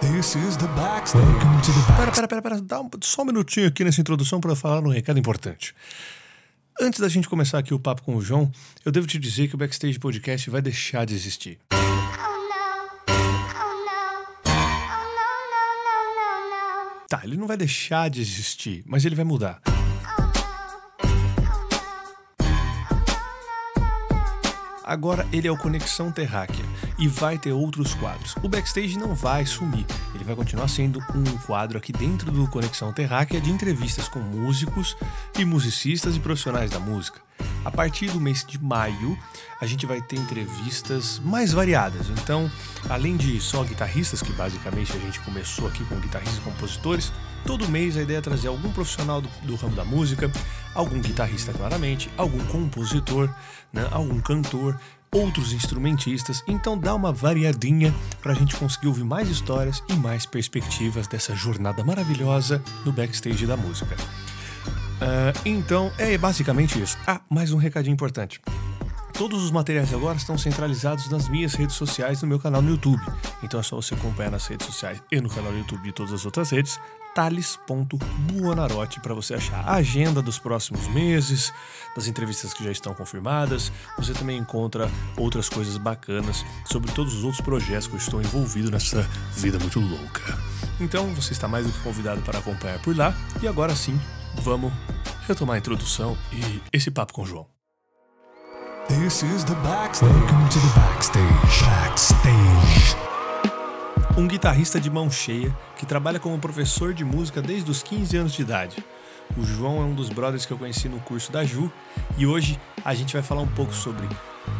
This is the backstage. Welcome to the Pera, backstage. pera, pera, pera. Dá um- só um minutinho aqui nessa introdução para falar um recado importante. Antes da gente começar aqui o papo com o João, eu devo te dizer que o Backstage Podcast vai deixar de existir. Oh no. Oh no. Oh no, no, no, no, no. Tá, ele não vai deixar de existir, mas ele vai mudar. Oh no. Oh no. Oh no, no, no, no. Agora ele é o Conexão Terráquea e vai ter outros quadros. O backstage não vai sumir, ele vai continuar sendo um quadro aqui dentro do Conexão Terráquea de entrevistas com músicos e musicistas e profissionais da música. A partir do mês de maio, a gente vai ter entrevistas mais variadas. Então, além de só guitarristas, que basicamente a gente começou aqui com guitarristas e compositores, todo mês a ideia é trazer algum profissional do, do ramo da música, algum guitarrista claramente, algum compositor, né, algum cantor, outros instrumentistas. Então dá uma variadinha para a gente conseguir ouvir mais histórias e mais perspectivas dessa jornada maravilhosa no backstage da música. Ah, então é basicamente isso. Ah, mais um recadinho importante. Todos os materiais agora estão centralizados nas minhas redes sociais no meu canal no YouTube. Então é só você acompanhar nas redes sociais e no canal do YouTube e todas as outras redes, tales.buonarote para você achar a agenda dos próximos meses, das entrevistas que já estão confirmadas. Você também encontra outras coisas bacanas sobre todos os outros projetos que eu estou envolvido nessa vida muito louca. Então você está mais do que convidado para acompanhar por lá. E agora sim, vamos retomar a introdução e esse papo com o João. This is the backstage. Welcome to the backstage. Backstage. Um guitarrista de mão cheia que trabalha como professor de música desde os 15 anos de idade. O João é um dos brothers que eu conheci no curso da Ju e hoje a gente vai falar um pouco sobre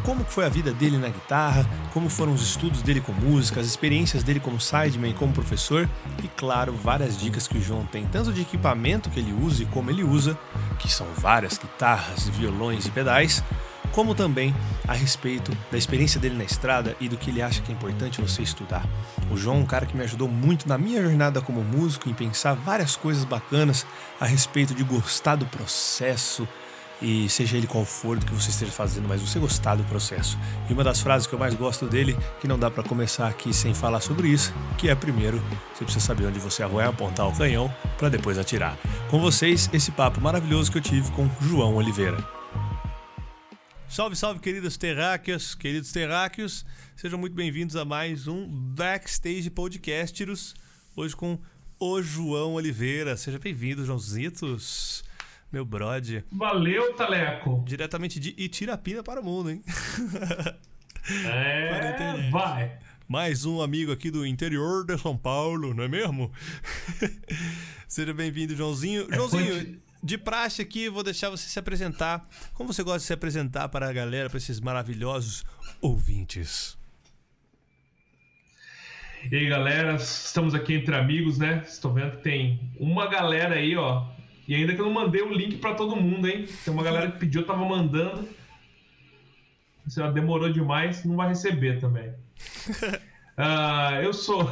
como foi a vida dele na guitarra, como foram os estudos dele com música, as experiências dele como sideman e como professor e, claro, várias dicas que o João tem, tanto de equipamento que ele usa e como ele usa, que são várias guitarras, violões e pedais, como também a respeito da experiência dele na estrada e do que ele acha que é importante você estudar. O João é um cara que me ajudou muito na minha jornada como músico em pensar várias coisas bacanas a respeito de gostar do processo e seja ele qual for do que você esteja fazendo, mas você gostar do processo. E uma das frases que eu mais gosto dele, que não dá pra começar aqui sem falar sobre isso, que é primeiro, você precisa saber onde você vai apontar o canhão para depois atirar. Com vocês, esse papo maravilhoso que eu tive com João Oliveira. Salve, salve, queridos terráqueos, queridos terráqueos. Sejam muito bem-vindos a mais um Backstage Podcasteros. Hoje com o João Oliveira. Seja bem-vindo, Joãozitos, meu brode. Valeu, Taleco. Diretamente de Itirapina para o mundo, hein? É, vai. Mais um amigo aqui do interior de São Paulo, não é mesmo? Seja bem-vindo, Joãozinho. É, Joãozinho, de praxe aqui, vou deixar você se apresentar. Como você gosta de se apresentar para a galera, para esses maravilhosos ouvintes? E aí, galera, estamos aqui entre amigos, né? Estou vendo que tem uma galera aí, ó. E ainda que eu não mandei o link pra todo mundo, hein? Tem uma galera que pediu, eu tava mandando. Se ela demorou demais, não vai receber também. Ah, eu sou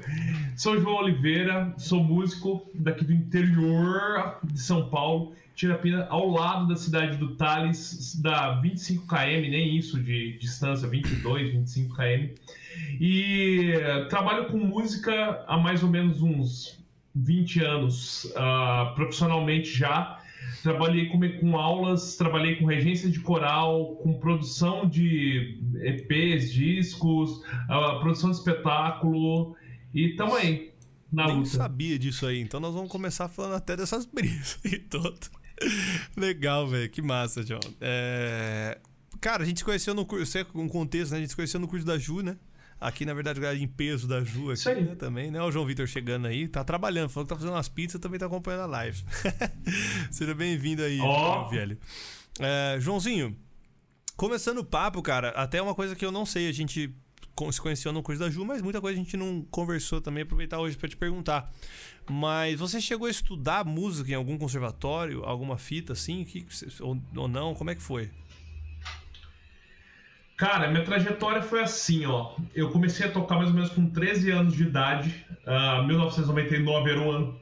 sou João Oliveira, sou músico daqui do interior de São Paulo, Tirapina, ao lado da cidade do Tales, dá 25 km, nem isso de distância, 22, 25 km. E trabalho com música há mais ou menos uns 20 anos, ah, profissionalmente já. Trabalhei com, com aulas, trabalhei com regência de coral, com produção de EPs, discos, ah, produção de espetáculo. E tamo aí, na Nem luta. sabia disso aí, então nós vamos começar falando até dessas brisas e tudo. Legal, velho, que massa, John. É... Cara, a gente se conheceu no curso, você um contexto, né? A gente se conheceu no curso da Ju, né? Aqui, na verdade, em peso da Ju aqui, né? Também, né? O João Vitor chegando aí, tá trabalhando, falou que tá fazendo umas pizzas, também tá acompanhando a live. Seja bem-vindo aí, meu velho. É, Joãozinho, começando o papo, cara, até uma coisa que eu não sei, a gente se conheceu no curso da Ju, mas muita coisa a gente não conversou também, aproveitar hoje pra te perguntar. Mas você chegou a estudar música em algum conservatório, alguma fita assim, que, ou, ou não? Como é que foi? Cara, minha trajetória foi assim, ó. Eu comecei a tocar mais ou menos com 13 anos de idade, ah, 1999 era o ano.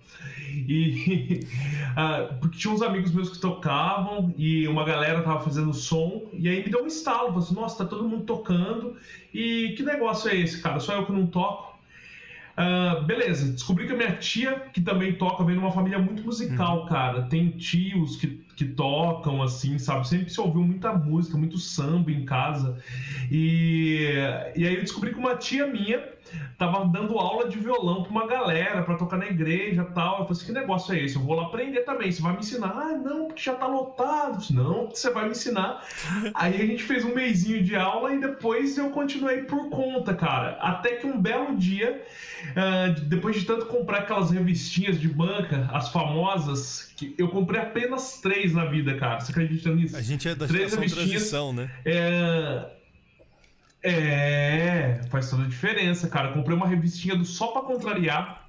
E ah, porque tinha uns amigos meus que tocavam e uma galera tava fazendo som, e aí me deu um estalo, falei assim, nossa, tá todo mundo tocando, e que negócio é esse, cara? Só eu que não toco. Ah, beleza, descobri que a minha tia, que também toca, vem de uma família muito musical, Uhum. cara. Tem tios que, que tocam, assim, sabe? Sempre se ouviu muita música, muito samba em casa. E, e aí eu descobri que uma tia minha tava dando aula de violão pra uma galera, pra tocar na igreja e tal. Eu falei assim, que negócio é esse? Eu vou lá aprender também, você vai me ensinar? Ah, não, porque já tá lotado. Disse, não, você vai me ensinar. Aí a gente fez um mêsinho de aula e depois eu continuei por conta, cara. Até que um belo dia, ah, depois de tanto comprar aquelas revistinhas de banca, as famosas, que eu comprei apenas três na vida, cara. Você acredita nisso? A gente é da Três revistinhas. transição, né? É... é, faz toda a diferença, cara. Comprei uma revistinha do Só Pra Contrariar.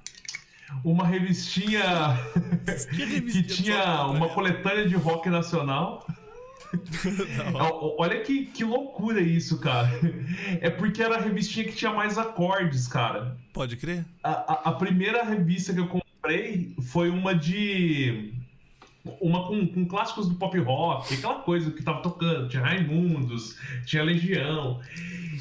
Uma revistinha que revistinha Pra tinha uma coletânea de rock nacional. Olha que, que loucura isso, cara. É porque era a revistinha que tinha mais acordes, cara. Pode crer? A, a- a primeira revista que eu comprei foi uma de. Uma com, com clássicos do pop rock, aquela coisa que tava tocando. Tinha Raimundos, tinha Legião.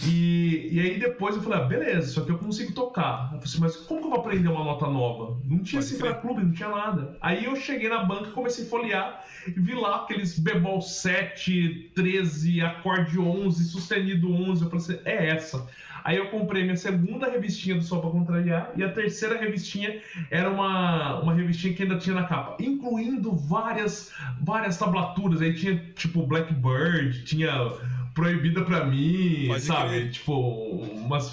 E, e aí depois eu falei, ah, beleza, isso aqui eu consigo tocar. Eu falei assim, mas como que eu vou aprender uma nota nova? Não tinha Pode cifra clube, não tinha nada. Aí eu cheguei na banca, comecei a folhear e vi lá aqueles bebol 7, 13, acorde 11, sustenido 11. Eu falei assim, é essa. Aí eu comprei minha segunda revistinha do Só Pra Contrariar e a terceira revistinha era uma, uma revistinha que ainda tinha na capa, incluindo várias, várias tablaturas. Aí tinha tipo Blackbird, tinha Proibida Pra Mim, Pode sabe? crer. Tipo, umas,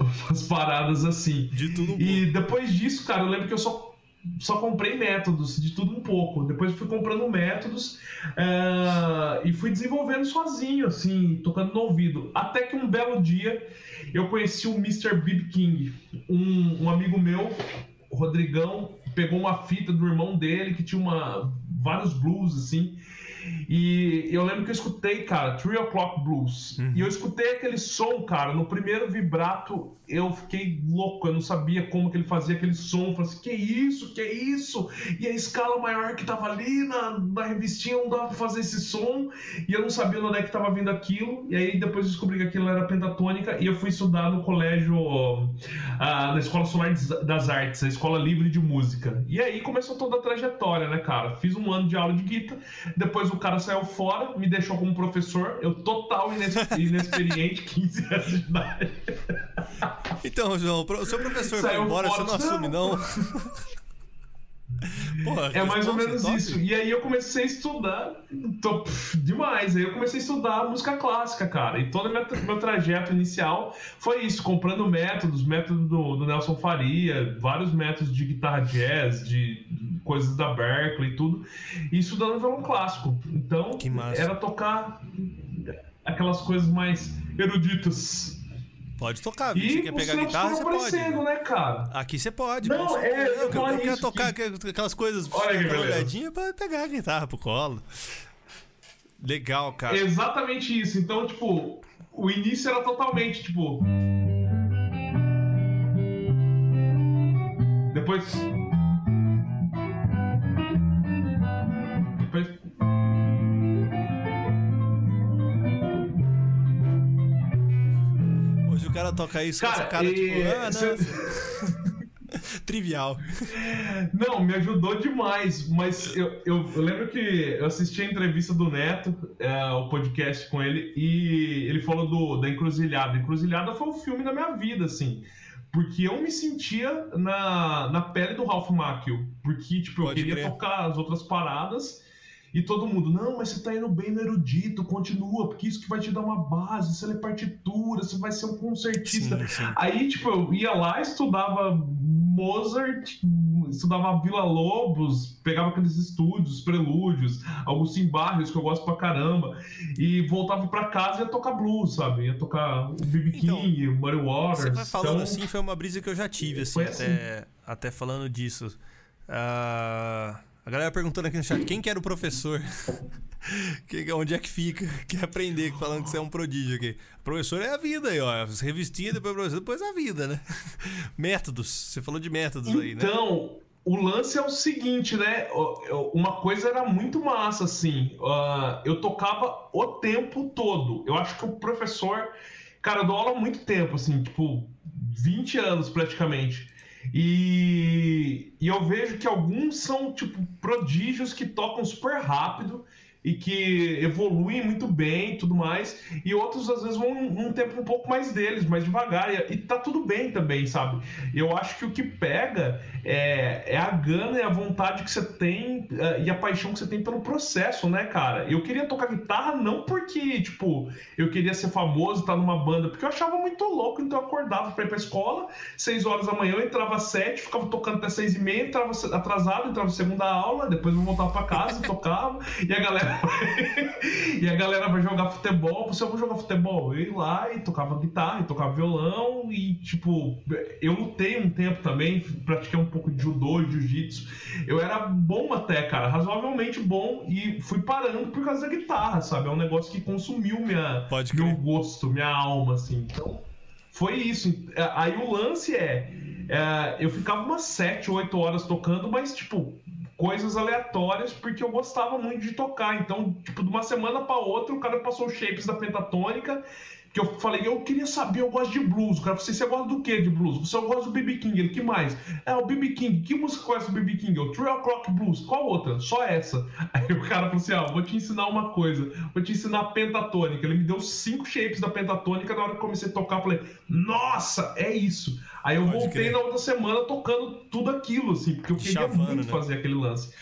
umas paradas assim. De tudo um E depois disso, cara, eu lembro que eu só, só comprei métodos, de tudo um pouco. Depois eu fui comprando métodos eh, e fui desenvolvendo sozinho, assim, tocando no ouvido. Até que um belo dia eu conheci o Mr. B.B. King, um, um amigo meu, Rodrigão, pegou uma fita do irmão dele que tinha uma, vários blues, assim. E eu lembro que eu escutei, cara, Three O'Clock Blues. E eu escutei aquele som, cara, no primeiro vibrato eu fiquei louco, eu não sabia como que ele fazia aquele som. Eu falei assim, que isso, que isso? E a escala maior que tava ali na, na revistinha não dava pra fazer esse som. E eu não sabia de onde é que tava vindo aquilo. E aí depois descobri que aquilo era pentatônica e eu fui estudar no colégio, ah, na Escola Solar das Artes, a Escola Livre de Música. E aí começou toda a trajetória, né, cara? Fiz um ano de aula de guitarra, depois o cara saiu fora, me deixou como professor, eu total inex- inexperiente, 15 anos de idade. Então, João, o seu professor foi Saiu embora, fora. você não assume, não? Porra, É mais ou responsa menos top. isso. E aí eu comecei a estudar, pff, demais. Aí eu comecei a estudar música clássica, cara. E todo o meu, trajeto inicial foi isso, comprando métodos, método do, do Nelson Faria, vários métodos de guitarra jazz, de coisas da Berkeley e tudo, e estudando violão clássico. Então, era tocar aquelas coisas mais eruditas. Pode tocar, viu? Você quer pegar guitarra, você pode. né, cara? Aqui você pode. Não, é, eu eu, eu quero tocar que- aqu- aquelas coisas, olhadinha pra pegar a guitarra pro colo. Legal, cara. É exatamente isso. Então, tipo, o início era totalmente, tipo. Depois. Cara toca isso com essa Cara, cara, tipo, e- ah, não. Trivial. Não, me ajudou demais, mas eu, eu, eu lembro que eu assisti a entrevista do Neto, é, o podcast com ele, e ele falou do, da Encruzilhada. Encruzilhada foi o filme da minha vida, assim. Porque eu me sentia na, na pele do Ralph Macchio. Porque, tipo, eu Pode queria crer. tocar as outras paradas. E todo mundo, não, mas você tá indo bem no erudito, continua, porque isso que vai te dar uma base, você lê partitura, você vai ser um concertista. Sim, sim. Aí, tipo, eu ia lá, estudava Mozart, estudava Vila Lobos, pegava aqueles estúdios, prelúdios, Agustin Barrios, que eu gosto pra caramba, e voltava pra casa e ia tocar blues, sabe? Ia tocar o B.B. Então, King, Muddy Waters. Você vai falando então, assim, foi uma brisa que eu já tive, assim, Foi até, até falando disso. Ah, a galera perguntando aqui no chat, quem que era o professor? Que- onde é que fica? Quer aprender, falando que você é um prodígio aqui. Professor é a vida aí, ó. As depois professor, depois a vida, né? Métodos. Você falou de métodos aí, né? Então, o lance é o seguinte, né? Uma coisa era muito massa, assim. ah, eu tocava o tempo todo. Eu acho que o professor. Cara, eu dou aula há muito tempo, assim, tipo, 20 anos praticamente. E, e eu vejo que alguns são tipo prodígios que tocam super rápido e que evoluem muito bem tudo mais, e outros às vezes vão num tempo um pouco mais deles, mais devagar, e, e tá tudo bem também, sabe? Eu acho que o que pega é, é a gana e a vontade que você tem uh, e a paixão que você tem pelo processo, né, cara? Eu queria tocar guitarra não porque, tipo, eu queria ser famoso, estar numa banda, porque eu achava muito louco, então eu acordava pra ir pra escola, seis horas da manhã, eu entrava às sete, ficava tocando até seis e meia, entrava atrasado, entrava segunda aula, depois eu voltava pra casa, tocava, e a galera e a galera vai jogar futebol. Você, eu vou jogar futebol. Eu ia lá e tocava guitarra, e tocava violão. E, tipo, eu lutei um tempo também, pratiquei um pouco de judô e jiu-jitsu. Eu era bom até, cara, razoavelmente bom. E fui parando por causa da guitarra, sabe? É um negócio que consumiu minha, meu gosto, minha alma, assim. Então, foi isso. Aí o lance é. é eu ficava umas 7, 8 horas tocando, mas, tipo, coisas aleatórias porque eu gostava muito de tocar. Então, tipo, de uma semana para outra, o cara passou shapes da pentatônica. Que eu falei, eu queria saber, eu gosto de blues. O cara falou, você gosta do que de blues? Você gosta do BB King. Ele, que mais? É, o BB King. Que música conhece o BB King? O Three O'Clock Blues. Qual outra? Só essa. Aí o cara falou assim, ah, vou te ensinar uma coisa. Vou te ensinar a pentatônica. Ele me deu cinco shapes da pentatônica. Na hora que eu comecei a tocar, eu falei, nossa, é isso. Aí eu Pode voltei crer. na outra semana tocando tudo aquilo, assim, porque eu queria Chavando, muito né? fazer aquele lance.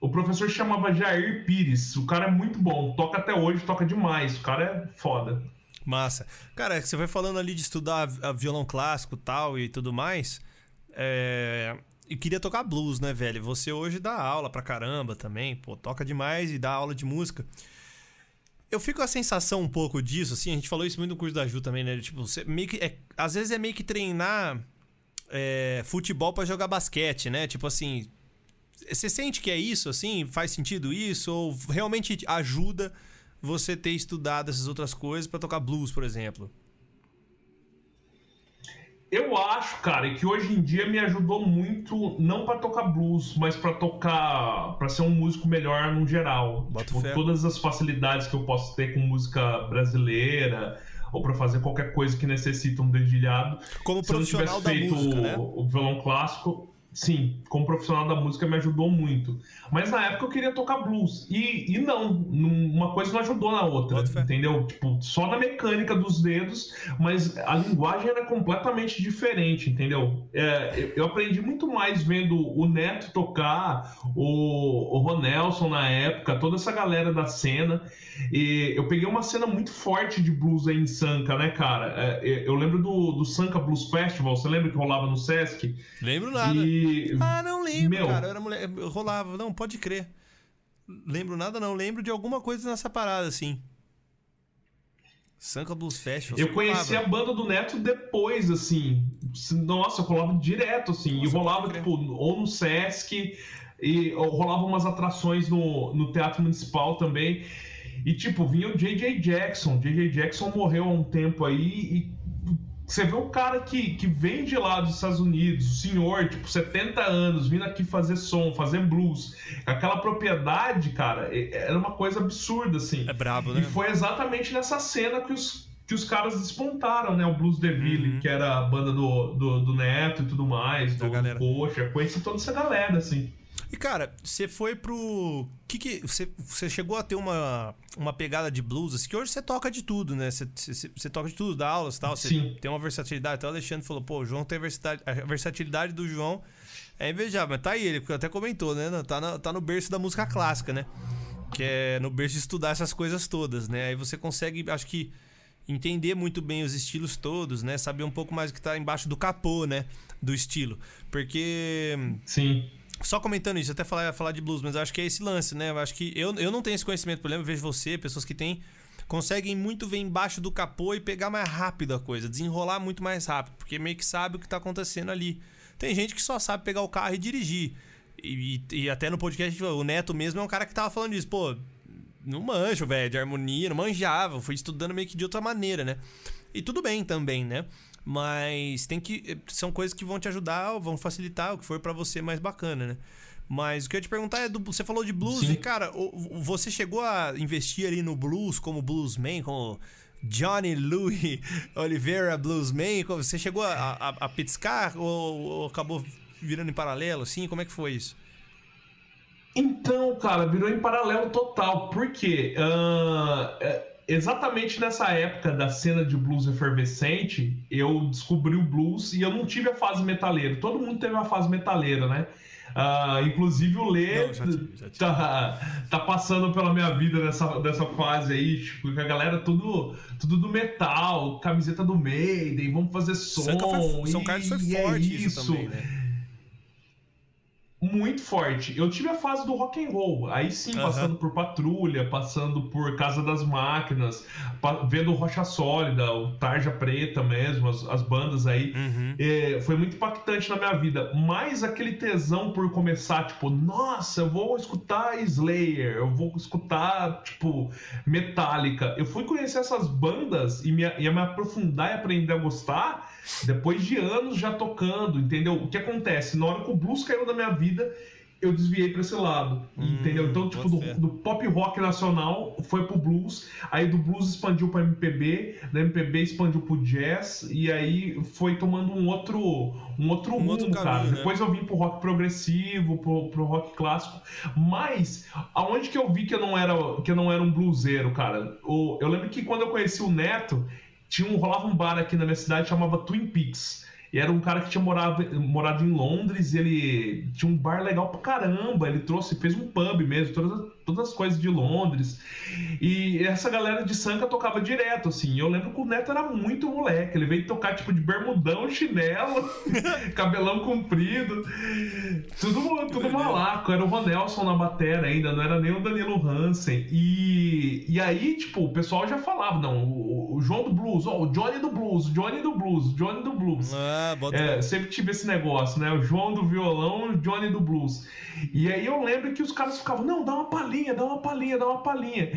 O professor chamava Jair Pires. O cara é muito bom. Toca até hoje, toca demais. O cara é foda. Massa. Cara, você vai falando ali de estudar violão clássico tal e tudo mais. É... E queria tocar blues, né, velho? Você hoje dá aula pra caramba também. Pô, toca demais e dá aula de música. Eu fico com a sensação um pouco disso, assim, a gente falou isso muito no curso da Ju também, né? Tipo, você meio que. É, às vezes é meio que treinar é, futebol para jogar basquete, né? Tipo assim. Você sente que é isso, assim? Faz sentido isso? Ou realmente ajuda você ter estudado essas outras coisas para tocar blues, por exemplo? Eu acho, cara, que hoje em dia me ajudou muito, não para tocar blues, mas para tocar, para ser um músico melhor no geral. Tipo, todas as facilidades que eu posso ter com música brasileira ou para fazer qualquer coisa que necessita um dedilhado. Como Se profissional tivesse feito música, né? o violão clássico, sim, como profissional da música me ajudou muito. Mas na época eu queria tocar blues. E, e não, uma coisa não ajudou na outra, entendeu? Tipo, só na mecânica dos dedos, mas a linguagem era completamente diferente, entendeu? É, eu aprendi muito mais vendo o Neto tocar, o, o Ronelson na época, toda essa galera da cena. E eu peguei uma cena muito forte de blues aí em Sanca, né, cara? É, eu lembro do, do Sanca Blues Festival, você lembra que rolava no Sesc? Lembro nada. E... Ah, não lembro, Meu... cara. Eu era mulher, eu rolava, não, pode crer. Lembro nada, não. Lembro de alguma coisa nessa parada, assim. Sanka Blues Festival. Eu conheci a banda do Neto depois, assim. Nossa, eu rolava direto, assim. Nossa, e rolava, tipo, ou no Sesc, e rolava umas atrações no, no Teatro Municipal também. E, tipo, vinha o J.J. Jackson. J.J. Jackson morreu há um tempo aí e você vê um cara que, que vem de lá dos Estados Unidos, o senhor, tipo, 70 anos, vindo aqui fazer som, fazer blues. Aquela propriedade, cara, era uma coisa absurda, assim. É brabo, né? E foi exatamente nessa cena que os, que os caras despontaram, né? O Blues Deville, uhum. que era a banda do, do, do, Neto e tudo mais, do, do Coxa. Conheci toda essa galera, assim. E cara, você foi pro. Que que você, você chegou a ter uma, uma pegada de blues, assim, que hoje você toca de tudo, né? Você, você, você toca de tudo, dá aulas e tal, você Sim. tem uma versatilidade. Até o Alexandre falou, pô, o João tem a versatilidade, a versatilidade do João é invejável, mas tá aí, ele até comentou, né? Tá, na, tá no berço da música clássica, né? Que é no berço de estudar essas coisas todas, né? Aí você consegue, acho que, entender muito bem os estilos todos, né? Saber um pouco mais o que tá embaixo do capô, né? Do estilo. Porque. Sim só comentando isso, até falar, falar de blues, mas acho que é esse lance, né? Eu acho que eu, eu não tenho esse conhecimento, por exemplo, vejo você, pessoas que têm, conseguem muito ver embaixo do capô e pegar mais rápido a coisa, desenrolar muito mais rápido, porque meio que sabe o que tá acontecendo ali. Tem gente que só sabe pegar o carro e dirigir. E, e, e até no podcast, o Neto mesmo é um cara que tava falando disso, pô, não manjo, velho, de harmonia, não manjava, fui estudando meio que de outra maneira, né? E tudo bem também, né? Mas tem que. São coisas que vão te ajudar, vão facilitar o que for para você mais bacana, né? Mas o que eu ia te perguntar é: do, você falou de blues Sim. e, cara, você chegou a investir ali no blues como bluesman, como Johnny Louis Oliveira Bluesman? Você chegou a, a, a piscar ou, ou acabou virando em paralelo, assim? Como é que foi isso? Então, cara, virou em paralelo total. Por quê? Exatamente nessa época da cena de blues efervescente, eu descobri o blues e eu não tive a fase metaleira. Todo mundo teve a fase metaleira, né? Ah, inclusive o Lê tá, tá passando pela minha vida nessa, dessa fase aí, tipo, que a galera tudo, tudo do metal, camiseta do Maiden, vamos fazer som. Foi- São Carlos foi e é forte isso também, né? Muito forte. Eu tive a fase do rock and roll, aí sim, Aham. passando por Patrulha, passando por Casa das Máquinas, vendo Rocha Sólida, o Tarja Preta mesmo, as, as bandas aí. Uhum. É, foi muito impactante na minha vida. Mas aquele tesão por começar, tipo, nossa, eu vou escutar Slayer, eu vou escutar, tipo, Metallica. Eu fui conhecer essas bandas e me, e me aprofundar e aprender a gostar depois de anos já tocando, entendeu? O que acontece? Na hora que o blues caiu da minha vida, eu desviei pra esse lado, Hum, entendeu? Então, tipo, do, do pop rock nacional foi pro blues, aí do blues expandiu pra MPB, da MPB expandiu pro jazz, e aí foi tomando um outro, um outro Um rumo, outro cara. caminho, né? Depois eu vim pro rock progressivo, pro, pro rock clássico, mas aonde que eu vi que eu não era, que eu não era um bluseiro, cara? Eu lembro que quando eu conheci o Neto, tinha um, rolava um bar aqui na minha cidade chamava Twin Peaks. E era um cara que tinha morado, morado em Londres, ele tinha um bar legal pra caramba. Ele trouxe, fez um pub mesmo, todas, todas as coisas de Londres. E essa galera de Sanca tocava direto, assim. Eu lembro que o Neto era muito moleque. Ele veio tocar tipo de bermudão, chinelo, cabelão comprido. Tudo, tudo malaco. Era o Ronelson na batera ainda, não era nem o Danilo Hansen. E, e aí, tipo, o pessoal já falava: não, o, o João do Blues, ó, o Johnny do Blues, o Johnny do Blues, o Johnny do Blues. Ah, É, sempre tive esse negócio, né? O João do violão, o Johnny do blues. E aí eu lembro que os caras ficavam, não, dá uma palhinha, dá uma palhinha, dá uma palhinha.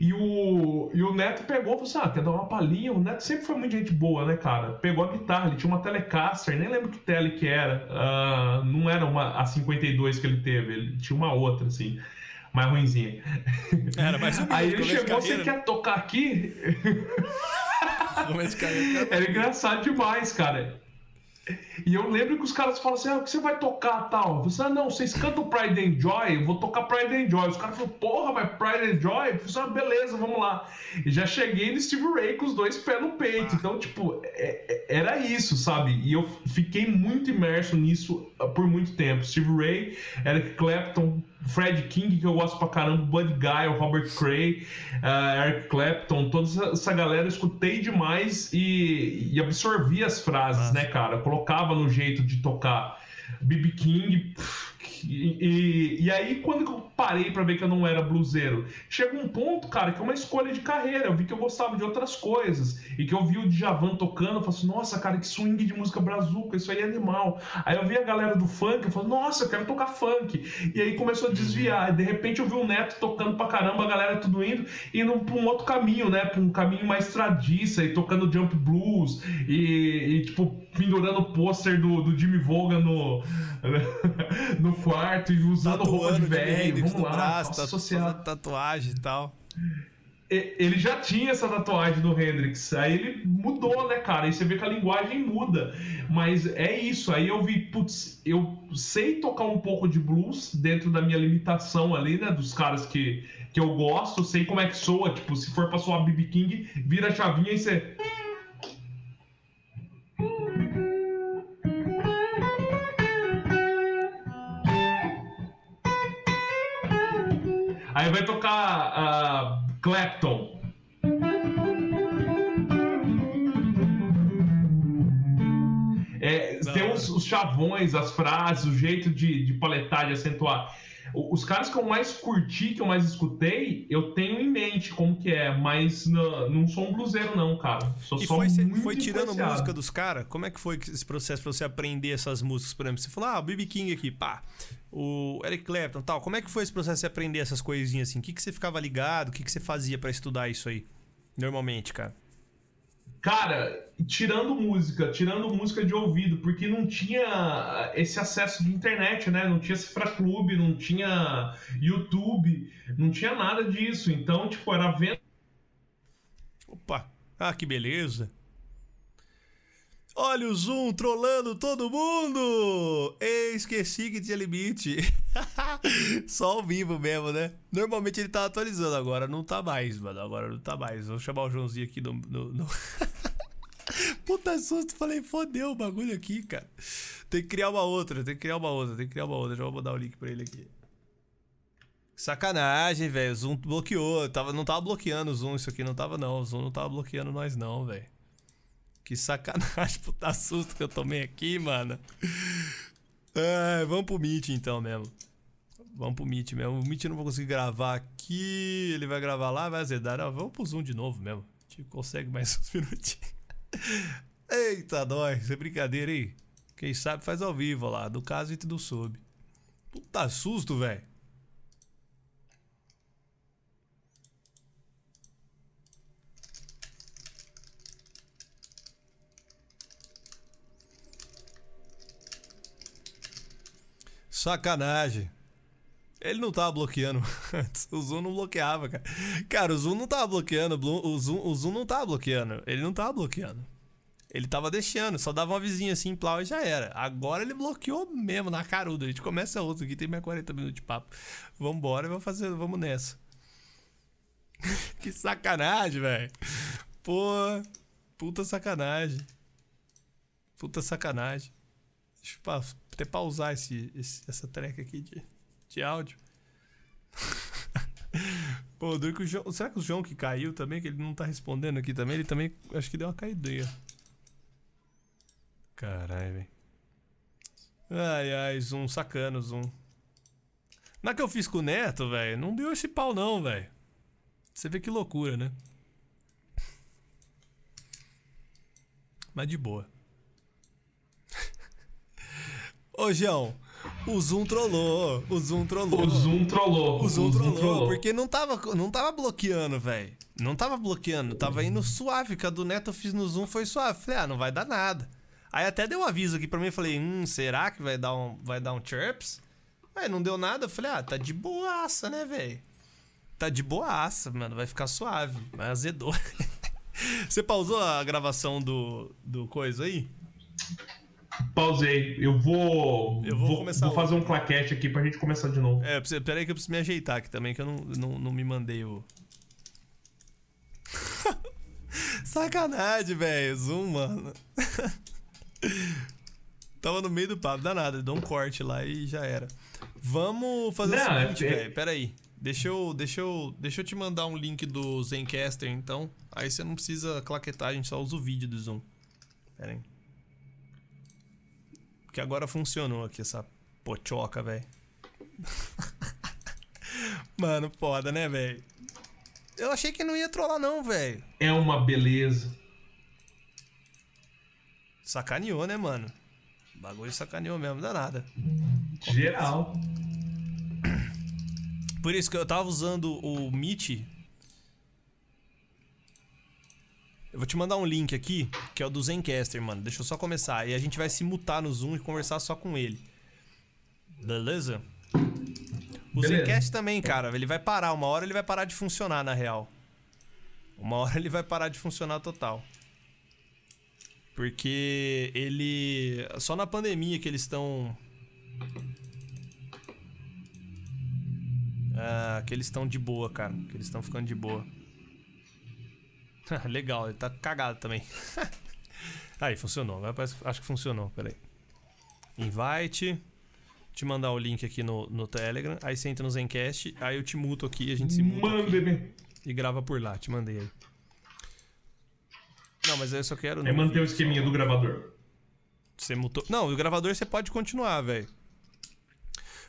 E o, e o Neto pegou e falou assim: ah, quer dar uma palhinha? O Neto sempre foi muito gente boa, né, cara? Pegou a guitarra, ele tinha uma Telecaster, nem lembro que tele que era. Ah, não era uma a 52 que ele teve, ele tinha uma outra, assim, mais ruimzinha. Era mais um Aí ele chegou, você quer tocar aqui? Era engraçado demais, cara. E eu lembro que os caras falam assim: ah, o que você vai tocar tal? Falei assim, ah, não, vocês cantam Pride and Joy, eu vou tocar Pride and Joy. Os caras falaram, porra, mas Pride and Joy? Eu falei assim, ah, beleza, vamos lá. E já cheguei no Steve Ray com os dois pés no peito. Então, tipo, é- é- era isso, sabe? E eu fiquei muito imerso nisso ah, por muito tempo. Steve Ray, Eric Clapton, Fred King, que eu gosto pra caramba, Bud Guy, o Robert Cray, ah, Eric Clapton, toda essa- essa galera eu escutei demais e, e absorvi as frases, né, cara? Eu colocava no jeito de tocar. BB King. pff, E, e- e aí, quando eu parei pra ver que eu não era bluseiro, chega um ponto, cara, que é uma escolha de carreira. Eu vi que eu gostava de outras coisas. E que eu vi o Djavan tocando, eu falei assim, nossa, cara, que swing de música brazuca, isso aí é animal. Aí eu vi a galera do funk, eu falei, nossa, eu quero tocar funk. E aí começou a desviar. E de repente eu vi o Neto tocando pra caramba, a galera tudo indo, indo pra um outro caminho, né? Pra um caminho mais tradiça, e tocando jump blues, e, e, tipo, pendurando o pôster do, do Jimmy Vogan no, no quarto e usando roupa de velho. Vamos lá, braço, nossa, tá- social. tatuagem e tal. Ele já tinha essa tatuagem do Hendrix. Aí ele mudou, né, cara? Aí você vê que a linguagem muda. Mas é isso. Aí eu vi, putz, eu sei tocar um pouco de blues dentro da minha limitação ali, né? Dos caras que, que eu gosto, sei como é que soa. Tipo, se for pra soar BB King, vira a chavinha e você. Aí vai tocar ah, Clapton. É, tem os, os chavões, as frases, o jeito de, de paletar, de acentuar. Os caras que eu mais curti, que eu mais escutei, eu tenho em mente como que é, mas não, não sou um bluseiro não, cara. Sou E só foi, cê- muito foi tirando música dos caras? Como é que foi esse processo pra você aprender essas músicas? Por exemplo, você falou, ah, o BB King aqui, pá. O Eric Clapton tal. Como é que foi esse processo de aprender essas coisinhas assim? O que, que você ficava ligado? O que, que você fazia pra estudar isso aí? Normalmente, cara. Cara, tirando música, tirando música de ouvido, porque não tinha esse acesso de internet, né? Não tinha Cifra Clube, não tinha YouTube, não tinha nada disso. Então, tipo, era vendo. Opa! Ah, que beleza. Olha o Zoom trollando todo mundo! Esqueci que tinha limite. Só ao vivo mesmo, né? Normalmente ele tá atualizando, agora não tá mais, mano. Agora não tá mais. Vou chamar o Joãozinho aqui no. no, no... Puta susto, falei, fodeu o bagulho aqui, cara. Tem que criar uma outra, tem que criar uma outra, tem que criar uma outra. Já vou mandar o link pra ele aqui. Sacanagem, velho. O Zoom bloqueou. Tava, não tava bloqueando o Zoom, isso aqui não tava, não. O Zoom não tava bloqueando nós, não, velho. Que sacanagem, puta susto que eu tomei aqui, mano. É, vamos pro Meet então mesmo. Vamos pro Meet mesmo. O Meet eu não vou conseguir gravar aqui. Ele vai gravar lá, vai azedar. Não, vamos pro Zoom de novo mesmo. A gente consegue mais uns minutinhos. Eita, nós. É brincadeira, hein? Quem sabe faz ao vivo lá. Do caso e do sub. Puta susto, velho. Sacanagem. Ele não tava bloqueando antes. O Zoom não bloqueava, cara. Cara, o Zoom não tava bloqueando. O Zoom, o Zoom não tava bloqueando. Ele não tava bloqueando. Ele tava deixando, só dava uma vizinha assim, plau e já era. Agora ele bloqueou mesmo na caruda. A gente começa outro aqui, tem mais 40 minutos de papo. Vambora, vamos fazer, vamos nessa. que sacanagem, velho. Pô, puta sacanagem. Puta sacanagem. Deixa eu até pausar esse, esse, essa track aqui de, de áudio. Pô, duro que o João, será que o João que caiu também, que ele não tá respondendo aqui também, ele também acho que deu uma caidinha. Caralho, velho. Ai, ai, Zoom, sacano, Zoom. Na que eu fiz com o Neto, velho, não deu esse pau não, velho. Você vê que loucura, né? Mas de boa. Ô, João, o Zoom trollou. O Zoom trollou. O Zoom trollou. O Zoom, trollou, porque não tava, não tava bloqueando, velho. Não tava bloqueando, tava indo suave. Que a do Neto eu fiz no Zoom foi suave. Falei, ah, não vai dar nada. Aí até deu um aviso aqui pra mim, falei, hum, será que vai dar um, vai dar um chirps? Aí não deu nada, eu falei, ah, tá de boaça, né, velho? Tá de boaça, mano, vai ficar suave. Mas azedou. Você pausou a gravação do, do coisa aí? Pausei. Eu vou. Eu vou começar Vou fazer um claquete aqui pra gente começar de novo. É, preciso- pera aí que eu preciso me ajeitar aqui também, que eu não, não, não me mandei o. Sacanagem, velho. Zoom, mano. Tava no meio do papo, dá nada, dou um corte lá e já era. Vamos fazer Não, o seguinte, é- velho. Pera aí. Deixa eu, deixa, eu, deixa eu te mandar um link do Zencaster, então. Aí você não precisa claquetar, a gente só usa o vídeo do Zoom. Pera aí. Porque agora funcionou aqui essa pochoca, velho. Mano, foda, né, velho? Eu achei que não ia trollar, não, velho. É uma beleza. Sacaneou, né, mano? O bagulho sacaneou mesmo, dá nada. Geral. Por isso que eu tava usando o Meet. Eu vou te mandar um link aqui, que é o do Zencaster, mano. Deixa eu só começar. E a gente vai se mutar no Zoom e conversar só com ele. Beleza? O Beleza. Zencast também, cara, ele vai parar. Uma hora ele vai parar de funcionar, na real. Uma hora ele vai parar de funcionar total. Porque ele. Só na pandemia que eles estão. Ah, que eles estão de boa, cara. Que eles estão ficando de boa. Legal, ele tá cagado também. Aí, funcionou. Acho que funcionou. Peraí. Invite. Te mandar o link aqui no, no Telegram. Aí você entra no Zencast. Aí eu te muto aqui. A gente se muta aqui Manda-me. e grava por lá. Te mandei aí. Não, mas aí eu só quero. É manter o esqueminha só. do gravador. Você mutou. Não, o gravador você pode continuar, velho.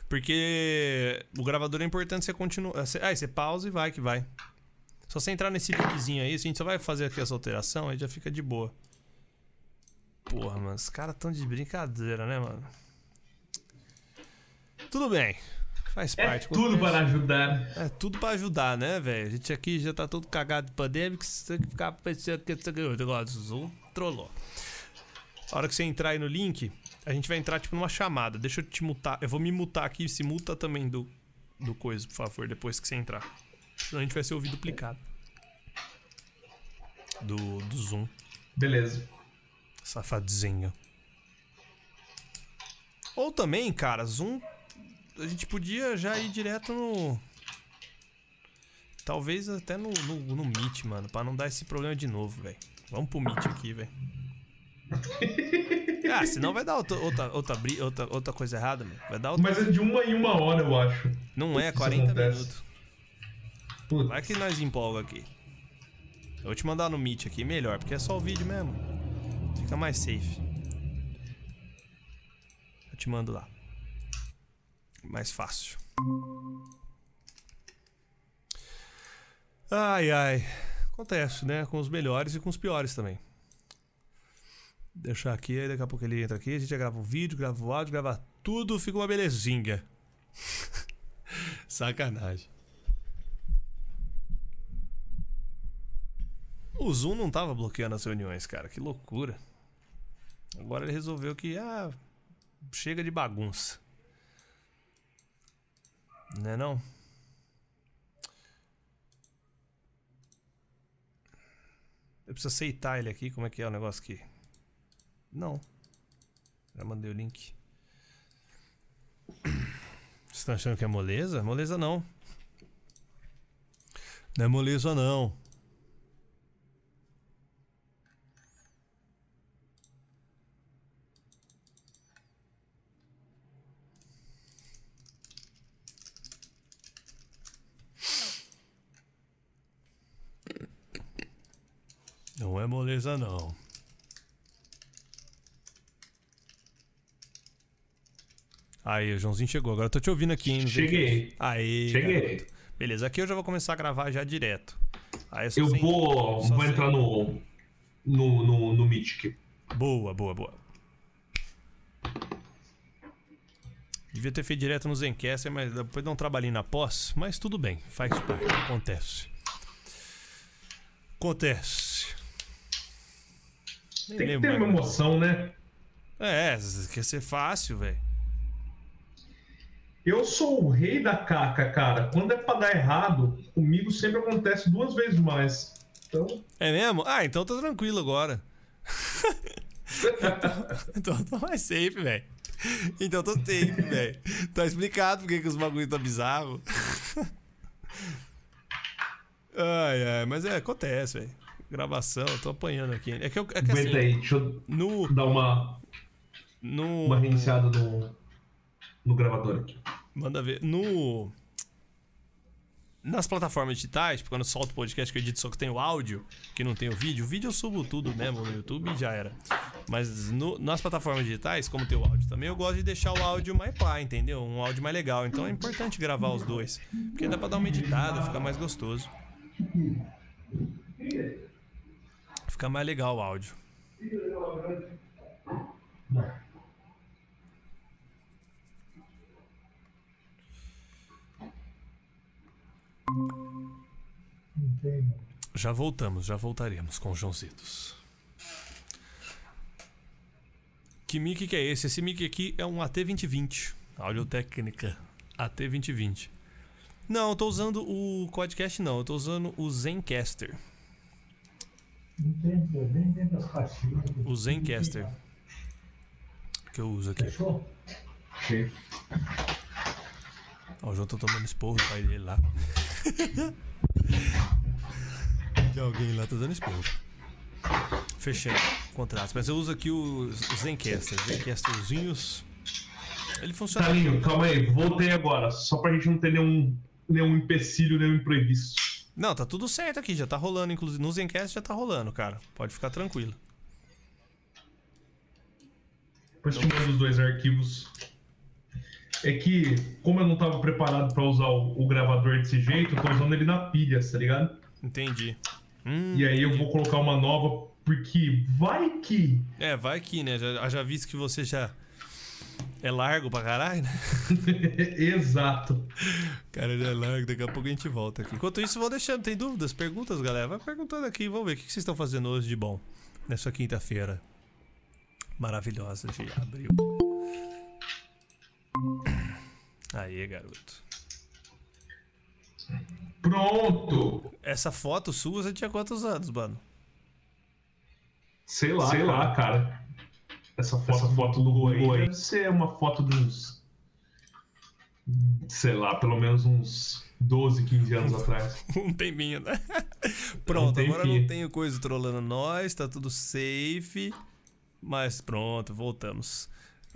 Porque o gravador é importante você continuar. Aí você pausa e vai que vai. Só você entrar nesse linkzinho aí, a gente só vai fazer aqui essa alteração, aí já fica de boa. Porra, mano, os caras tão de brincadeira, né, mano? Tudo bem. Faz É parte. tudo acontece. para ajudar. É tudo pra ajudar, né, velho? A gente aqui já tá todo cagado de pandemia, que você tem que ficar pensando que esse negócio Zoom trollou. A hora que você entrar aí no link, a gente vai entrar tipo numa chamada. Deixa eu te mutar. Eu vou me mutar aqui, se muta também do, do coisa, por favor, depois que você entrar. Senão a gente vai ser ouvido duplicado. do, do Zoom. Beleza. Safadinho. Ou também, cara, Zoom. A gente podia já ir direto no. Talvez até no, no, no Meet, mano, pra não dar esse problema de novo, velho. Vamos pro Meet aqui, velho. Ah, senão vai dar outra, outra, outra, outra, outra coisa errada, mano. Vai dar outra. Mas é de uma em uma hora, eu acho. Não é, Isso 40 acontece. minutos. Putz. Vai que nós empolga aqui. Eu vou te mandar no Meet aqui, melhor, porque é só o vídeo mesmo. Fica mais safe. Eu te mando lá. Mais fácil. Ai, ai. Acontece, né? Com os melhores e com os piores também. Deixar aqui, aí daqui a pouco ele entra aqui, a gente grava o vídeo, grava o áudio, grava tudo, fica uma belezinha. Sacanagem. O Zoom não tava bloqueando as reuniões, cara. Que loucura. Agora ele resolveu que, ah, chega de bagunça. Né não? Eu preciso aceitar ele aqui. Como é que é o negócio aqui? Não. Já mandei o link. Vocês estão achando que é moleza? Moleza não. Não é moleza não. Não é moleza não. Aí, o Joãozinho chegou. Agora eu tô te ouvindo aqui, hein? Cheguei. Zencast. Aí. Cheguei. garoto. Beleza, aqui eu já vou começar a gravar já direto. Aí Eu sem- vou, vou sem- entrar no, no, no, no Mythic. Boa, boa, boa. Devia ter feito direto no Zencaster, mas depois dá um trabalhinho na pós. Mas tudo bem, faz parte, acontece. Acontece. Tem que ter uma emoção, né? É, quer ser fácil, velho. Eu sou o rei da caca, cara. Quando é pra dar errado, comigo sempre acontece duas vezes mais. Então, É mesmo? Ah, então tô tranquilo agora. então tô mais safe, velho. Então tô safe, velho. Tá explicado porque que os bagulhos tá bizarro. ai, ai, mas é, acontece, velho. Gravação, eu tô apanhando aqui. É que, eu, é que aguenta assim, aí, deixa eu no, dar uma, no. uma reiniciada no, no gravador aqui. Manda ver. No. Nas plataformas digitais, tipo, quando eu solto o podcast que eu edito só que tem o áudio, que não tem o vídeo, o vídeo eu subo tudo mesmo no YouTube e já era. Mas no- nas plataformas digitais, como tem o áudio também, eu gosto de deixar o áudio mais pá, entendeu? Um áudio mais legal. Então é importante gravar os dois. Porque dá pra dar uma editada, fica mais gostoso. Fica mais legal o áudio. Já voltamos, já voltaremos com os Joãozitos. Que mic que é esse? Esse mic aqui é um AT2020. Audiotécnica AT2020. Não, eu tô usando o Quadcast não, eu tô usando o Zencaster. Nem dentro das caixinhas. O Zencaster. Que eu uso aqui. Fechou? Ok. Ó, o João tá tomando esporro do pai dele lá. De alguém lá tá dando esporro. Fechando contratos. Mas eu uso aqui o Zencaster. Zencasterzinhos. Ele funciona. Talinho, calma aí, voltei agora. Só pra gente não ter nenhum, nenhum empecilho, nenhum imprevisto. Não, tá tudo certo aqui. Já tá rolando. Inclusive no Zencast já tá rolando, cara. Pode ficar tranquilo. Depois te mando os dois arquivos. É que, como eu não tava preparado pra usar o, o gravador desse jeito, eu tô usando ele na pilha, tá ligado? Entendi. Hum, E aí eu vou colocar uma nova, porque vai que. É, vai aqui, né? Já, já visto que você já é largo pra caralho, né? Exato. Cara, já é largo, daqui a pouco a gente volta aqui. Enquanto isso, vou deixando, tem dúvidas, perguntas, galera? Vai perguntando aqui, vamos ver o que que vocês estão fazendo hoje de bom nessa quinta-feira maravilhosa de abril. Aí, garoto. Pronto. Essa foto sua, você tinha quantos anos, mano? Sei lá, sei lá, cara. Essa foto, essa foto do aí deve ser uma foto de uns. Sei lá, pelo menos uns 12, 15 anos atrás. um tempinho, né? Pronto, Um agora não tenho coisa trolando nós, tá tudo safe. Mas pronto, voltamos.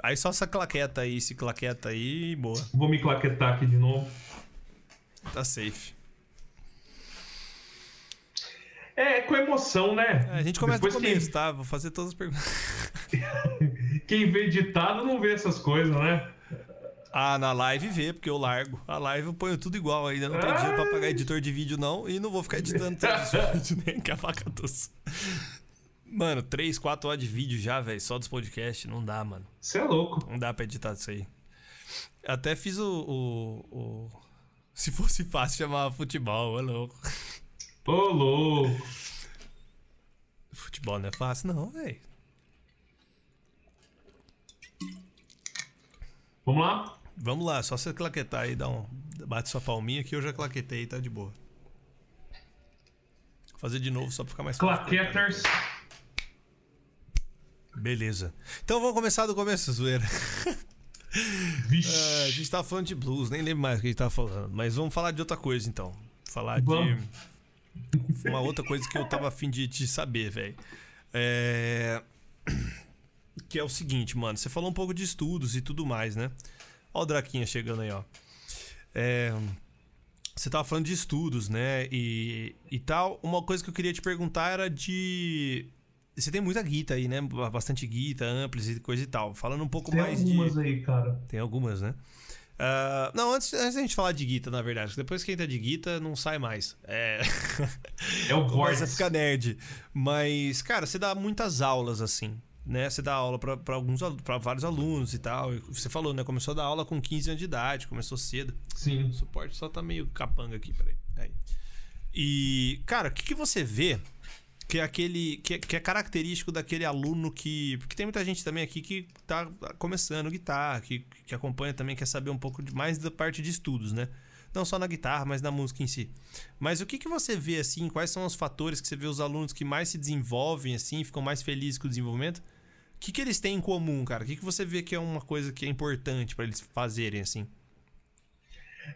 Aí só essa claqueta aí, se claqueta aí, boa. Vou me claquetar aqui de novo. Tá safe. É, com emoção, né? É, a gente começa Depois do começo, quem, tá? Vou fazer todas as perguntas. quem vê editado não vê essas coisas, né? Ah, na live vê, porque eu largo. A live eu ponho tudo igual ainda. Não tem dinheiro pra pagar editor de vídeo, não. E não vou ficar editando todos os vídeos, nem com a faca doce. Mano, 3, 4 horas de vídeo já, velho, só dos podcasts. Não dá, mano. Você é louco. Não dá pra editar isso aí. Até fiz o. o- o- Se fosse fácil, chamava futebol, é louco. Ô, louco. Futebol não é fácil, não, velho. Vamos lá? Vamos lá, só você claquetar aí, dá um. Bate sua palminha que eu já claquetei, tá de boa. Vou fazer de novo só pra ficar mais fácil. Claqueters. Beleza. Então vamos começar do começo, zoeira. Vixe. É, a gente tava falando de blues, nem lembro mais o que a gente tava falando. Mas vamos falar de outra coisa então. Falar de. Uma outra coisa que eu tava afim de, de saber, velho. É. Que é o seguinte, mano. Você falou um pouco de estudos e tudo mais, né? Ó o Draquinha chegando aí, ó. É. Você tava falando de estudos, né? E, e tal. Uma coisa que eu queria te perguntar era de. Você tem muita guita aí, né? Bastante guita, amplis e coisa e tal. Falando um pouco Tem mais algumas de. aí, cara. Tem algumas, né? Ah, não, antes, antes da gente falar de guita, na verdade. Depois que entra de guita, não sai mais. É. É o Começa a ficar nerd. Mas, cara, você dá muitas aulas assim. Né? Você dá aula pra alguns pra vários alunos e tal. Você falou, né? Começou a dar aula com 15 anos de idade, começou cedo. Sim. O suporte só tá meio capanga aqui, peraí. Aí. E, cara, o que, que você vê que é aquele. Que é, que é característico daquele aluno que. Porque tem muita gente também aqui que tá começando guitarra, que, que acompanha também, quer saber um pouco mais da parte de estudos, né? Não só na guitarra, mas na música em si. Mas o que, que você vê, assim, quais são os fatores que você vê os alunos que mais se desenvolvem, assim, ficam mais felizes com o desenvolvimento? O que, que eles têm em comum, cara? O que, que você vê que é uma coisa que é importante pra eles fazerem, assim?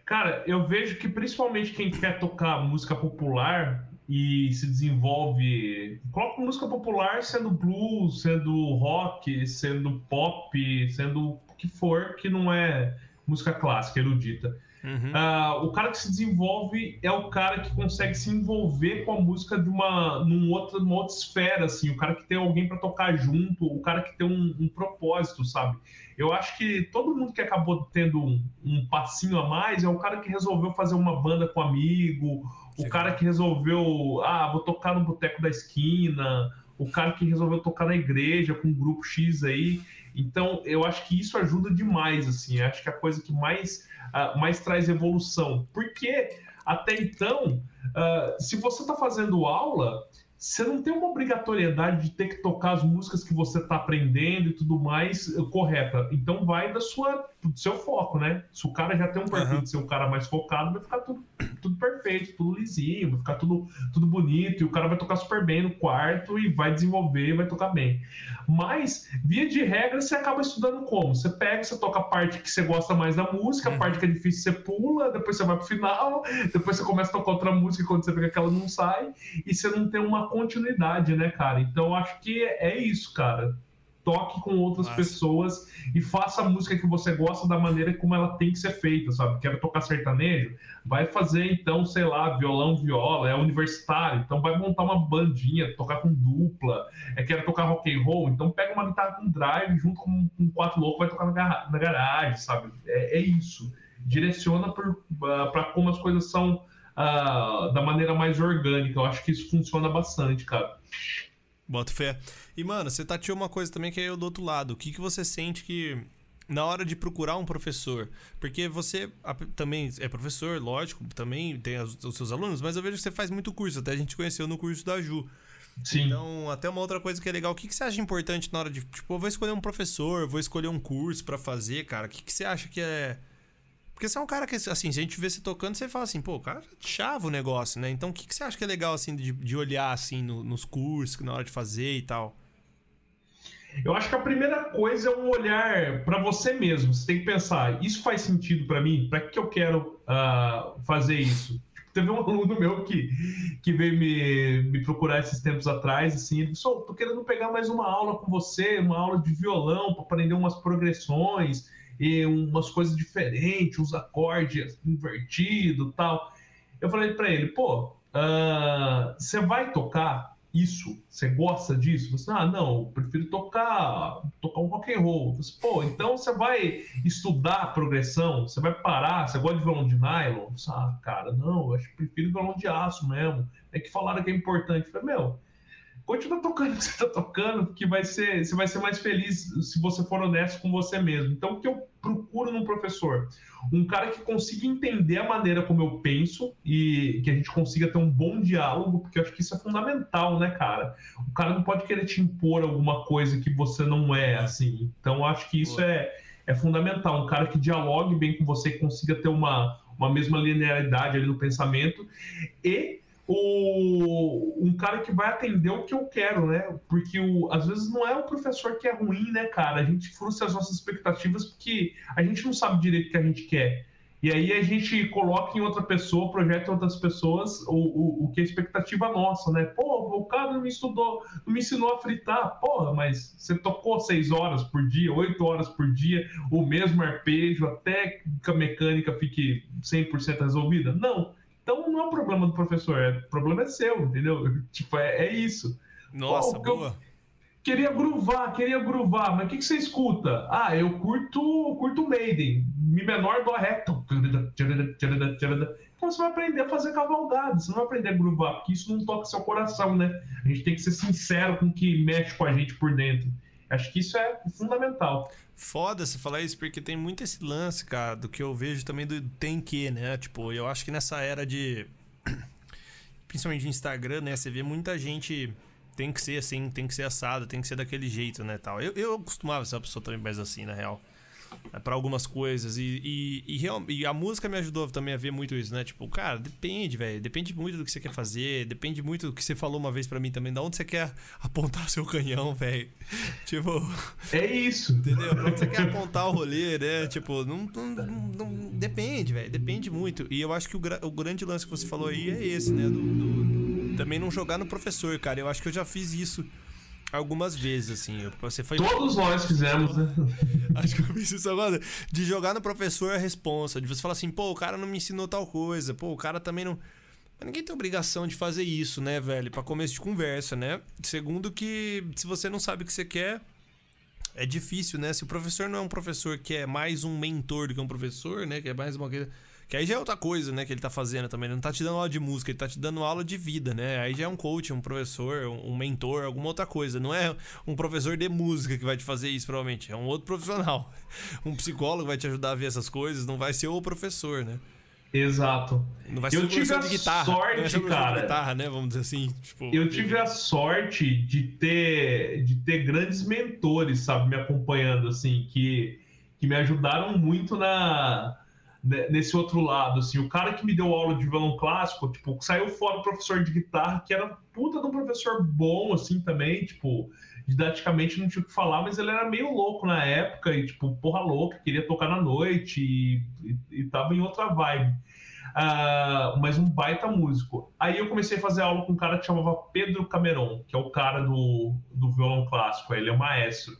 Cara, eu vejo que principalmente quem quer tocar música popular e se desenvolve. Coloca música popular sendo blues, sendo rock, sendo pop, sendo o que for, que não é música clássica, erudita. Uhum. Ah, o cara que se desenvolve é o cara que consegue se envolver com a música de uma, num outra, numa outra esfera, assim. O cara que tem alguém para tocar junto, o cara que tem um, um propósito, sabe? Eu acho que todo mundo que acabou tendo um, um passinho a mais é o cara que resolveu fazer uma banda com amigo, o cara que resolveu, ah, vou tocar no boteco da esquina, o cara que resolveu tocar na igreja com um grupo X aí. Então, eu acho que isso ajuda demais, assim. Eu acho que é a coisa que mais, ah, mais traz evolução. Porque, até então, ah, se você está fazendo aula, você não tem uma obrigatoriedade de ter que tocar as músicas que você está aprendendo e tudo mais eh, correta. Então, vai da sua, do seu foco, né? Se o cara já tem um perfil Aham. de ser um cara mais focado, vai ficar tudo, tudo perfeito, tudo lisinho, vai ficar tudo, tudo bonito, e o cara vai tocar super bem no quarto e vai desenvolver, vai tocar bem. Mas, via de regra, você acaba estudando como? Você pega, você toca a parte que você gosta mais da música, a parte que é difícil você pula, depois você vai pro final, depois você começa a tocar outra música quando você vê que ela não sai, e você não tem uma continuidade, né, cara? Então, eu acho que é isso, cara. Toque com outras Massa. pessoas e faça a música que você gosta da maneira como ela tem que ser feita, sabe? Quero tocar sertanejo? Vai fazer, então, sei lá, violão, viola, é universitário, então vai montar uma bandinha, tocar com dupla, é quero tocar rock and roll, então pega uma guitarra com drive junto com, com quatro loucos, vai tocar na, na garagem, sabe? É, é isso. Direciona para como as coisas são ah, da maneira mais orgânica. Eu acho que isso funciona bastante, cara. Bota fé. E, mano, você tateou uma coisa também que é eu do outro lado. O que, que você sente que. Na hora de procurar um professor, porque você a- também é professor, lógico, também tem os seus alunos, mas eu vejo que você faz muito curso, até a gente conheceu no curso da Ju. Sim. Então, até uma outra coisa que é legal, o que, que você acha importante na hora de, tipo, eu vou escolher um professor, vou escolher um curso pra fazer, cara, o que, que você acha que é... Porque você é um cara que, assim, se a gente vê você tocando, você fala assim, pô, cara chava o negócio, né? Então, o que, que você acha que é legal, assim, de, de olhar, assim, no- nos cursos, na hora de fazer e tal? Eu acho que a primeira coisa é um olhar para você mesmo. Você tem que pensar: isso faz sentido para mim? Para que eu quero uh, fazer isso? Teve um aluno meu que, que veio me, me procurar esses tempos atrás, assim, ele disse, oh, tô querendo pegar mais uma aula com você, uma aula de violão, para aprender umas progressões e umas coisas diferentes, uns acordes invertidos tal. Eu falei para ele, pô, uh, você vai tocar? isso? Você gosta disso? Você, ah, não, eu prefiro tocar, tocar um rock and roll. Você, Pô, então você vai estudar progressão? Você vai parar? Você gosta de violão de nylon? Você, ah, cara, não, eu acho que prefiro violão de aço mesmo. É que falaram que é importante. Eu falei, meu, continua tocando o que você está tocando, porque vai ser, você vai ser mais feliz se você for honesto com você mesmo. Então, o que eu procuro num professor? Um cara que consiga entender a maneira como eu penso e que a gente consiga ter um bom diálogo, porque eu acho que isso é fundamental, né, cara? O cara não pode querer te impor alguma coisa que você não é, assim. Então, eu acho que isso é, é fundamental. Um cara que dialogue bem com você, que consiga ter uma, uma mesma linearidade ali no pensamento e o, um cara que vai atender o que eu quero, né? Porque o, às vezes não é o professor que é ruim, né, cara? A gente frustra as nossas expectativas porque a gente não sabe direito o que a gente quer. E aí a gente coloca em outra pessoa, projeta em outras pessoas o, o, o que é expectativa nossa, né? Pô, o cara não me estudou, não me ensinou a fritar. Porra, mas você tocou seis horas por dia, oito horas por dia, o mesmo arpejo, até que a mecânica fique 100% resolvida? Não. Então não é um problema do professor, é, o problema é seu, entendeu? Tipo, é, é isso. Nossa, Pô, boa. Queria gruvar, queria gruvar, mas o que, que você escuta? Ah, eu curto, curto Maiden, Mi menor, Dó Ré. Então você vai aprender a fazer cavalgada, você não vai aprender a gruvar, porque isso não toca seu coração, né? A gente tem que ser sincero com o que mexe com a gente por dentro. Acho que isso é fundamental. Foda você falar isso, porque tem muito esse lance, cara, do que eu vejo também do tem que, né? Tipo, eu acho que nessa era de. Principalmente de Instagram, né? Você vê muita gente. Tem que ser assim, tem que ser assado, tem que ser daquele jeito, né? Tal. Eu, eu costumava ser uma pessoa também mais assim, na real. É, para algumas coisas. E, e, e, real, e, a música me ajudou também a ver muito isso, né? Tipo, cara, depende, velho. Depende muito do que você quer fazer. Depende muito do que você falou uma vez para mim também. Da onde você quer apontar seu canhão, velho. Tipo. É isso. Entendeu? Pra onde você quer apontar o rolê, né? Tipo, não. não, não depende, velho. Depende muito. E eu acho que o, o, grande lance que você falou aí é esse, né? Do, do, também não jogar no professor, cara. Eu acho que eu já fiz isso algumas vezes, assim. Você foi... Todos nós fizemos, né? Acho que eu fiz isso agora. De jogar no professor a responsa. De você falar assim, pô, o cara não me ensinou tal coisa. Pô, o cara também não. Mas ninguém tem obrigação de fazer isso, né, velho? Pra começo de conversa, né? Segundo, que se você não sabe o que você quer, é difícil, né? Se o professor não é um professor que é mais um mentor do que um professor, né? Que é mais uma coisa que aí já é outra coisa, né, que ele tá fazendo também. Ele não tá te dando aula de música, ele tá te dando aula de vida, né? Aí já é um coach, um professor, um mentor, alguma outra coisa. Não é um professor de música que vai te fazer isso, provavelmente. É um outro profissional. Um psicólogo vai te ajudar a ver essas coisas, não vai ser o professor, né? Exato. Não vai ser eu tive a de guitarra, sorte, cara. De guitarra, né? Vamos dizer assim. Tipo, eu tive a sorte de ter, de ter grandes mentores, sabe, me acompanhando, assim, que, que me ajudaram muito na, nesse outro lado, assim, o cara que me deu aula de violão clássico, tipo, saiu fora o professor de guitarra, que era puta de um professor bom, assim, também, tipo, didaticamente não tinha o que falar, mas ele era meio louco na época, e, tipo, porra louca, queria tocar na noite, e, e, e tava em outra vibe. Uh, mas um baita músico. Aí eu comecei a fazer aula com um cara que chamava Pedro Cameron, que é o cara do, do violão clássico, ele é um maestro.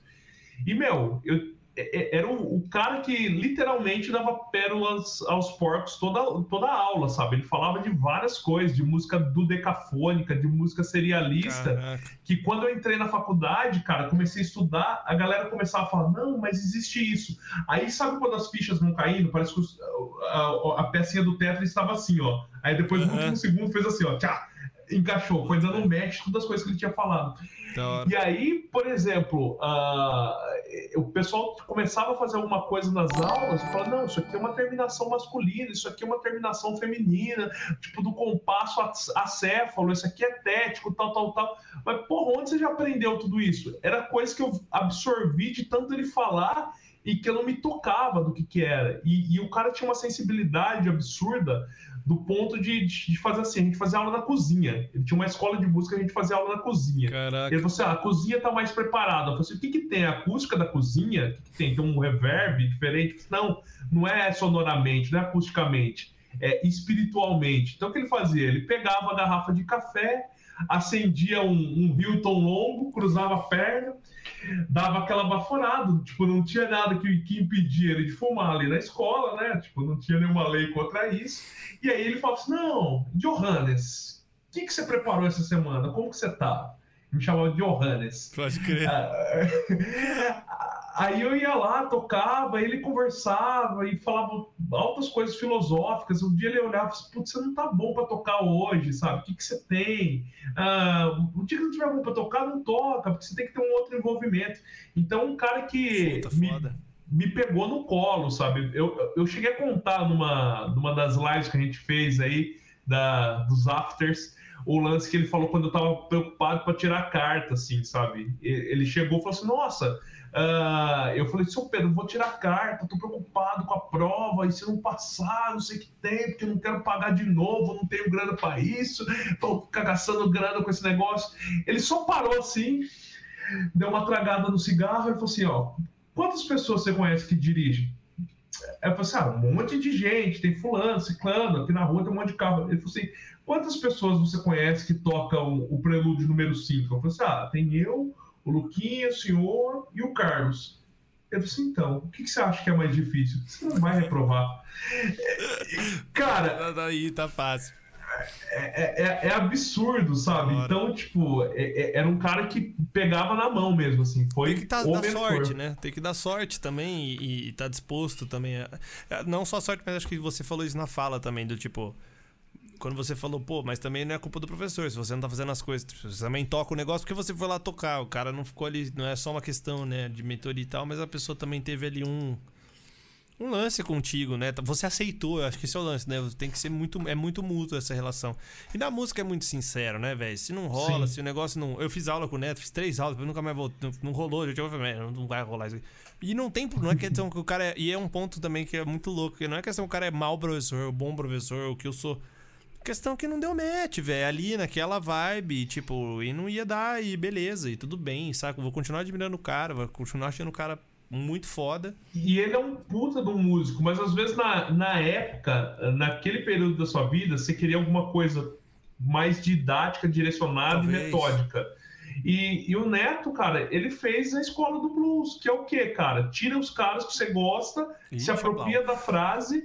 E, meu, eu era o, o, cara que literalmente dava pérolas aos porcos toda, toda a aula, sabe? Ele falava de várias coisas, de música dudecafônica, de música serialista, Caraca. que quando eu entrei na faculdade, cara, comecei a estudar, a galera começava a falar, não, mas existe isso. Aí sabe quando as fichas vão caindo? Parece que a, a, a, pecinha do teto estava assim, ó. Aí depois no último segundo fez assim, ó, tchá, encaixou, foi dando match todas as coisas que ele tinha falado. E aí, por exemplo, uh, o pessoal começava a fazer alguma coisa nas aulas e falava, não, isso aqui é uma terminação masculina, isso aqui é uma terminação feminina, tipo do compasso acéfalo, isso aqui é tético, tal, tal, tal. Mas, porra, onde você já aprendeu tudo isso? Era coisa que eu absorvi de tanto ele falar e que eu não me tocava do que que era. E, e o cara tinha uma sensibilidade absurda do ponto de, de, fazer assim, a gente fazia aula na cozinha. Ele tinha uma escola de música, a gente fazia aula na cozinha. Caraca. Ele falou assim: ah, a cozinha tá mais preparada. Eu falei assim: o que, que tem? A acústica da cozinha? O que, que tem? Tem um reverb diferente? Não, não é sonoramente, não é acusticamente, é espiritualmente. Então o que ele fazia? Ele pegava a garrafa de café, acendia um, um Hilton longo, cruzava a perna, dava aquela baforada. Tipo, não tinha nada que, que impedia ele de fumar ali na escola, né? Tipo, não tinha nenhuma lei contra isso. E aí ele falava assim: não, Johannes, o que, que você preparou essa semana? Como que você tá? Me chamava de Johannes. Pode crer. Aí eu ia lá, tocava, ele conversava e falava altas coisas filosóficas. Um dia ele olhava e falava, putz, você não tá bom para tocar hoje, sabe? O que, que você tem? Ah, o dia que não tiver bom para tocar, não toca, porque você tem que ter um outro envolvimento. Então, um cara que Puta, me, foda. me pegou no colo, sabe? Eu, eu cheguei a contar numa, numa das lives que a gente fez aí, da, dos afters, o lance que ele falou quando eu tava preocupado para tirar carta, assim, sabe? Ele chegou e falou assim: Nossa, ah, eu falei, seu Pedro, vou tirar carta, tô preocupado com a prova, e se não passar, não sei o que tem, porque eu não quero pagar de novo, não tenho grana para isso, tô cagaçando grana com esse negócio. Ele só parou assim, deu uma tragada no cigarro e falou assim: Ó, quantas pessoas você conhece que dirigem? Aí eu falei assim, ah, um monte de gente, tem fulano, ciclano, aqui na rua tem um monte de carro. Ele falou assim, quantas pessoas você conhece que tocam o prelúdio número 5? Eu falei assim, ah, tem eu, o Luquinha, o senhor e o Carlos. Eu assim, então, o que, que você acha que é mais difícil? Você não vai reprovar. Cara, Daí tá fácil. é, é- é absurdo, sabe? Então, tipo, é- é- era um cara que pegava na mão mesmo, assim. Foi Tem que tá, dar sorte, né? Tem que dar sorte também e, e tá disposto também. A- não só sorte, mas acho que você falou isso na fala também, do tipo. Quando você falou, pô, mas também não é culpa do professor, se você não tá fazendo as coisas. Você também toca o negócio porque você foi lá tocar. O cara não ficou ali, não é só uma questão, né, de mentoria e tal, mas a pessoa também teve ali um. Um lance contigo, né? Você aceitou, eu acho que esse é o lance, né? Tem que ser muito. É muito mútuo essa relação. E na música é muito sincero, né, velho? Se não rola, Sim. se o negócio não. Eu fiz aula com o Neto, fiz três aulas, depois nunca mais voltou. Não, não rolou, eu já falei, "Man, não vai rolar isso aqui. E não tem. Não é questão que o cara é. E é um ponto também que é muito louco, que não é questão que o cara é mau professor, ou bom professor, ou que eu sou. Questão que não deu match, velho. Ali naquela vibe, tipo, e não ia dar, e beleza, e tudo bem, saca? Vou continuar admirando o cara, vou continuar achando o cara muito foda. E ele é um puta de um músico, mas às vezes na, na época, naquele período da sua vida, você queria alguma coisa mais didática, direcionada Talvez. e metódica. E, e o Neto, cara, ele fez a escola do blues, que é o quê, cara? Tira os caras que você gosta, se apropria da frase,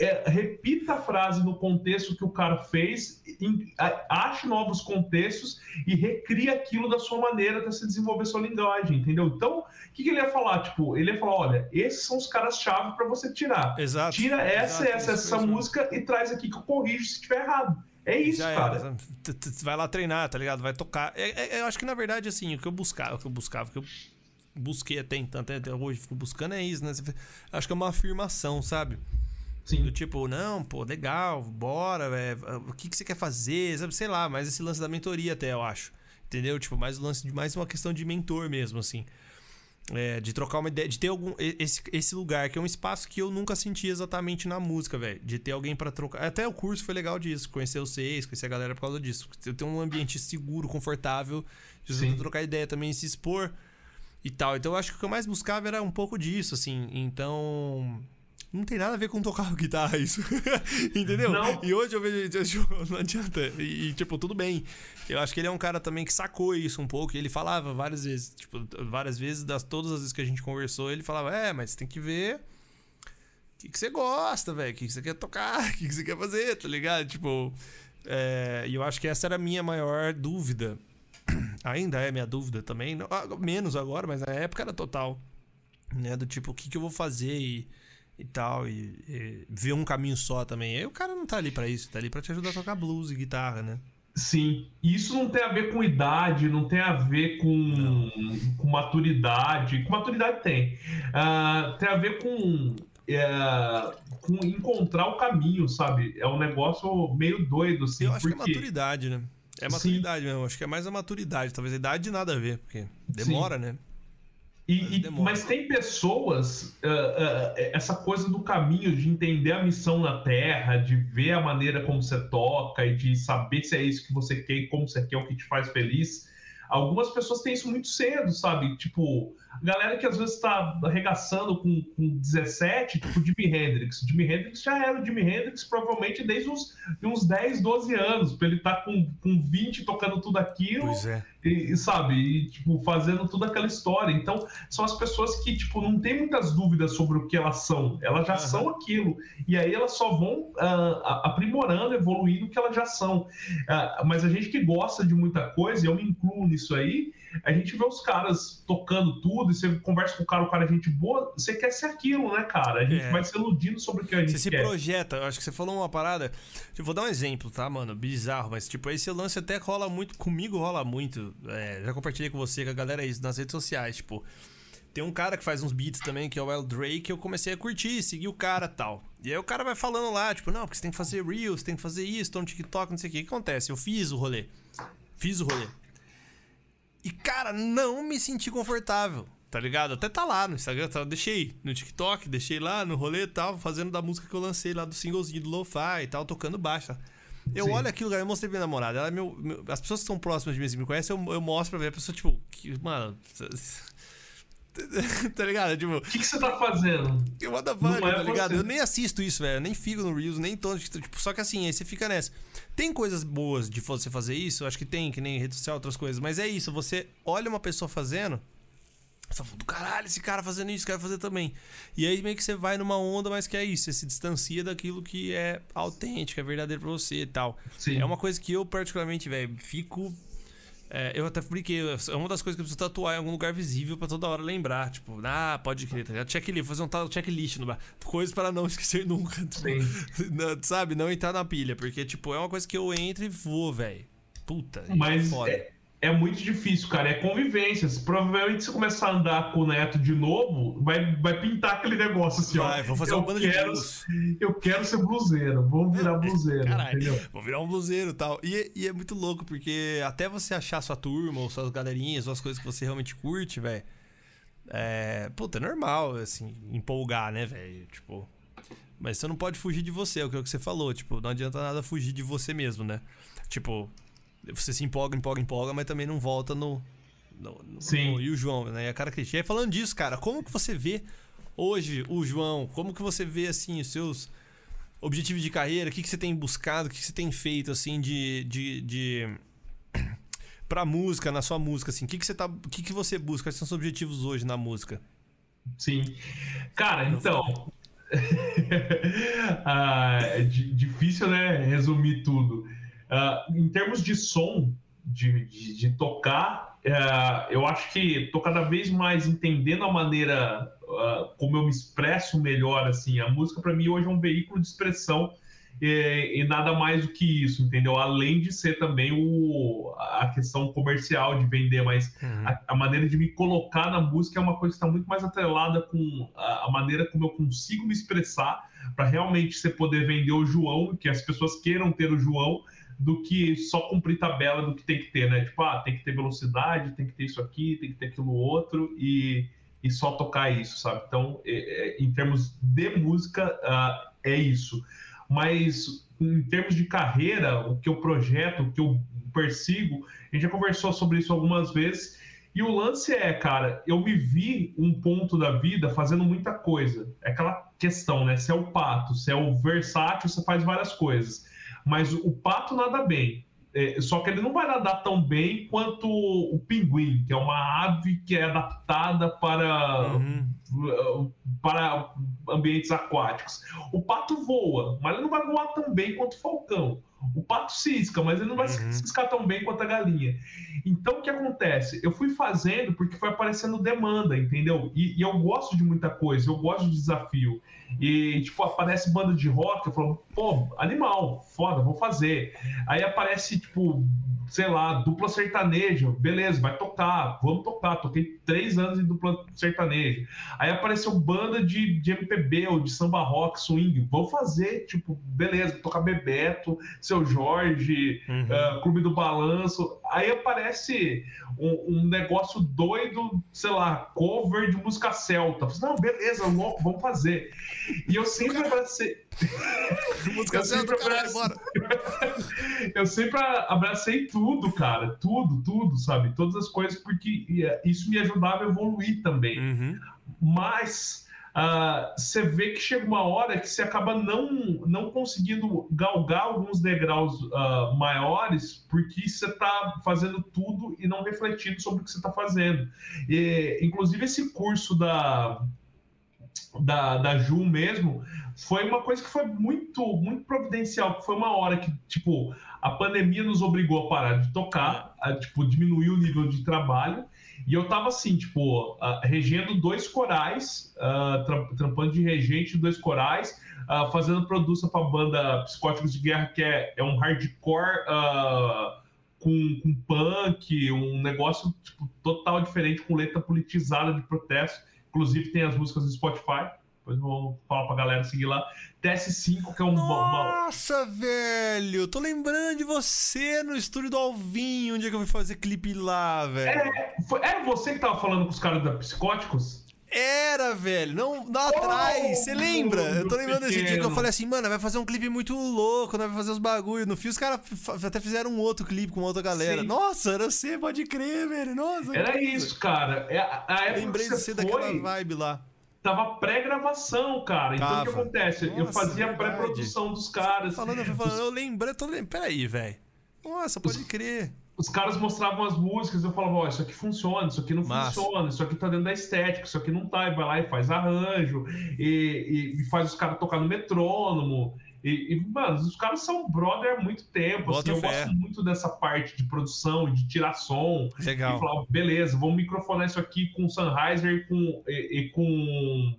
é, repita a frase no contexto que o cara fez, em- a- ache novos contextos e recria aquilo da sua maneira para se desenvolver sua linguagem, entendeu? Então, o que, que ele ia falar? Tipo, ele ia falar: olha, esses são os caras-chave para você tirar. Exato. Tira essa, Exato, essa, essa mesmo. música e traz aqui que eu corrijo se estiver errado. É isso, Já cara. t- Vai lá treinar, tá ligado? Vai tocar. É- é- eu acho que na verdade, assim, o que eu buscava, o que eu buscava, o que eu busquei até então, até, até hoje, fico buscando é isso, né? Acho que é uma afirmação, sabe? Do Sim. tipo, não, pô, legal, bora, é, o que, que você quer fazer, sabe? Sei lá, mas esse lance da mentoria até, eu acho. Entendeu? Tipo, mais o lance de mais uma questão de mentor mesmo, assim. É, de trocar uma ideia, de ter algum. Esse, esse lugar, que é um espaço que eu nunca senti exatamente na música, velho. De ter alguém pra trocar. Até o curso foi legal disso, conhecer vocês, conhecer a galera por causa disso. Eu tenho um ambiente seguro, confortável, de trocar ideia também, se expor e tal. Então eu acho que o que eu mais buscava era um pouco disso, assim. Então. Não tem nada a ver com tocar guitarra, isso. Entendeu? Não. E hoje eu vejo. tipo, Não adianta. E, e, tipo, tudo bem. Eu acho que ele é um cara também que sacou isso um pouco. E ele falava várias vezes. Tipo, várias vezes, das todas as vezes que a gente conversou, ele falava: É, mas tem que ver. O que, que você gosta, velho? O que, que você quer tocar? O que, que você quer fazer, tá ligado? Tipo. é, E eu acho que essa era a minha maior dúvida. Ainda é minha dúvida também. não- ah, Menos agora, mas na época era total. Né? Do tipo, o que, que eu vou fazer e, e tal. E, e ver um caminho só também. Aí o cara não tá ali pra isso, tá ali pra te ajudar a tocar blues e guitarra, né? Sim, isso não tem a ver com idade, não tem a ver com, com maturidade. Com maturidade tem. Ah, tem a ver com, é, com encontrar o caminho, sabe? É um negócio meio doido, assim. eu acho que é porque... maturidade, né? É Sim. maturidade mesmo. Acho que é mais a maturidade. Talvez a idade nada a ver, porque demora, né? E- Mas e- mas tem pessoas, ah, ah, essa coisa do caminho, de entender a missão na Terra, de ver a maneira como você toca e de saber se é isso que você quer e como você quer, o que te faz feliz. Algumas pessoas têm isso muito cedo, sabe? Tipo, galera que às vezes tá arregaçando com, com 17, tipo Jimi Hendrix. Jimi Hendrix já era o Jimi Hendrix provavelmente desde uns, uns 10, 12 anos, pra ele tá com, com 20 tocando tudo aquilo. Pois é. E, e, sabe, e, tipo, fazendo toda aquela história. Então, são as pessoas que, tipo, não tem muitas dúvidas sobre o que elas são. Elas já Aham. são aquilo. E aí elas só vão a- aprimorando, evoluindo o que elas já são. Ah, mas a gente que gosta de muita coisa, e eu me incluo nisso aí, a gente vê os caras tocando tudo, e você conversa com o cara, o cara é gente boa, você quer ser aquilo, né, cara? A gente É. vai se iludindo sobre o que a gente Você se quer. projeta, eu acho que você falou uma parada. Eu vou dar um exemplo, tá, mano? Bizarro, mas tipo, esse lance até rola muito. Comigo rola muito. é, já compartilhei com você, com a galera isso nas redes sociais. Tipo, tem um cara que faz uns beats também, que é o El Drake, eu comecei a curtir, seguir o cara e tal. E aí o cara vai falando lá, tipo, não, porque você tem que fazer Reels, tem que fazer isso, tô no TikTok, não sei o que. O que acontece? Eu fiz o rolê. Fiz o rolê. E, cara, não me senti confortável, tá ligado? Até tá lá no Instagram, tá, deixei no TikTok, deixei lá no rolê e tal, fazendo da música que eu lancei lá do singlezinho do Lo-Fi e tal, tocando baixo. tá? Eu Sim. olho aquilo, cara, eu mostrei pra minha namorada. Ela é meu, meu- as pessoas que são próximas de mim, assim, me conhecem, eu, eu mostro pra ver a pessoa, tipo, que, mano. tá ligado? Tipo, O que, que você tá fazendo? que what the fuck, é tá ligado? você. Eu nem assisto isso, velho. Eu nem fico no Reels, nem tô. Tipo, só que assim, aí você fica nessa. Tem coisas boas de você fazer isso, acho que tem, que nem rede social, outras coisas. Mas é isso, você olha uma pessoa fazendo. Você fala, do caralho, esse cara fazendo isso, quero fazer também. E aí meio que você vai numa onda, mas que é isso, você se distancia daquilo que é autêntico, é verdadeiro pra você e tal. Sim. É uma coisa que eu, particularmente, velho, fico. É, eu até brinquei, é uma das coisas que eu preciso tatuar em algum lugar visível pra toda hora lembrar. Tipo, ah, pode crer, tá ligado? Checklist, fazer um tal checklist no bar. Coisas para não esquecer nunca. tipo, Sim. não- sabe? Não entrar na pilha. Porque, tipo, é uma coisa que eu entro e vou, velho. Puta, Mas foda. é, é muito difícil, cara. É convivência. Provavelmente se começar a andar com o neto de novo, vai, vai pintar aquele negócio assim, Vai, ó. vou fazer eu uma banda de quero, blues. Eu quero ser bluseiro. Vou virar bluseiro. Caralho, entendeu? vou virar um bluseiro e tal. E, e é muito louco, porque até você achar sua turma, ou suas galerinhas, ou as coisas que você realmente curte, velho. É. Puta, é normal, assim, empolgar, né, velho? Tipo. Mas você não pode fugir de você, é o que você falou. Tipo, não adianta nada fugir de você mesmo, né? Tipo, você se empolga, empolga, empolga, mas também não volta no. no, no- Sim. no- e o João, né? E a característica. E aí, falando disso, cara, como que você vê hoje o João? Como que você vê, assim, os seus objetivos de carreira? O que, que você tem buscado? O que, que você tem feito, assim, de. de, de... pra música, na sua música, assim? O que, que você tá. O que, que você busca? Quais são os objetivos hoje na música? Sim. Cara, então. Ah, é di- difícil, né? Resumir tudo. Ah, em termos de som, de, de, de tocar, ah, eu acho que tô cada vez mais entendendo a maneira ah, como eu me expresso melhor. Assim, a música para mim hoje é um veículo de expressão e, e nada mais do que isso, entendeu? Além de ser também o, a questão comercial de vender, mas a, a maneira de me colocar na música é uma coisa que está muito mais atrelada com a, a maneira como eu consigo me expressar para realmente você poder vender o João, que as pessoas queiram ter o João, do que só cumprir tabela do que tem que ter, né? Tipo, ah, tem que ter velocidade, tem que ter isso aqui, tem que ter aquilo outro e, e só tocar isso, sabe? Então, é- é, em termos de música, ah, é isso. Mas em termos de carreira, o que eu projeto, o que eu persigo, a gente já conversou sobre isso algumas vezes. E o lance é, cara, eu me vi um ponto da vida fazendo muita coisa. É aquela questão, né? Se é o pato, se é o versátil, você faz várias coisas. Mas o pato nada bem. É, só que ele não vai nadar tão bem quanto o pinguim, que é uma ave que é adaptada para Uhum. para ambientes aquáticos. O pato voa, mas ele não vai voar tão bem quanto o falcão. O pato cisca, mas ele não vai Uhum. ciscar tão bem quanto a galinha. Então, o que acontece? Eu fui fazendo porque foi aparecendo demanda, entendeu? E, e eu gosto de muita coisa, eu gosto de desafio. E, tipo, aparece banda de rock, eu falo, pô, animal, foda, vou fazer. Aí aparece, tipo, sei lá, dupla sertaneja, beleza, vai tocar, vamos tocar. Toquei três anos em dupla sertaneja. Aí apareceu banda de, de MPB ou de samba rock, swing, vamos fazer, tipo, beleza, tocar Bebeto, Seu Jorge, Uhum. ah, Clube do Balanço. Aí aparece um, um negócio doido, sei lá, cover de música celta. Não, beleza, louco, vamos fazer. E eu sempre abracei. Música eu sempre abracei- bora. eu sempre abracei tudo, cara. Tudo, tudo, sabe? Todas as coisas, porque isso me ajudava a evoluir também. Uhum. Mas ah, você vê que chega uma hora que você acaba não, não conseguindo galgar alguns degraus ah, maiores porque você está fazendo tudo e não refletindo sobre o que você está fazendo. E, inclusive, esse curso da, da, da Ju mesmo foi uma coisa que foi muito, muito providencial. Foi uma hora que, tipo, a pandemia nos obrigou a parar de tocar, a, tipo, diminuir o nível de trabalho. E eu tava assim, tipo, uh, regendo dois corais, uh, tra trampando de regente dois corais, uh, fazendo produção pra banda Psicóticos de Guerra, que é, é um hardcore com, com punk, um negócio tipo, total diferente, com letra politizada de protesto. Inclusive tem as músicas do Spotify. Depois vou falar pra galera seguir lá. TS5, que é um. Nossa, uma... velho! Tô lembrando de você no estúdio do Alvinho, um dia que eu fui fazer clipe lá, velho. É, foi, era você que tava falando com os caras da Psicóticos? Era, velho. Não, lá oh, atrás. Você lembra? Eu tô lembrando desse dia que eu falei assim, mano, vai fazer um clipe muito louco, né? Vai fazer os bagulho. No fim, os caras até fizeram um outro clipe com outra galera. Sim. Nossa, era você, pode crer, velho. Nossa. Era isso, cara. É, a, a Lembrei de você foi... daquela vibe lá tava pré-gravação, cara. Então tava. o que acontece? Nossa, eu fazia a pré-produção dos caras. Falando, eu, falando, eu lembrei, tô lembrando. Peraí, velho. Nossa, pode os, crer. Os caras mostravam as músicas, eu falava, ó, oh, isso aqui funciona, isso aqui não Massa. funciona, isso aqui tá dentro da estética, isso aqui não tá, e vai lá e faz arranjo, e, e, e faz os caras tocar no metrônomo. E, e, mano, os caras são brother há muito tempo. Assim, eu gosto muito dessa parte de produção, de tirar som. Legal. E falar, beleza, vamos microfonar isso aqui com Sennheiser e com, e, e com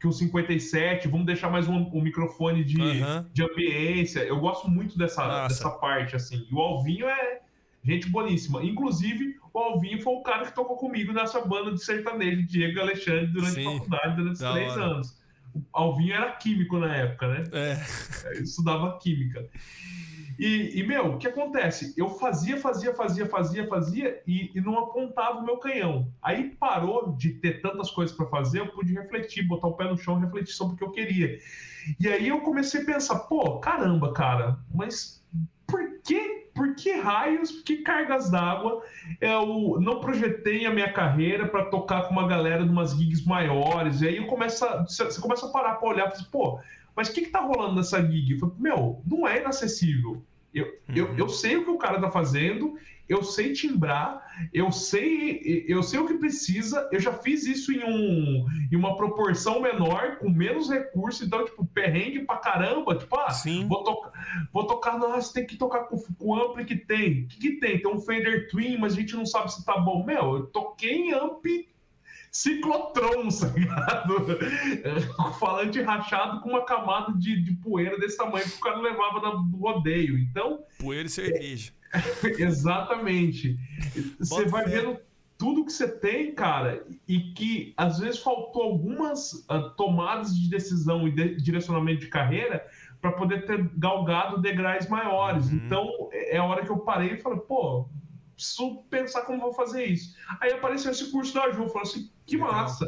que o 57, vamos deixar mais um, um microfone de, uhum. de ambiência. Eu gosto muito dessa, dessa parte, assim. E o Alvinho é gente boníssima. Inclusive, o Alvinho foi o cara que tocou comigo nessa banda de sertanejo, Diego Alexandre, durante Sim. a faculdade, durante os três hora. anos. O Alvinho era químico na época, né? É. Eu estudava química. E, e, meu, o que acontece? Eu fazia, fazia, fazia, fazia, fazia e, e não apontava o meu canhão. Aí parou de ter tantas coisas para fazer, eu pude refletir, botar o pé no chão, refletir sobre o que eu queria. E aí eu comecei a pensar, pô, caramba, cara, mas por que por que raios, por que cargas d'água eu não projetei a minha carreira para tocar com uma galera de umas gigs maiores? E aí eu começo a, você começa a parar para olhar e assim, pô, mas o que, que tá rolando nessa gig? Eu falei, meu, não é inacessível. Eu, uhum. eu, eu sei o que o cara tá fazendo, eu sei timbrar, eu sei, eu sei o que precisa, eu já fiz isso em, um, em uma proporção menor, com menos recursos, então, tipo, perrengue pra caramba, tipo, ah, Sim. Vou, to vou tocar, nossa, tem que tocar com, com o ampli que tem. O que, que tem? Tem um Fender Twin, mas a gente não sabe se tá bom. Meu, eu toquei em amp ciclotron, tá ligado? Falante rachado com uma camada de, de poeira desse tamanho que o cara levava no rodeio. Então. Poeira e cerveja. Exatamente. Você vai vendo tudo que você tem, cara, e que às vezes faltou algumas uh, tomadas de decisão e de direcionamento de carreira para poder ter galgado degraus maiores. Uhum. Então é, é a hora que eu parei e falei, pô, preciso pensar como vou fazer isso. Aí apareceu esse curso da Ju, falou assim, que legal. massa.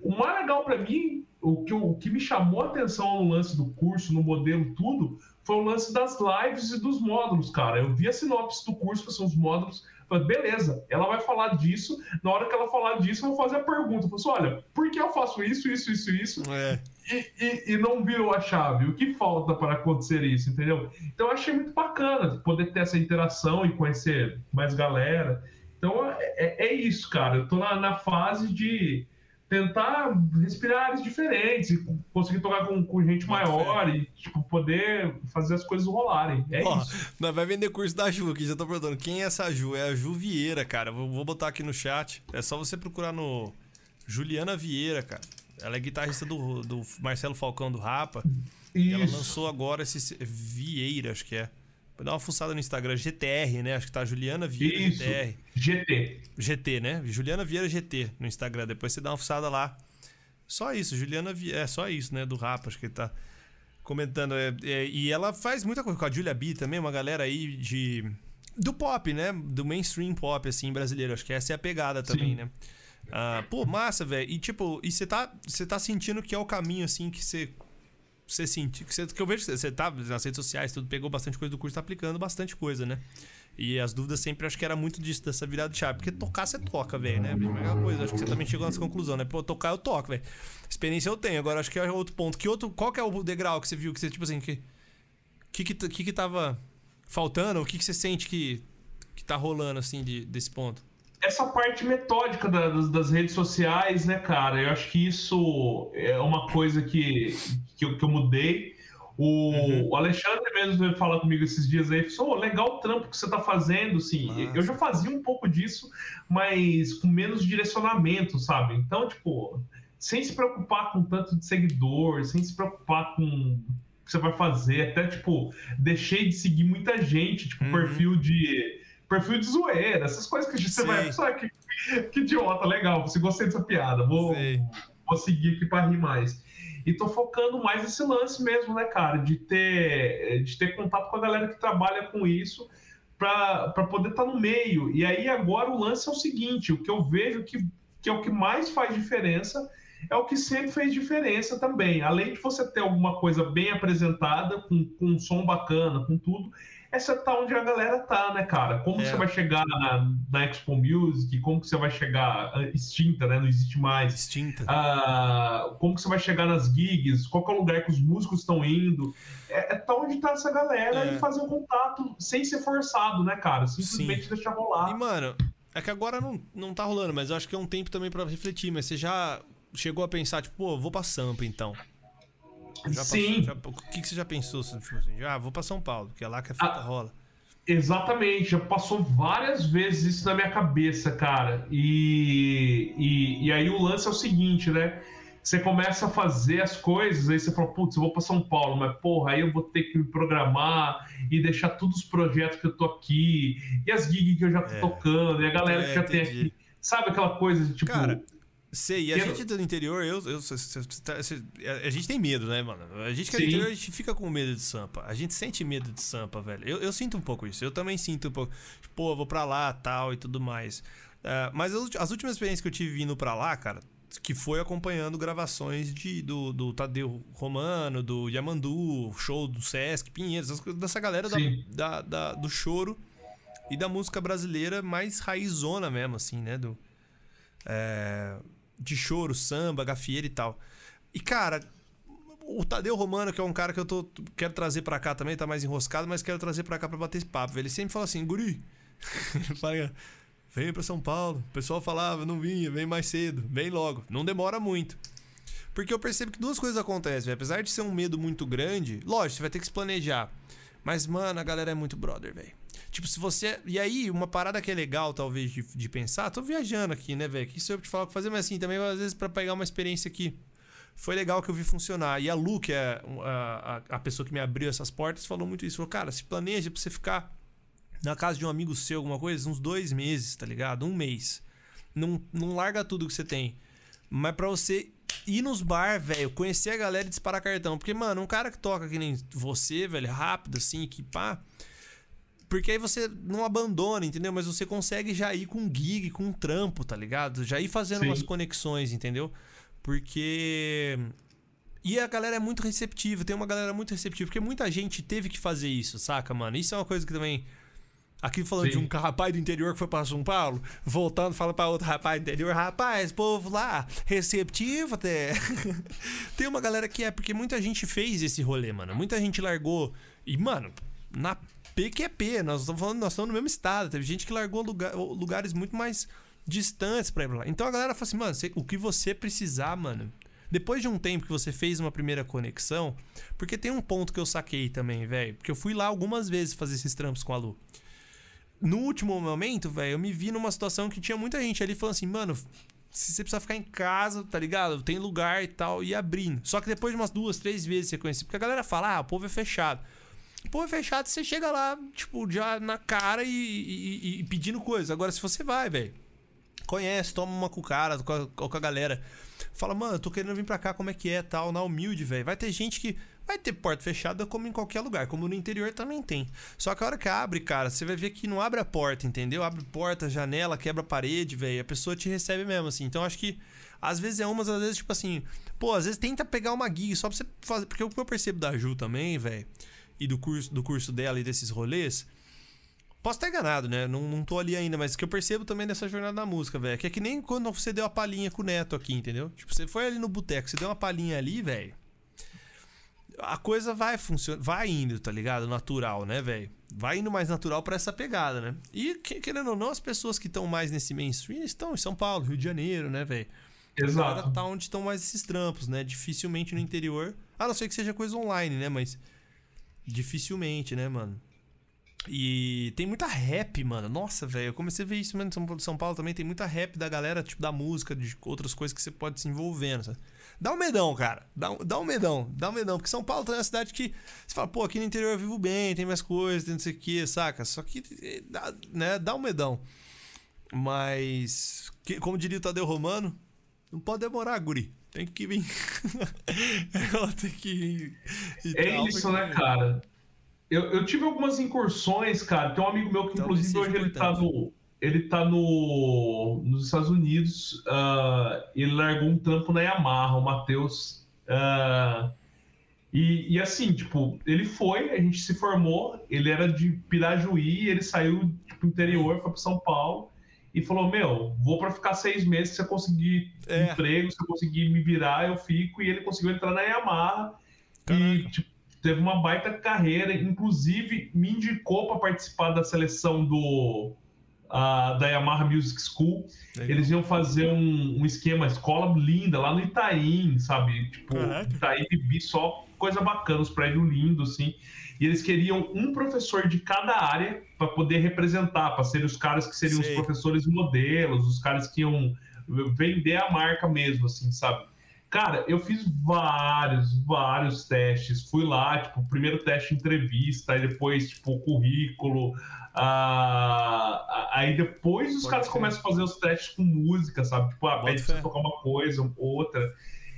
O mais legal para mim, o que, o que me chamou a atenção no lance do curso, no modelo, tudo, foi o lance das lives e dos módulos, cara. Eu vi a sinopse do curso, que são os módulos, falei, beleza, ela vai falar disso, na hora que ela falar disso, eu vou fazer a pergunta. Eu falei assim, olha, por que eu faço isso, isso, isso, isso? É. E, e, e, não virou a chave. O que falta para acontecer isso, entendeu? Então eu achei muito bacana poder ter essa interação e conhecer mais galera. Então é, é, é isso, cara. Eu tô na, na fase de tentar respirar áreas diferentes, conseguir tocar com, com gente maior e tipo, poder fazer as coisas rolarem. É Ó, isso. Nós vai vender curso da Ju aqui, já tô perguntando. Quem é essa Ju? É a Ju Vieira, cara. Vou, vou botar aqui no chat. É só você procurar no Juliana Vieira, cara. Ela é guitarrista do, do Marcelo Falcão do Rapa. Isso. E ela lançou agora esse Vieira, acho que é. Dá uma fuçada no Instagram, GTR, né? Acho que tá Juliana Vieira Isso, GTR. GT. GT, né? Juliana Vieira GT no Instagram. Depois você dá uma fuçada lá. Só isso, Juliana Vieira. É só isso, né? Do rap, acho que ele tá comentando. É, é, e ela faz muita coisa com a Julia B também, uma galera aí de. Do pop, né? Do mainstream pop, assim, brasileiro. Acho que essa é a pegada também, Sim. né? Ah, pô, massa, velho. E tipo, e você tá, tá sentindo que é o caminho, assim, que você você sentir. Que, você, que eu vejo que você tá nas redes sociais, tudo, pegou bastante coisa do curso, tá aplicando bastante coisa, né? E as dúvidas sempre acho que era muito disso, dessa virada de chave. Porque tocar você toca, velho, né? Primeira coisa, acho que você também chegou nessa conclusão, né? Pô, tocar eu toco, velho. Experiência eu tenho. Agora acho que é outro ponto. Que outro, qual que é o degrau que você viu que você, tipo assim, que. Que que, que, que tava faltando? O que, que você sente que, que tá rolando, assim, de, desse ponto? Essa parte metódica da- das, das redes sociais, né, cara? Eu acho que isso é uma coisa que, que, eu, que eu mudei. O, o Alexandre mesmo veio falar comigo esses dias aí, falou, "Ô, legal o trampo que você tá fazendo, assim. Massa. Eu já fazia um pouco disso, mas com menos direcionamento, sabe? Então, tipo, sem se preocupar com tanto de seguidor, sem se preocupar com o que você vai fazer, até, tipo, deixei de seguir muita gente, tipo, Uhum. perfil de perfil de zoeira, essas coisas que você vai, sabe, que, que idiota, legal, você gostei dessa piada, vou, vou seguir aqui pra rir mais. E tô focando mais nesse lance mesmo, né, cara, de ter, de ter contato com a galera que trabalha com isso pra poder estar no meio. E aí agora o lance é o seguinte, o que eu vejo que, que é o que mais faz diferença é o que sempre fez diferença também. Além de você ter alguma coisa bem apresentada, com, com um som bacana, com tudo, é você tá onde a galera tá, né, cara? Como É. você vai chegar na, na Expo Music, como que você vai chegar ah, extinta, né? Não existe mais. Extinta. Ah, como que você vai chegar nas gigs, qual que é o lugar que os músicos estão indo. É, é tá onde tá essa galera É. e fazer o contato sem ser forçado, né, cara? Simplesmente deixar E, rolar. mano, é que agora não, não tá rolando, mas eu acho que é um tempo também pra refletir. Mas você já chegou a pensar, tipo, pô, vou pra Sampa então. Já Sim. passou- já- o que, que você já pensou? Tipo assim, já vou pra São Paulo, porque é lá que a fita Ah, rola. Exatamente, já passou várias vezes isso na minha cabeça, cara. E, e, e aí o lance é o seguinte, né? Você começa a fazer as coisas, aí você fala, putz, eu vou pra São Paulo, mas porra, aí eu vou ter que me programar e deixar todos os projetos que eu tô aqui, e as gigs que eu já tô É. tocando, e a galera É, que já tem entendi. aqui. Sabe aquela coisa de tipo. Cara, Sei, e a Eu- gente do interior, eu, eu, cê- cê- a gente tem medo, né, mano? A gente que é do interior, a gente fica com medo de Sampa. A gente sente medo de Sampa, velho. Eu, eu sinto um pouco isso. Eu também sinto um pouco. Pô, vou pra lá, tal e tudo mais. Ah, mas as, últimas experiências que eu tive vindo pra lá, cara, que foi acompanhando gravações de, do, do Tadeu Romano, do Yamandu, show do Sesc, Pinheiros, dessa galera da, da, da- do choro e da música brasileira mais raizona mesmo, assim, né? Do, é, de choro, samba, gafieira e tal. E, cara, o Tadeu Romano, que é um cara que eu tô, quero trazer pra cá também, tá mais enroscado, mas quero trazer pra cá pra bater esse papo. Ele sempre fala assim, guri, vem pra São Paulo. O pessoal falava, não vinha, vem mais cedo, vem logo. Não demora muito. Porque eu percebo que duas coisas acontecem. Apesar de ser um medo muito grande, lógico, você vai ter que se planejar. Mas, mano, a galera é muito brother, velho. Tipo, se você. E aí, uma parada que é legal, talvez, de, de pensar. Tô viajando aqui, né, velho? Que isso eu te falar o que fazer, mas assim, também, às vezes, pra pegar uma experiência que foi legal que eu vi funcionar. E a Lu, que é a, a, a pessoa que me abriu essas portas, falou muito isso. Falou, cara, se planeja pra você ficar na casa de um amigo seu, alguma coisa, uns dois meses, tá ligado? Um mês. Não, não larga tudo que você tem. Mas pra você ir nos bar, velho, conhecer a galera e disparar cartão. Porque, mano, um cara que toca que nem você, velho, rápido, assim, que pá. Porque aí você não abandona, entendeu? Mas você consegue já ir com um gig, com um trampo, tá ligado? Já ir fazendo Sim. umas conexões, entendeu? Porque. E a galera é muito receptiva, tem uma galera muito receptiva, porque muita gente teve que fazer isso, saca, mano? Isso é uma coisa que também. Aqui falando Sim. de um rapaz do interior que foi pra São Paulo, voltando, fala pra outro rapaz do interior, rapaz, povo lá, receptivo até. Tem uma galera que é, porque muita gente fez esse rolê, mano. Muita gente largou. E, mano, na PQP, nós estamos falando, nós estamos no mesmo estado. Teve gente que largou lugar- lugares muito mais distantes pra ir pra lá. Então a galera fala assim, mano, você- o que você precisar, mano. Depois de um tempo que você fez uma primeira conexão, porque tem um ponto que eu saquei também, velho. Porque eu fui lá algumas vezes fazer esses trampos com a Lu no último momento, velho, eu me vi numa situação que tinha muita gente ali falando assim, mano, se você precisar ficar em casa, tá ligado? Tem lugar e tal, e abrindo. Só que depois de umas duas, três vezes você conhece, porque a galera fala, ah, o povo é fechado. Povo é fechado, você chega lá, tipo, já na cara e, e- e- pedindo coisa. Agora, se você vai, velho, conhece, toma uma com o cara, com a, com a galera. Fala, mano, eu tô querendo vir pra cá, como é que é, tal, na humilde, velho. Vai ter gente que. Vai ter porta fechada como em qualquer lugar, como no interior também tem. Só que a hora que abre, cara, você vai ver que não abre a porta, entendeu? Abre porta, janela, quebra parede, velho. A pessoa te recebe mesmo, assim. Então acho que às vezes é umas, às vezes, tipo assim, pô, às vezes tenta pegar uma gig só pra você fazer. Porque o que eu percebo da Ju também, velho, e do curso, do curso dela e desses rolês. Posso estar enganado, né? Não, não tô ali ainda, mas o que eu percebo também dessa jornada da música, velho, que é que nem quando você deu a palhinha com o Neto aqui, entendeu? Tipo, você foi ali no boteco, você deu uma palhinha ali, velho. A coisa vai funcionar, vai indo, tá ligado? Natural, né, velho? Vai indo mais natural pra essa pegada, né? E que- querendo ou não, as pessoas que estão mais nesse mainstream estão em São Paulo, Rio de Janeiro, né, velho? Exato. tá onde estão mais esses trampos, né? Dificilmente no interior. A não ser que seja coisa online, né? Mas. Dificilmente, né, mano? E tem muita rap, mano. Nossa, velho. Eu comecei a ver isso mesmo em São Paulo, também. Tem muita rap da galera, tipo, da música, de outras coisas que você pode se envolvendo, sabe? Dá um medão, cara. Dá um, dá um medão. Dá um medão. Porque São Paulo é uma cidade que você fala, pô, aqui no interior eu vivo bem, tem mais coisas, tem não sei o que, saca? Só que, eh, né, dá um medão. Mas, como diria o Tadeu Romano, não pode demorar, guri. Tem que vir. Ela tem que ir. e É isso, né, cara? Eu, eu tive algumas incursões, cara. Tem um amigo meu que, Talvez inclusive, hoje ele tá, no, ele tá no, nos Estados Unidos. ah, ele largou um trampo na Yamaha, o Matheus. ah, e, e assim, tipo, ele foi, a gente se formou. Ele era de Pirajuí, ele saiu tipo, interior, foi para São Paulo. E falou: Meu, vou para ficar seis meses. Se eu conseguir É. emprego, se eu conseguir me virar, eu fico. E ele conseguiu entrar na Yamaha. E Caraca. tipo, teve uma baita carreira, inclusive me indicou para participar da seleção do ah, da Yamaha Music School. Legal. Eles iam fazer um, um esquema, escola linda lá no Itaim, sabe? Tipo, Caraca. Itaim Bibi, só coisa bacana, os prédios lindos, assim. E eles queriam um professor de cada área para poder representar, para serem os caras que seriam Sei. os professores modelos, os caras que iam vender a marca mesmo, assim, sabe? Cara, eu fiz vários, vários testes. Fui lá, tipo, primeiro teste entrevista, aí depois, tipo, currículo. ah, aí depois os Pode caras crer. começam a fazer os testes com música, sabe? Tipo, ah, pede pra você tocar uma coisa, outra.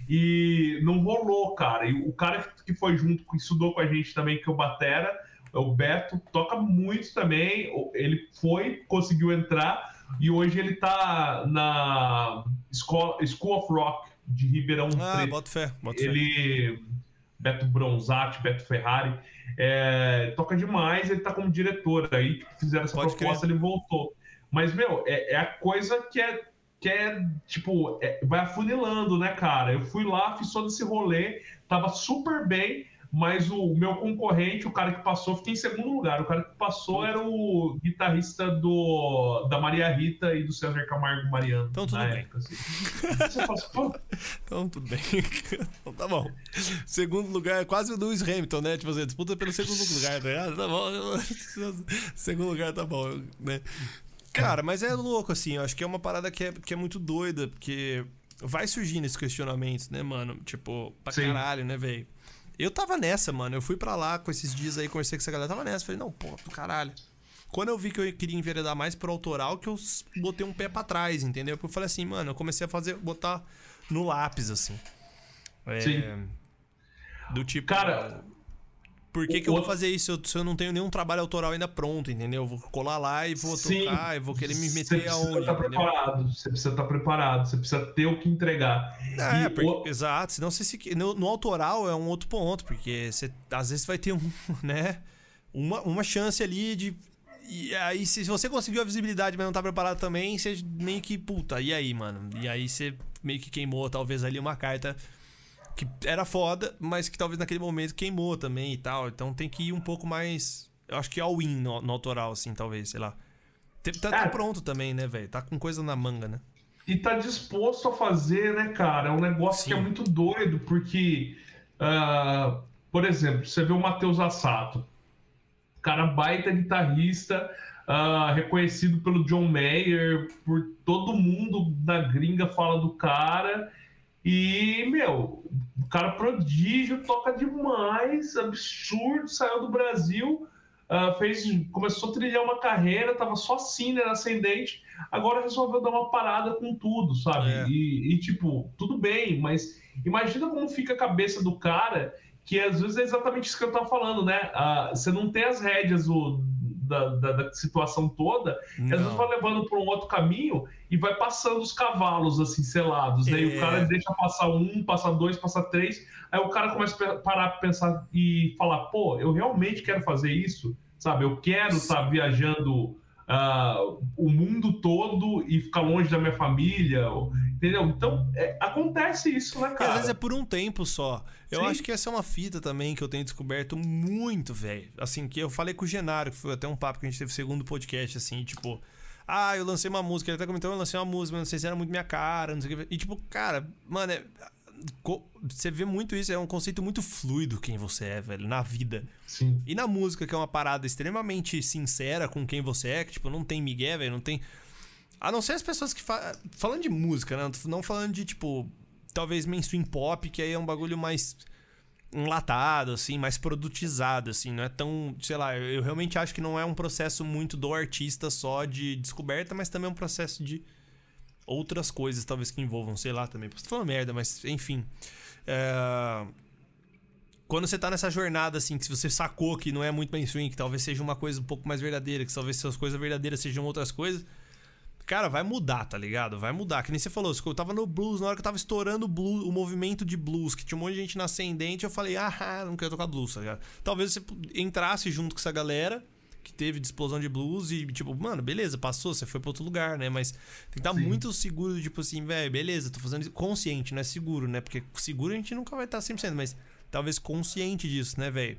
E não rolou, cara. E o cara que foi junto, que estudou com a gente também, que é o Batera, é o Beto, toca muito também. Ele foi, conseguiu entrar, e hoje ele tá na School, School of Rock de Ribeirão Ah, Preto. bota fé, bota fé. Ele, Beto Bronzatti, Beto Ferrari, é, toca demais, ele tá como diretor. Aí fizeram essa Pode proposta, ele voltou. Mas, meu, é, é a coisa que é, que é tipo, é- vai afunilando, né, cara? Eu fui lá, fiz todo esse rolê, tava super bem, mas o meu concorrente, o cara que passou, fiquei em segundo lugar. O cara que passou era o guitarrista do, da Maria Rita e do César Camargo Mariano. Então, tudo na bem. época, assim. Você Então, tudo bem. então, tá bom. Segundo lugar é quase o Lewis Hamilton, né? Tipo assim, disputa pelo segundo lugar, tá ligado? Tá bom. segundo lugar tá bom, né? Cara, mas é louco, assim. Eu acho que é uma parada que é, que é muito doida, porque vai surgindo esses questionamentos, né, mano? Tipo, pra Sim. caralho, né, velho? Eu tava nessa, mano. Eu fui pra lá com esses dias aí, conversei com essa galera. Tava nessa. Falei, não, pô, do caralho. Quando eu vi que eu queria enveredar mais pro autoral, que eu botei um pé pra trás, entendeu? Porque eu falei assim, mano, eu comecei a fazer, botar no lápis, assim. É, Sim. Do tipo. Cara, Por que, o- que eu vou fazer isso se eu, se eu não tenho nenhum trabalho autoral ainda pronto, entendeu? Eu vou colar lá e vou Sim. tocar, eu vou querer me Você meter precisa aonde, estar entendeu? preparado. Você precisa estar preparado. Você precisa ter o que entregar. É, E porque- o- exato. Senão você se, no, no autoral é um outro ponto, porque você, às vezes vai ter um, né, uma, uma chance ali de. E aí, se você conseguiu a visibilidade, mas não tá preparado também, você meio que, puta, e aí, mano? E aí você meio que queimou, talvez, ali uma carta que era foda, mas que talvez naquele momento queimou também e tal. Então tem que ir um pouco mais. Eu acho que all-in no, no autoral, assim, talvez, sei lá. Tá, tá pronto também, né, velho? Tá com coisa na manga, né? e tá disposto a fazer, né, cara? É um negócio que é Sim. muito doido, porque, ah, por exemplo, você vê o Matheus Assato, cara baita guitarrista, ah, reconhecido pelo John Mayer, por todo mundo da gringa fala do cara. E, meu, o cara prodígio, toca demais, absurdo, saiu do Brasil, ah, fez, começou a trilhar uma carreira, tava só assim, né, ascendente, agora resolveu dar uma parada com tudo, sabe? É. E, e, tipo, tudo bem, mas imagina como fica a cabeça do cara que às vezes é exatamente isso que eu tava falando, né? Ah, você não tem as rédeas o, da, da, da situação toda, e às vezes vai levando para um outro caminho e vai passando os cavalos assim selados, né? E É. o cara deixa passar um, passar dois, passar três, aí o cara começa a parar pra pensar e falar, pô, eu realmente quero fazer isso, sabe? Eu quero estar viajando ah, o mundo todo e ficar longe da minha família, entendeu? Então, é, acontece isso, né, E às cara? vezes é por um tempo só. Eu Sim. acho que essa é uma fita também que eu tenho descoberto muito, velho. Assim, que eu falei com o Genaro, que foi até um papo que a gente teve segundo podcast, assim, tipo. Ah, eu lancei uma música, ele até comentou, eu lancei uma música, mas não sei se era muito minha cara, não sei o que. E tipo, cara, mano, é- você vê muito isso, é um conceito muito fluido quem você é, velho, na vida. Sim. E na música, que é uma parada extremamente sincera com quem você é, que, tipo, não tem migué, velho, não tem. A não ser as pessoas que. Fa... Falando de música, né? Não falando de, tipo, talvez mainstream pop, que aí é um bagulho mais enlatado, assim, mais produtizado, assim, não é tão. Sei lá, eu, eu realmente acho que não é um processo muito do artista só de descoberta, mas também é um processo de outras coisas, talvez que envolvam, sei lá também. Posso falar merda, mas enfim. É quando você tá nessa jornada, assim, que você sacou que não é muito mainstream, que talvez seja uma coisa um pouco mais verdadeira, que talvez suas coisas verdadeiras sejam outras coisas, cara, vai mudar, tá ligado? Vai mudar. Que nem você falou, eu tava no blues, na hora que eu tava estourando o blues, o movimento de blues, que tinha um monte de gente na ascendente, eu falei, ah, não quero tocar blues, tá ligado? Talvez você entrasse junto com essa galera que teve de explosão de blues e, tipo, mano, beleza, passou, você foi pra outro lugar, né? Mas tem que estar Sim. muito seguro, tipo assim, velho, beleza, tô fazendo isso consciente, não é seguro, né? Porque seguro a gente nunca vai estar 100%, mas talvez consciente disso, né, velho?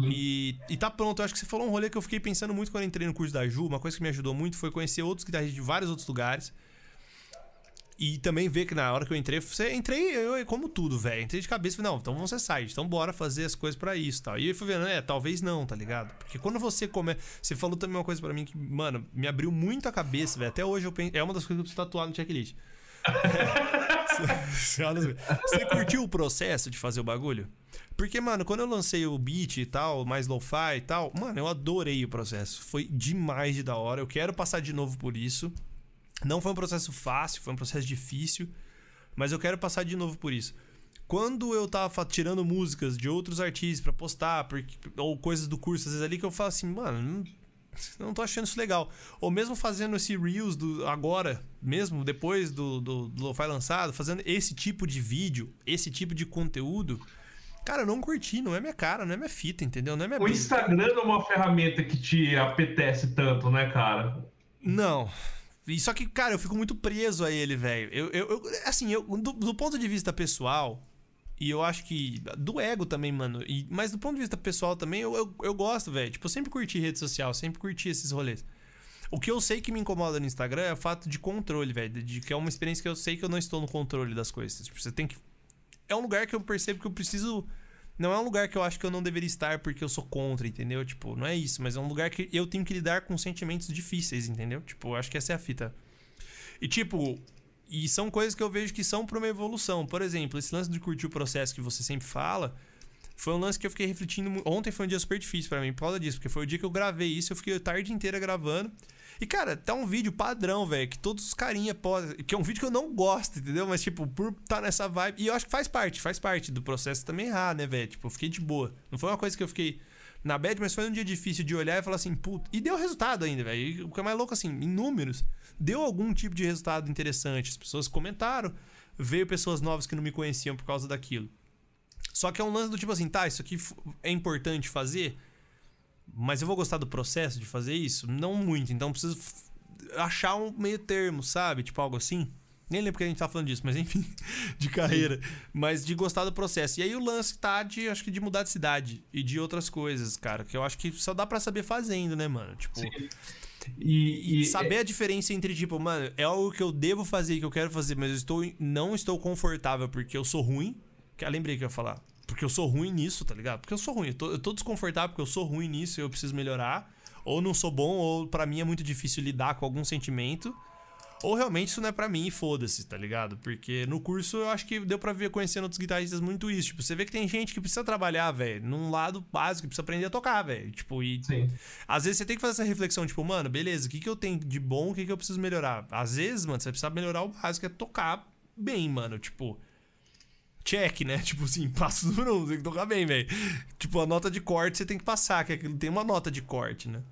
E, e tá pronto, eu acho que você falou um rolê que eu fiquei pensando muito quando eu entrei no curso da Ju. Uma coisa que me ajudou muito foi conhecer outros guitarristas de vários outros lugares. E também ver que na hora que eu entrei, você entrei eu, como tudo, velho. Entrei de cabeça e falei, não, então vamos ser site, então bora fazer as coisas pra isso e tal. E eu fui vendo, é, talvez não, tá ligado? Porque quando você come. Você falou também uma coisa pra mim que, mano, me abriu muito a cabeça, velho. Até hoje eu penso. É uma das coisas que eu preciso tatuar no checklist. Você- você- Você curtiu o processo de fazer o bagulho? Porque, mano, quando eu lancei o beat e tal, mais lo-fi e tal, mano, eu adorei o processo. Foi demais de da hora. Eu quero passar de novo por isso. Não foi um processo fácil, foi um processo difícil, mas eu quero passar de novo por isso. Quando eu tava tirando músicas de outros artistas pra postar, porque, ou coisas do curso, às vezes ali que eu falo assim, mano, não, não tô achando isso legal. Ou mesmo fazendo esse Reels do, agora, mesmo depois do, do, do Lo-Fi lançado, fazendo esse tipo de vídeo, esse tipo de conteúdo, cara, eu não curti, não é minha cara, não é minha fita, entendeu? Não é minha O. Instagram é uma ferramenta que te apetece tanto, né, cara? Não. E só que, cara, eu fico muito preso a ele, velho. Eu, eu, eu- assim, eu, do, do ponto de vista pessoal, e eu acho que. Do ego também, mano. E, mas do ponto de vista pessoal também, eu, eu, eu gosto, velho. Tipo, eu sempre curti rede social, sempre curti esses rolês. O que eu sei que me incomoda no Instagram é o fato de controle, velho. De, que é uma experiência que eu sei que eu não estou no controle das coisas. Tipo, você tem que. É um lugar que eu percebo que eu preciso. Não é um lugar que eu acho que eu não deveria estar porque eu sou contra, entendeu? Tipo, não é isso, mas é um lugar que eu tenho que lidar com sentimentos difíceis, entendeu? Tipo, eu acho que essa é a fita. E tipo, e são coisas que eu vejo que são pra uma evolução. Por exemplo, esse lance de curtir o processo que você sempre fala, foi um lance que eu fiquei refletindo. Ontem foi um dia super difícil pra mim por causa disso, porque foi o dia que eu gravei isso, eu fiquei a tarde inteira gravando. E, cara, tá um vídeo padrão, velho, que todos os carinha podem. Que é um vídeo que eu não gosto, entendeu? Mas, tipo, por tá nessa vibe. E eu acho que faz parte, faz parte do processo também errar, né, velho? Tipo, eu fiquei de boa. Não foi uma coisa que eu fiquei na bad, mas foi um dia difícil de olhar e falar assim, puta. E deu resultado ainda, velho. O que é mais louco, assim, em números, deu algum tipo de resultado interessante. As pessoas comentaram, veio pessoas novas que não me conheciam por causa daquilo. Só que é um lance do tipo assim, tá, isso aqui é importante fazer, mas eu vou gostar do processo de fazer isso? Não muito, então eu preciso achar um meio termo, sabe? Tipo algo assim. Nem lembro porque a gente tá falando disso, mas enfim, de carreira. Mas de gostar do processo. E aí o lance tá de, acho que de mudar de cidade e de outras coisas, cara. Que eu acho que só dá pra saber fazendo, né, mano? Tipo, E, e- saber a diferença entre, tipo, mano, é algo que eu devo fazer, que eu quero fazer, mas eu estou, não estou confortável porque eu sou ruim. Que eu lembrei que eu ia falar. Porque eu sou ruim nisso, tá ligado? Porque eu sou ruim. Eu tô, eu tô desconfortável porque eu sou ruim nisso e eu preciso melhorar. Ou não sou bom, ou pra mim é muito difícil lidar com algum sentimento. Ou realmente isso não é pra mim e foda-se, tá ligado? Porque no curso eu acho que deu pra ver conhecendo outros guitarristas muito isso. Tipo, você vê que tem gente que precisa trabalhar, velho, num lado básico, que precisa aprender a tocar, velho. Tipo, e Sim. às vezes você tem que fazer essa reflexão, tipo, mano, beleza, o que, que eu tenho de bom, o que, que eu preciso melhorar? Às vezes, mano, você precisa melhorar o básico, é tocar bem, mano. Tipo, check, né? Tipo assim, passa o número um, tem que tocar bem, velho. Tipo, a nota de corte você tem que passar, que aquilo tem uma nota de corte, né?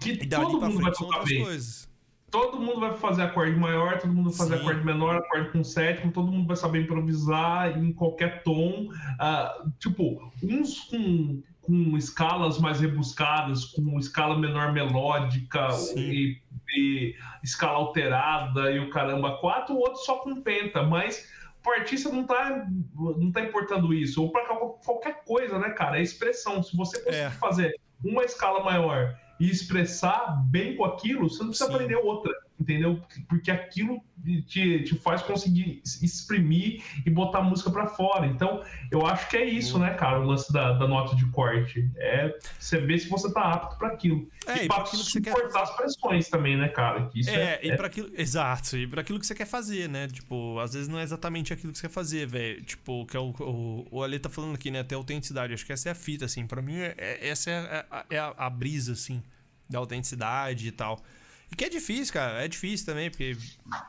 Que E dali todo pra mundo vai frente são tocar outras bem. coisas. Todo mundo vai fazer acorde maior, todo mundo vai fazer Sim. acorde menor, acorde com sétimo, todo mundo vai saber improvisar em qualquer tom. Ah, tipo, uns com, com escalas mais rebuscadas, com escala menor melódica e, e escala alterada e o caramba, quatro, outros só com penta, mas o artista não tá, não tá importando isso. Ou para qualquer coisa, né, cara? É expressão. Se você conseguir É. fazer uma escala maior e expressar bem com aquilo, você não precisa Sim. aprender outra, entendeu? Porque aquilo te, te faz conseguir exprimir e botar a música pra fora. Então, eu acho que é isso, né, cara, o lance da, da nota de corte. É você ver se você tá apto pra aquilo. É, e pra pra aquilo que você quer suportar as pressões também, né, cara? Que isso É, é, e para aquilo, exato, e para aquilo que você quer fazer, né? Tipo, às vezes não é exatamente aquilo que você quer fazer, velho. Tipo, que é o, o, o Ale tá falando aqui, né? Até autenticidade. Acho que essa é a fita, assim. Pra mim, é, é- essa é, a, é a- a brisa, assim, da autenticidade e tal. E que é difícil, cara. É difícil também, porque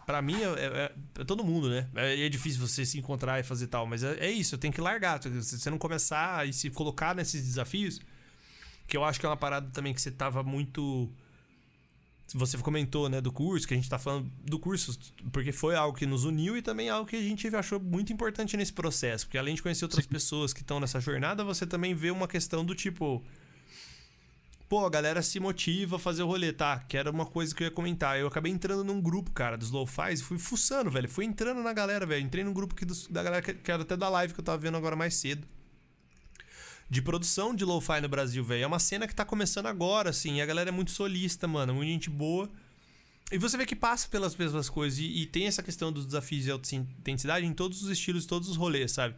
pra mim é, é- é todo mundo, né? É, é difícil você se encontrar e fazer tal. Mas é, é isso, eu tenho que largar. Se você não começar e se colocar nesses desafios, que eu acho que é uma parada também que você tava muito você comentou, né, do curso, que a gente tá falando do curso, porque foi algo que nos uniu e também algo que a gente achou muito importante nesse processo. Porque além de conhecer outras pessoas que estão nessa jornada, você também vê uma questão do tipo. Pô, a galera se motiva a fazer o rolê, tá? Que era uma coisa que eu ia comentar. Eu acabei entrando num grupo, cara, dos lo-fis, fui fuçando, velho. Fui entrando na galera, velho. Entrei num grupo aqui dos- da galera que, que era até da live que eu tava vendo agora mais cedo de produção de lo-fi no Brasil, velho. É uma cena que tá começando agora, assim. E a galera é muito solista, mano. Muita gente boa. E você vê que passa pelas mesmas coisas. E, e tem essa questão dos desafios de autenticidade em todos os estilos, todos os rolês, sabe?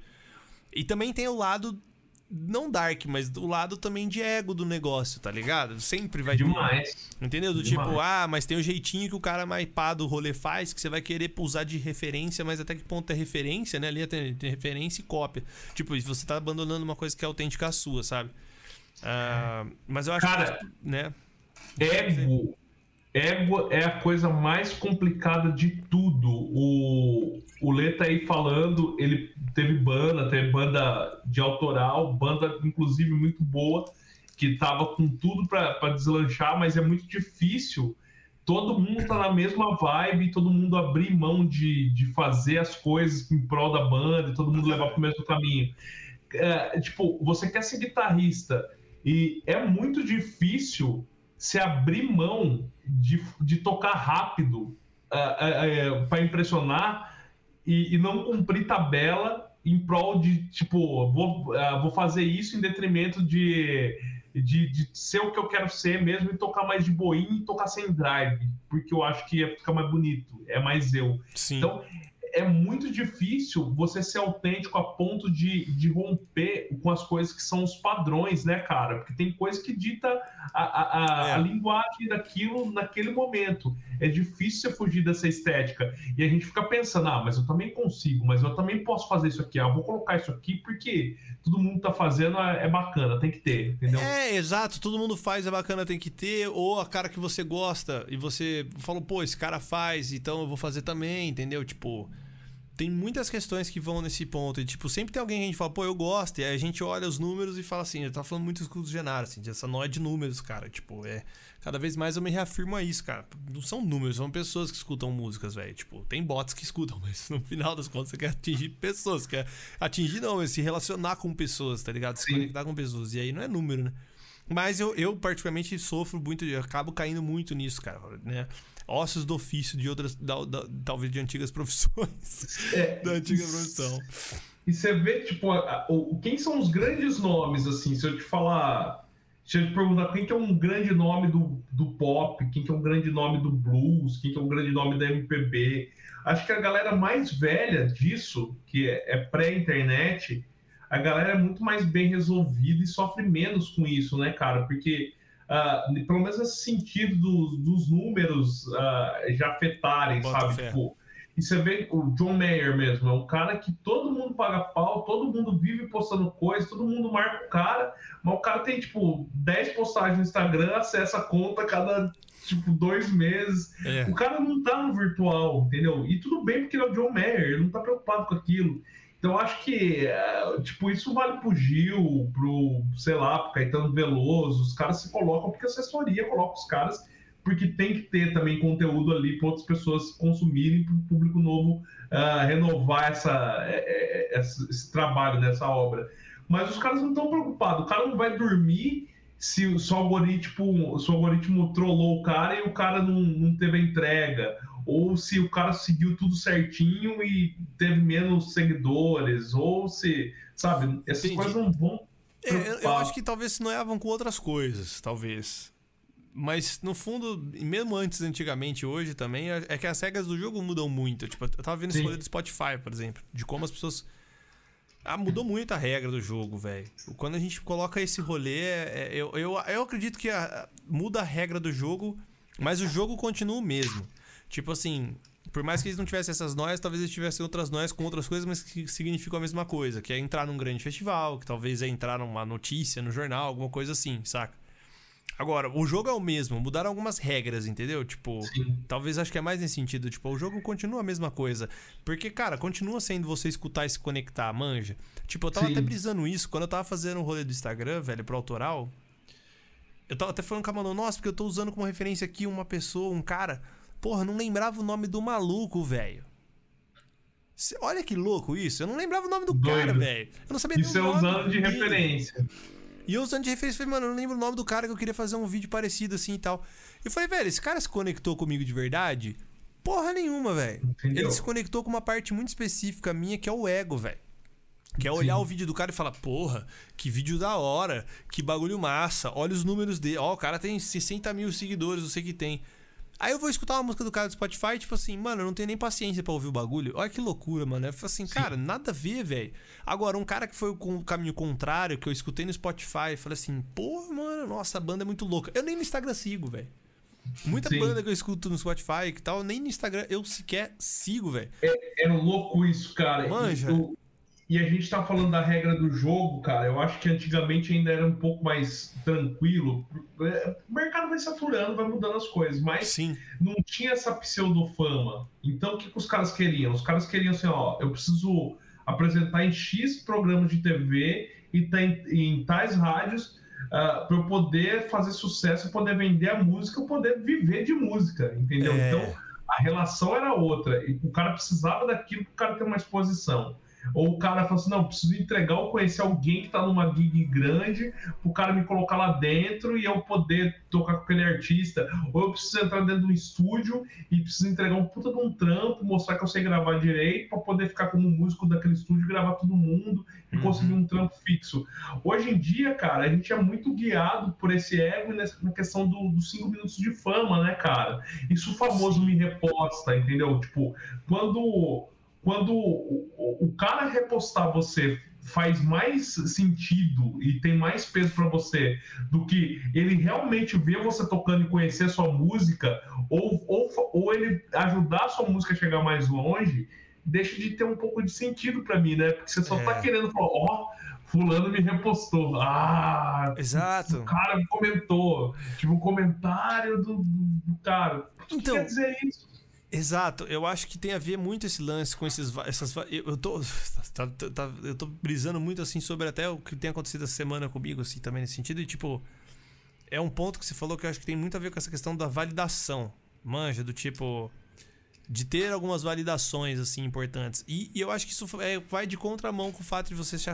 E também tem o lado, não dark, mas o lado também de ego do negócio, tá ligado? Sempre vai demais. Entendeu? Do Demais. tipo, ah, mas tem o jeitinho que o cara mais pá do rolê faz, que você vai querer usar de referência, mas até que ponto é referência, né? Ali tem, tem referência e cópia. Tipo, você tá abandonando uma coisa que é autêntica sua, sabe? Ah, mas eu acho Cara, que. Né? Ego. Ego é a coisa mais complicada de tudo. O, o Lê tá aí falando, ele teve banda, teve banda de autoral, banda inclusive muito boa, que tava com tudo pra deslanchar, mas é muito difícil. Todo mundo tá na mesma vibe, todo mundo abrir mão de, de fazer as coisas em prol da banda, todo mundo levar pro mesmo caminho. É, tipo, você quer ser guitarrista e é muito difícil se abrir mão de, de tocar rápido para impressionar e, e não cumprir tabela em prol de, tipo, vou, vou fazer isso em detrimento de, de, de ser o que eu quero ser mesmo e tocar mais de boinha e tocar sem drive, porque eu acho que fica mais bonito, é mais eu. Sim. Então, é muito difícil você ser autêntico a ponto de, de romper com as coisas que são os padrões, né, cara? Porque tem coisa que dita a, a, a, É. a linguagem daquilo naquele momento. É difícil você fugir dessa estética. E a gente fica pensando, ah, mas eu também consigo, mas eu também posso fazer isso aqui. Ah, eu vou colocar isso aqui porque todo mundo tá fazendo, é, é bacana, tem que ter, entendeu? É, exato, todo mundo faz, é bacana, tem que ter, ou a cara que você gosta e você falou, pô, esse cara faz, então eu vou fazer também, entendeu? Tipo, tem muitas questões que vão nesse ponto. E, tipo, sempre tem alguém que a gente fala, pô, eu gosto. E aí a gente olha os números e fala assim, eu tava falando muito com o Genaro, assim, essa nó é de números, cara. Tipo, é. Cada vez mais eu me reafirmo a isso, cara. Não são números, são pessoas que escutam músicas, velho. Tipo, tem bots que escutam, mas no final das contas você quer atingir pessoas. Quer atingir, não, é se relacionar com pessoas, tá ligado? Se Sim. conectar com pessoas. E aí não é número, né? Mas eu, eu particularmente sofro muito, eu acabo caindo muito nisso, cara, né? Ossos do ofício de outras, da- da- talvez de antigas profissões. É, da antiga profissão. E você vê, tipo, a- a- o, quem são os grandes nomes, assim, se eu te falar. Se eu te perguntar quem que é um grande nome do, do pop, quem que é um grande nome do blues, quem que é um grande nome da MPB. Acho que a galera mais velha disso, que é, é pré-internet, a galera é muito mais bem resolvida e sofre menos com isso, né, cara? Porque, ah, pelo menos nesse sentido dos, dos números ah, já afetarem, Bota sabe? fé. Tipo, e você vê o John Mayer mesmo, é um cara que todo mundo paga pau, todo mundo vive postando coisa, todo mundo marca o cara, mas o cara tem, tipo, 10 postagens no Instagram, acessa a conta a cada, tipo, dois meses. É. O cara não tá no virtual, entendeu? E tudo bem porque ele é o John Mayer, ele não tá preocupado com aquilo. Então acho que, é, tipo, isso vale pro Gil, pro, sei lá, pro Caetano Veloso, os caras se colocam porque a assessoria coloca os caras, porque tem que ter também conteúdo ali para outras pessoas consumirem, para o público novo uh, renovar essa, é, é, esse, esse trabalho dessa obra. Mas os caras não estão preocupados, o cara não vai dormir se o seu algoritmo, seu algoritmo trollou o cara e o cara não, não teve a entrega, ou se o cara seguiu tudo certinho e teve menos seguidores, ou se, sabe, essas Entendi. coisas não vão. É, eu, acho que talvez se noiavam com outras coisas, talvez. Mas no fundo, mesmo antes, antigamente, hoje também, é é que as regras do jogo mudam muito. Tipo, eu tava vendo esse rolê do Spotify, por exemplo, de como as pessoas. Ah, mudou muito a regra do jogo, velho. Quando a gente coloca esse rolê, é- é- eu, eu, eu acredito que a- muda a regra do jogo, mas o jogo continua o mesmo. Tipo assim, por mais que eles não tivessem essas noias, talvez eles tivessem outras noias com outras coisas, mas que significam a mesma coisa, que é entrar num grande festival, que talvez é entrar numa notícia no jornal, alguma coisa assim, saca? Agora, o jogo é o mesmo, mudaram algumas regras, entendeu? Tipo, Sim. talvez acho que é mais nesse sentido, tipo, o jogo continua a mesma coisa. Porque, cara, continua sendo você escutar e se conectar, manja. Tipo, eu tava Sim. até brisando isso quando eu tava fazendo um rolê do Instagram, velho, pro autoral. Eu tava até falando com a Manu, nossa, porque eu tô usando como referência aqui uma pessoa, um cara. Porra, não lembrava o nome do maluco, velho. Olha que louco isso. Eu não lembrava o nome do Doido. cara, velho. Eu não sabia Isso é nem o nome usando de dele. referência. E eu usando de referência, falei, mano, eu não lembro o nome do cara que eu queria fazer um vídeo parecido assim e tal. Eu falei, velho, esse cara se conectou comigo de verdade? Porra nenhuma, velho. Ele se conectou com uma parte muito específica minha, que é o ego, velho. Que é olhar Sim. o vídeo do cara e falar, porra, que vídeo da hora, que bagulho massa, olha os números dele. Ó, o cara tem 60 mil seguidores, eu sei que tem. Aí eu vou escutar uma música do cara do Spotify, tipo assim, mano, eu não tenho nem paciência pra ouvir o bagulho. Olha que loucura, mano. Eu falo assim, cara, nada a ver, velho. Agora, um cara que foi com o caminho contrário, que eu escutei no Spotify, falei assim, porra, mano, nossa, a banda é muito louca. Eu nem no Instagram sigo, velho. Muita Sim. banda que eu escuto no Spotify e tal, nem no Instagram eu sequer sigo, velho. É louco isso, cara. Manja. E a gente tá falando da regra do jogo, cara. Eu acho que antigamente ainda era um pouco mais tranquilo. É, O mercado vai saturando, vai mudando as coisas, mas Sim. não tinha essa pseudofama. Então o que, que os caras queriam? Os caras queriam assim, ó, eu preciso apresentar em X programas de TV e tá em, tais rádios para eu poder fazer sucesso, poder vender a música, eu poder viver de música, entendeu? É. Então a relação era outra. E o cara precisava daquilo para o cara ter uma exposição. Ou o cara fala assim, não, preciso entregar ou conhecer alguém que tá numa gig grande, pro cara me colocar lá dentro e eu poder tocar com aquele artista. Ou eu preciso entrar dentro de um estúdio e preciso entregar um puta de um trampo, mostrar que eu sei gravar direito, para poder ficar como músico daquele estúdio e gravar todo mundo e Uhum. conseguir um trampo fixo. Hoje em dia, cara, a gente é muito guiado por esse ego e nessa- na questão do- dos cinco minutos de fama, né, cara? Isso o famoso me reposta, entendeu? Tipo, quando, quando o, cara repostar você faz mais sentido e tem mais peso pra você do que ele realmente ver você tocando e conhecer a sua música ou, ou, ou ele ajudar a sua música a chegar mais longe, deixa de ter um pouco de sentido pra mim, né? Porque você só É. tá querendo falar, ó, fulano me repostou. Ah, Exato. o cara me comentou. Tipo, o comentário do, do, do cara. O que Então- quer dizer isso? Exato, eu acho que tem a ver muito esse lance com esses. Essas, eu, eu tô. tá- tá- tá- eu tô brisando muito assim sobre até o que tem acontecido essa semana comigo, assim, também nesse sentido. E, tipo, é um ponto que você falou que eu acho que tem muito a ver com essa questão da validação. Manja, do tipo. De ter algumas validações, assim, importantes. E, e eu acho que isso é, vai de contramão com o fato de você se,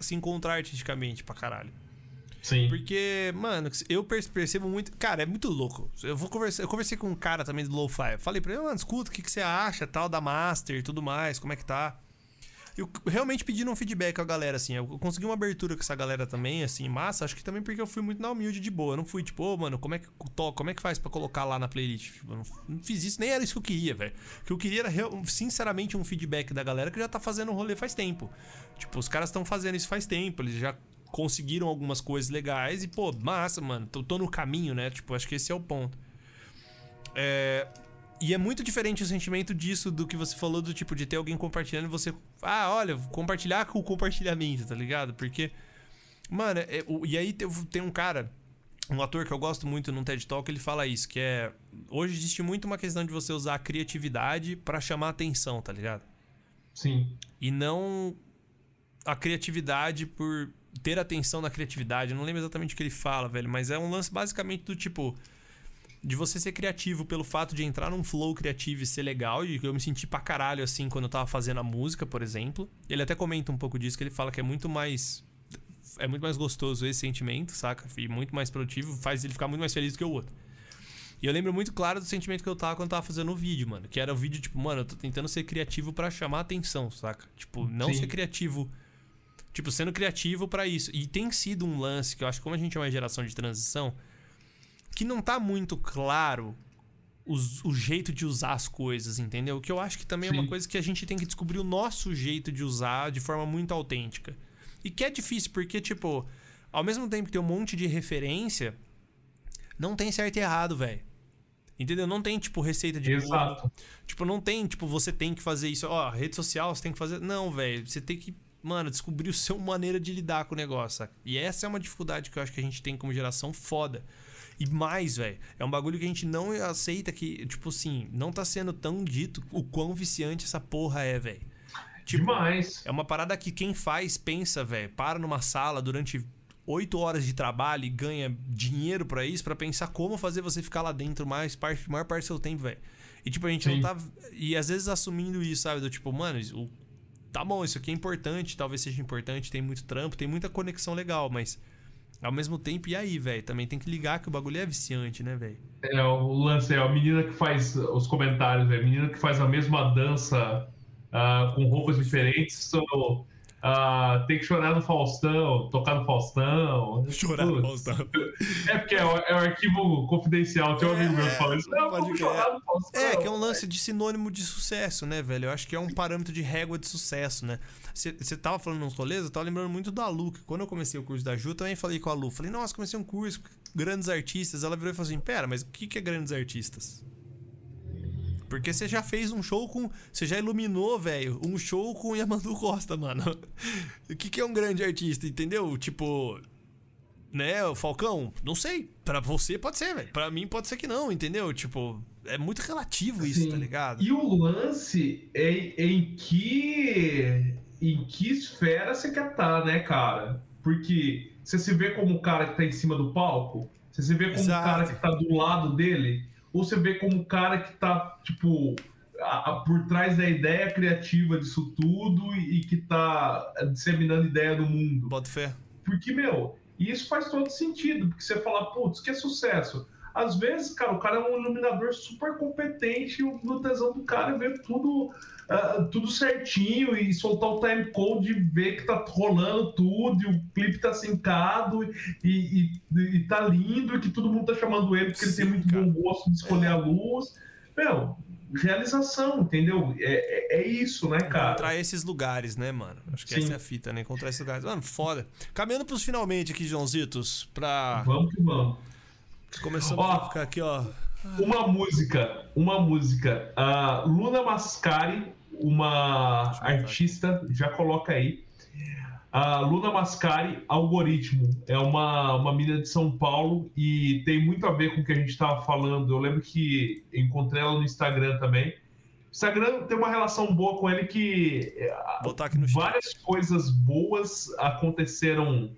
se encontrar artisticamente pra caralho. Sim. Porque, mano, eu per- percebo muito. Cara, é muito louco. Eu vou conversar. Eu conversei com um cara também do Lo-Fi. Falei pra ele, mano, escuta, o que, que você acha, tal, da Master e tudo mais, como é que tá? Eu realmente pedindo um feedback à galera, assim. Eu consegui uma abertura com essa galera também, assim, massa. Acho que também porque eu fui muito na humilde de boa. Eu não fui, tipo, ô, mano, como é que toca, como é que faz pra colocar lá na playlist? Tipo, eu não, fiz isso, nem era isso que eu queria, velho. O que eu queria era, sinceramente, um feedback da galera que já tá fazendo um rolê faz tempo. Tipo, os caras estão fazendo isso faz tempo, eles já conseguiram algumas coisas legais e, pô, massa, mano. Tô, tô no caminho, né? Tipo, acho que esse é o ponto. É. E é muito diferente o sentimento disso do que você falou, do tipo, de ter alguém compartilhando e você. Ah, olha, compartilhar com o compartilhamento, tá ligado? Porque. Mano, é- o- e aí tem, tem um cara, um ator que eu gosto muito num TED Talk, ele fala isso, que é. Hoje existe muito uma questão de você usar a criatividade pra chamar atenção, tá ligado? Sim. E não a criatividade por ter atenção na criatividade. Eu não lembro exatamente o que ele fala, velho, mas é um lance basicamente do tipo de você ser criativo pelo fato de entrar num flow criativo e ser legal. E eu me senti pra caralho assim quando eu tava fazendo a música, por exemplo. Ele até comenta um pouco disso, que ele fala que é muito mais. É muito mais gostoso esse sentimento, saca? E muito mais produtivo, faz ele ficar muito mais feliz do que o outro. E eu lembro muito claro do sentimento que eu tava quando eu tava fazendo o vídeo, mano. Que era o vídeo, tipo, mano, eu tô tentando ser criativo pra chamar atenção, saca? Tipo, não Sim. ser criativo. Tipo, sendo criativo pra isso. E tem sido um lance que eu acho que, como a gente é uma geração de transição, que não tá muito claro os- o jeito de usar as coisas, entendeu? O que eu acho que também é uma Sim. coisa que a gente tem que descobrir o nosso jeito de usar de forma muito autêntica. E que é difícil, porque, tipo, ao mesmo tempo que tem um monte de referência, não tem certo e errado, velho. Entendeu? Não tem, tipo, receita de. Exato. Tipo, não tem, tipo, você tem que fazer isso. Ó, rede social, você tem que fazer. Não, velho. Você tem que, mano, descobrir o seu maneira de lidar com o negócio, saca? E essa é uma dificuldade que eu acho que a gente tem como geração foda. E mais, velho, é um bagulho que a gente não aceita que, tipo assim, não tá sendo tão dito o quão viciante essa porra é, velho. Tipo, Demais. é uma parada que quem faz pensa, velho, para numa sala durante oito horas de trabalho e ganha dinheiro pra isso, pra pensar como fazer você ficar lá dentro mais parte, maior parte do seu tempo, velho. E tipo, a gente não Sim. tá. E às vezes assumindo isso, sabe? Do tipo, mano, o- tá bom, isso aqui é importante, talvez seja importante, tem muito trampo, tem muita conexão legal, mas. Ao mesmo tempo, e aí, velho? Também tem que ligar que o bagulho é viciante, né, velho? É, o lance é a menina que faz os comentários, é a menina que faz a mesma dança ah, com roupas diferentes, só, ah, tem que chorar no Faustão, tocar no Faustão. Putz. É porque é o, é o arquivo confidencial, tem um amigo meu que fala isso. Não, vamos chorar no Faustão. É, que é um lance de sinônimo de sucesso, né, velho? Eu acho que é um parâmetro de régua de sucesso, né? Você tava falando nos rolês, eu tava lembrando muito da Lu, que quando eu comecei o curso da Ju, também falei com a Lu. Falei, nossa, comecei um curso, grandes artistas. Ela virou e falou assim: pera, mas o que, que é grandes artistas? Porque você já fez um show com. Você já iluminou, velho, um show com o Yamandu Costa, mano. O que, que é um grande artista, entendeu? Tipo. Né, o Falcão? Não sei. Pra você pode ser, velho. Pra mim pode ser que não, entendeu? Tipo, é muito relativo isso, Sim. tá ligado? E o lance é, em que em que esfera você quer estar, né, cara? Porque você se vê como o cara que tá em cima do palco, você se vê como Exato. o cara que tá do lado dele, ou você vê como o cara que tá, tipo, a- a- por trás da ideia criativa disso tudo e, e que tá disseminando ideia no mundo. Bota fé. Porque, meu, isso faz todo sentido, porque você fala, putz, que é sucesso. Às vezes, cara, o cara é um iluminador super competente e o tesão do cara é ver tudo, ah, tudo certinho e soltar o time code e ver que tá rolando tudo e o clipe tá sincado e, e, e tá lindo e que todo mundo tá chamando ele porque ele Sim, tem muito cara. bom gosto de escolher É. a luz. Meu, realização, entendeu? É, é, é isso, né, cara? Encontrar esses lugares, né, mano? Acho que Sim. essa é a fita, né? Encontrar esses lugares. Mano, foda. Caminhando pros finalmente aqui, Joãozitos, pra. Vamos que vamos. Começando Ó. a ficar aqui, ó. Uma música, uma música. A Luna Mascari, uma artista, já coloca aí. A Luna Mascari, Algoritmo. É uma, uma menina de São Paulo e tem muito a ver com o que a gente estava falando. Eu lembro que encontrei ela no Instagram também. O Instagram tem uma relação boa com ele que aqui no chat. várias coisas boas aconteceram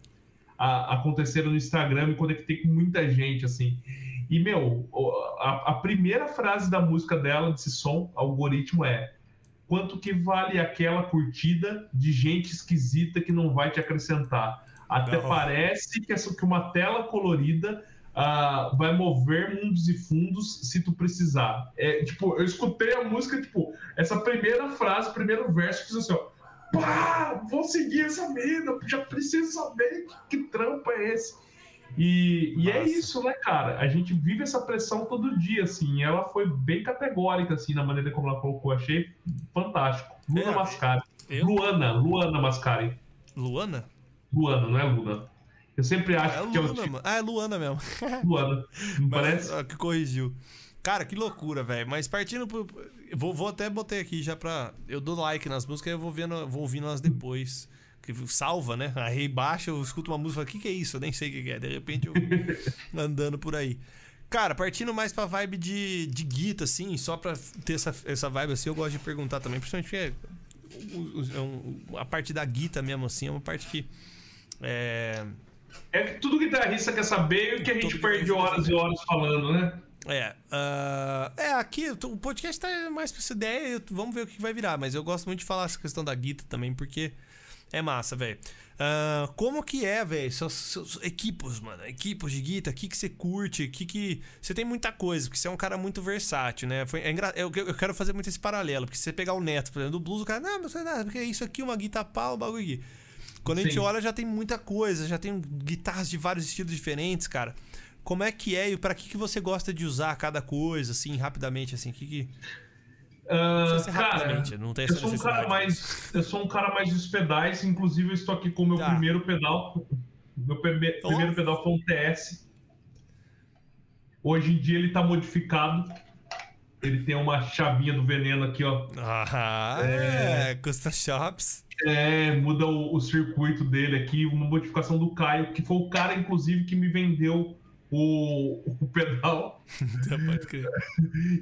a- aconteceram no Instagram me conectei com muita gente assim e meu a, a primeira frase da música dela desse som algoritmo é quanto que vale aquela curtida de gente esquisita que não vai te acrescentar até Não. parece que essa que uma tela colorida ah, vai mover mundos e fundos se tu precisar é tipo eu escutei a música tipo essa primeira frase primeiro verso fiz assim ó pá, vou seguir essa mina, já preciso saber que, que trampo é esse. E, e é isso, né, cara? A gente vive essa pressão todo dia, assim. Ela foi bem categórica, assim, na maneira como ela colocou. Achei fantástico. Luna É, Mascari. Eu? Luana, Luana Mascari. Luana? Luana, não é Luna. Eu sempre acho É que é o tipo mano. Ah, é Luana mesmo. Luana. Não Mas, parece? ah, que corrigiu. Cara, que loucura, velho. Mas partindo pro. Vou, vou até botei aqui já pra. Eu dou like nas músicas e eu vou vendo, vou ouvindo elas depois. Que salva, né? Aí embaixo eu escuto uma música e o que, que é isso? Eu nem sei o que, que é. De repente eu andando por aí. Cara, partindo mais pra vibe de, de guita, assim, só pra ter essa, essa vibe assim, eu gosto de perguntar também, principalmente porque o- é um- a parte da guita mesmo, assim, é uma parte que. É. É que tudo guitarrista quer saber e que a gente Todo perde horas e horas falando, né? É, ah, é, aqui o podcast tá mais pra essa ideia, vamos ver o que vai virar, mas eu gosto muito de falar essa questão da guita também, porque é massa, velho. Ah, como que é, velho? Seus, seus equipos, mano, equipos de guita, o que, que você curte, o que que... Você tem muita coisa, porque você é um cara muito versátil, né? Foi, é engra... eu, eu quero fazer muito esse paralelo, porque se você pegar o Neto, por exemplo, do blues, o cara, não, mas não é nada, porque isso aqui, uma guitarra pau, um bagulho aqui. Quando a gente Sim. olha, já tem muita coisa, já tem guitarras de vários estilos diferentes, cara. Como é que é e pra que, que você gosta de usar cada coisa, assim, rapidamente, assim? Que que... Ah, cara, não tem eu sou um cara mais. Eu sou um cara mais dos pedais, inclusive eu estou aqui com o meu Tá. primeiro pedal. Meu prime- Oh. primeiro pedal foi um TS. Hoje em dia ele tá modificado. Ele tem uma chavinha do veneno aqui, ó. Ah, é, Custom Shops. É, muda o, o circuito dele aqui, uma modificação do Caio, que foi o cara, inclusive, que me vendeu o, o pedal Pode crer.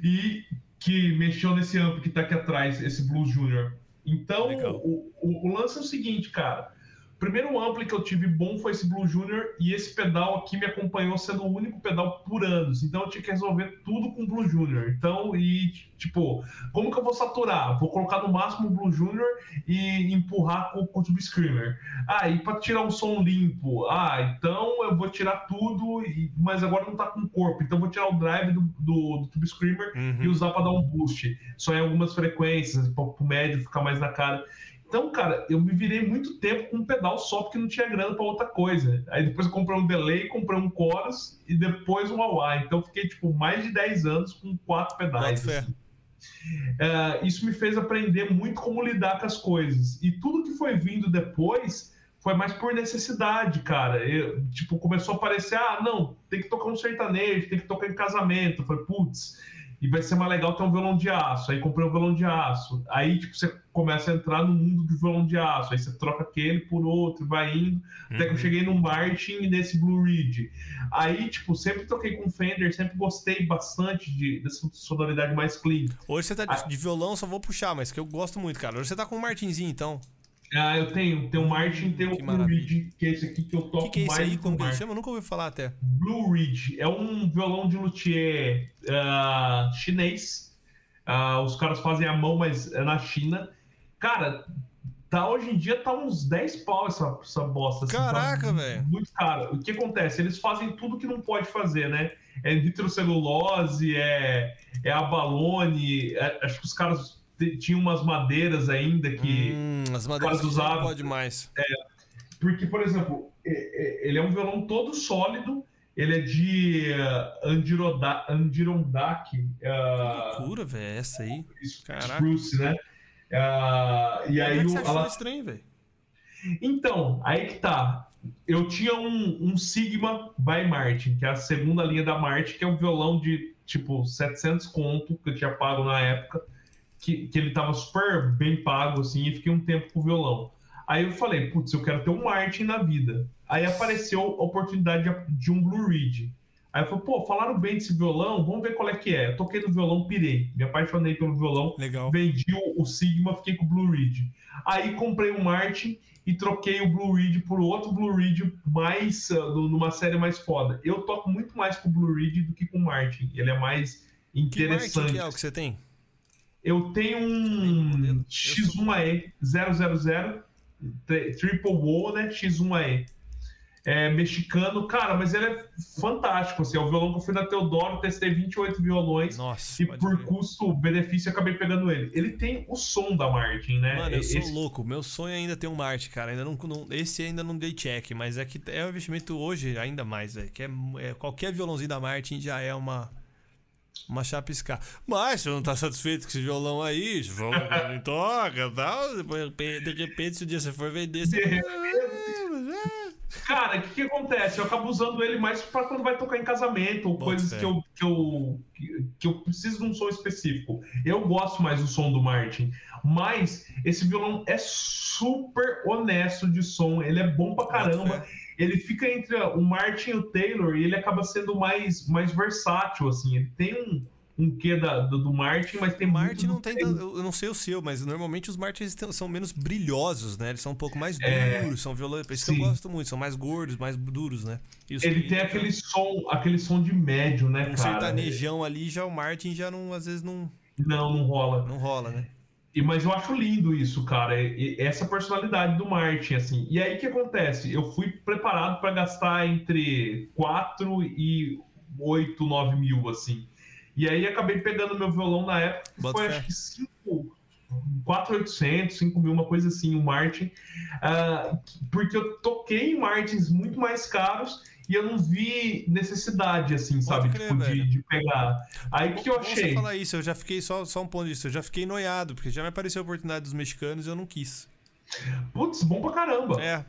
e que mexeu nesse amp que tá aqui atrás, esse Blues Junior. Então, o, o, o lance é o seguinte, cara. O primeiro ampli que eu tive bom foi esse Blue Junior e esse pedal aqui me acompanhou sendo o único pedal por anos. Então eu tinha que resolver tudo com o Blue Junior. Então, e tipo, como que eu vou saturar? Vou colocar no máximo o Blue Junior e empurrar com, com o Tube Screamer. Ah, e para tirar um som limpo? Ah, então eu vou tirar tudo, e- mas agora não tá com corpo. Então eu vou tirar o drive do, do, do Tube Screamer Uhum. e usar para dar um boost. Só em algumas frequências, para o médio ficar mais na cara. Então, cara, eu me virei muito tempo com um pedal só porque não tinha grana para outra coisa. Aí depois eu comprei um delay, comprei um chorus e depois um wah Então eu fiquei tipo mais de 10 anos com quatro pedais. Assim. É, isso me fez aprender muito como lidar com as coisas. E tudo que foi vindo depois foi mais por necessidade, cara. Eu, tipo, começou a aparecer, ah, não, tem que tocar um sertanejo, tem que tocar em casamento. Eu falei, putz, e vai ser mais legal ter um violão de aço. Aí comprei um violão de aço. Aí, tipo, você começa a entrar no mundo do violão de aço. Aí você troca aquele por outro, vai indo. Até que eu cheguei no Martin e nesse Blue Ridge. Aí, tipo, sempre toquei com Fender, sempre gostei bastante de, dessa sonoridade mais clean. Hoje você tá de, Ah. de violão, só vou puxar, mas que eu gosto muito, cara. Hoje você tá com o Martinzinho, então. Ah, eu tenho. Tem o Martin, tem o Que Blue maravilha. Ridge, que é esse aqui que eu O toco que, que é mais aí? Como que chama? Eu nunca ouvi falar até. Blue Ridge é um violão de luthier ah, chinês. Ah, os caras fazem à mão, mas é na China. Cara, tá, hoje em dia tá uns 10 pau essa, essa bosta. assim, tá Caraca, velho. Muito caro. O que acontece? Eles fazem tudo que não pode fazer, né? É nitrocelulose, é, é abalone. é- acho que os caras t- tinham umas madeiras ainda que. Hum, as madeiras que não usava. pode mais. Porque, por exemplo, é- é- ele é um violão todo sólido. Ele é de uh, Andiroda- Adirondack. Uh, Loucura, velho, essa aí. Caraca. Spruce, né? Ah, e Onde aí é que o, você ela- estranho, velho? Então, aí que tá. Eu tinha um, um Sigma by Martin, que é a segunda linha da Martin, que é um violão de tipo 700 conto que eu tinha pago na época, que, que ele tava super bem pago assim, e fiquei um tempo com o violão. Aí eu falei, putz, eu quero ter um Martin na vida. Aí apareceu a oportunidade de, um Blue Ridge. Aí eu falei, pô, falaram bem desse violão, vamos ver qual é que é. Eu toquei no violão, pirei, me apaixonei pelo violão, Legal. vendi o, o Sigma, fiquei com o Blue Ridge. Aí comprei um Martin e troquei o Blue Ridge por outro Blue Ridge mais no- numa série mais foda. Eu toco muito mais com o Blue Ridge do que com o Martin. Ele é mais Que Martin interessante. que é o que você tem? Eu tenho um Eu sou- X1AE 000 tri- Triple Wall, né? X1AE. É mexicano, cara, mas ele é fantástico. Assim, é o violão que eu fui na Teodoro, testei 28 violões. Nossa, E por custo-benefício acabei pegando ele. Ele tem o som da Martin, né? Mano, eu sou Esse- louco. Meu sonho é ainda ter um Martin, cara. Ainda não, não- esse ainda não dei check, mas é que é um investimento hoje ainda mais, velho. É, é- qualquer violãozinho da Martin já é uma uma chapiscar. Mas se não tá satisfeito com esse violão aí, vamos toca, tal, depois, de repente se um dia você for vender, você De É, Cara, o que, que acontece? Eu acabo usando ele mais pra quando vai tocar em casamento ou coisas que eu, que, eu, que, eu preciso de um som específico. Eu gosto mais do som do Martin, mas esse violão é super honesto de som, ele é bom pra caramba. Ele fica entre o Martin e o Taylor e ele acaba sendo mais, mais versátil, assim. Ele tem um, um quê da, do, do Martin, mas tem Martin muito não tem, eu não sei o seu, mas normalmente os Martins são menos brilhosos, né? Eles são um pouco mais É, duros, são violentos. Isso que eu sim. gosto muito, são mais gordos, mais duros, né? Os Ele tem aquele som, aquele som de médio, né, um cara? sertanejão ali, já o Martin já não, às vezes não, Não, não rola. não rola, né? E, mas eu acho lindo isso, cara. e- essa personalidade do Martin, assim. E aí o que acontece? Eu fui preparado para gastar entre 4 e 8, 9 mil, assim. E aí acabei pegando meu violão na época, que Bota foi fé. acho que 5. 4,800, 5 mil, uma coisa assim, o Martin. Ah, porque eu toquei em Martins muito mais caros e eu não vi necessidade, assim, sabe? crer, tipo, de, de pegar. Aí que eu Bom você achei? falar isso, eu já fiquei só, só um ponto disso, eu já fiquei noiado, porque já me apareceu a oportunidade dos mexicanos e eu não quis. Putz, bom pra caramba. É,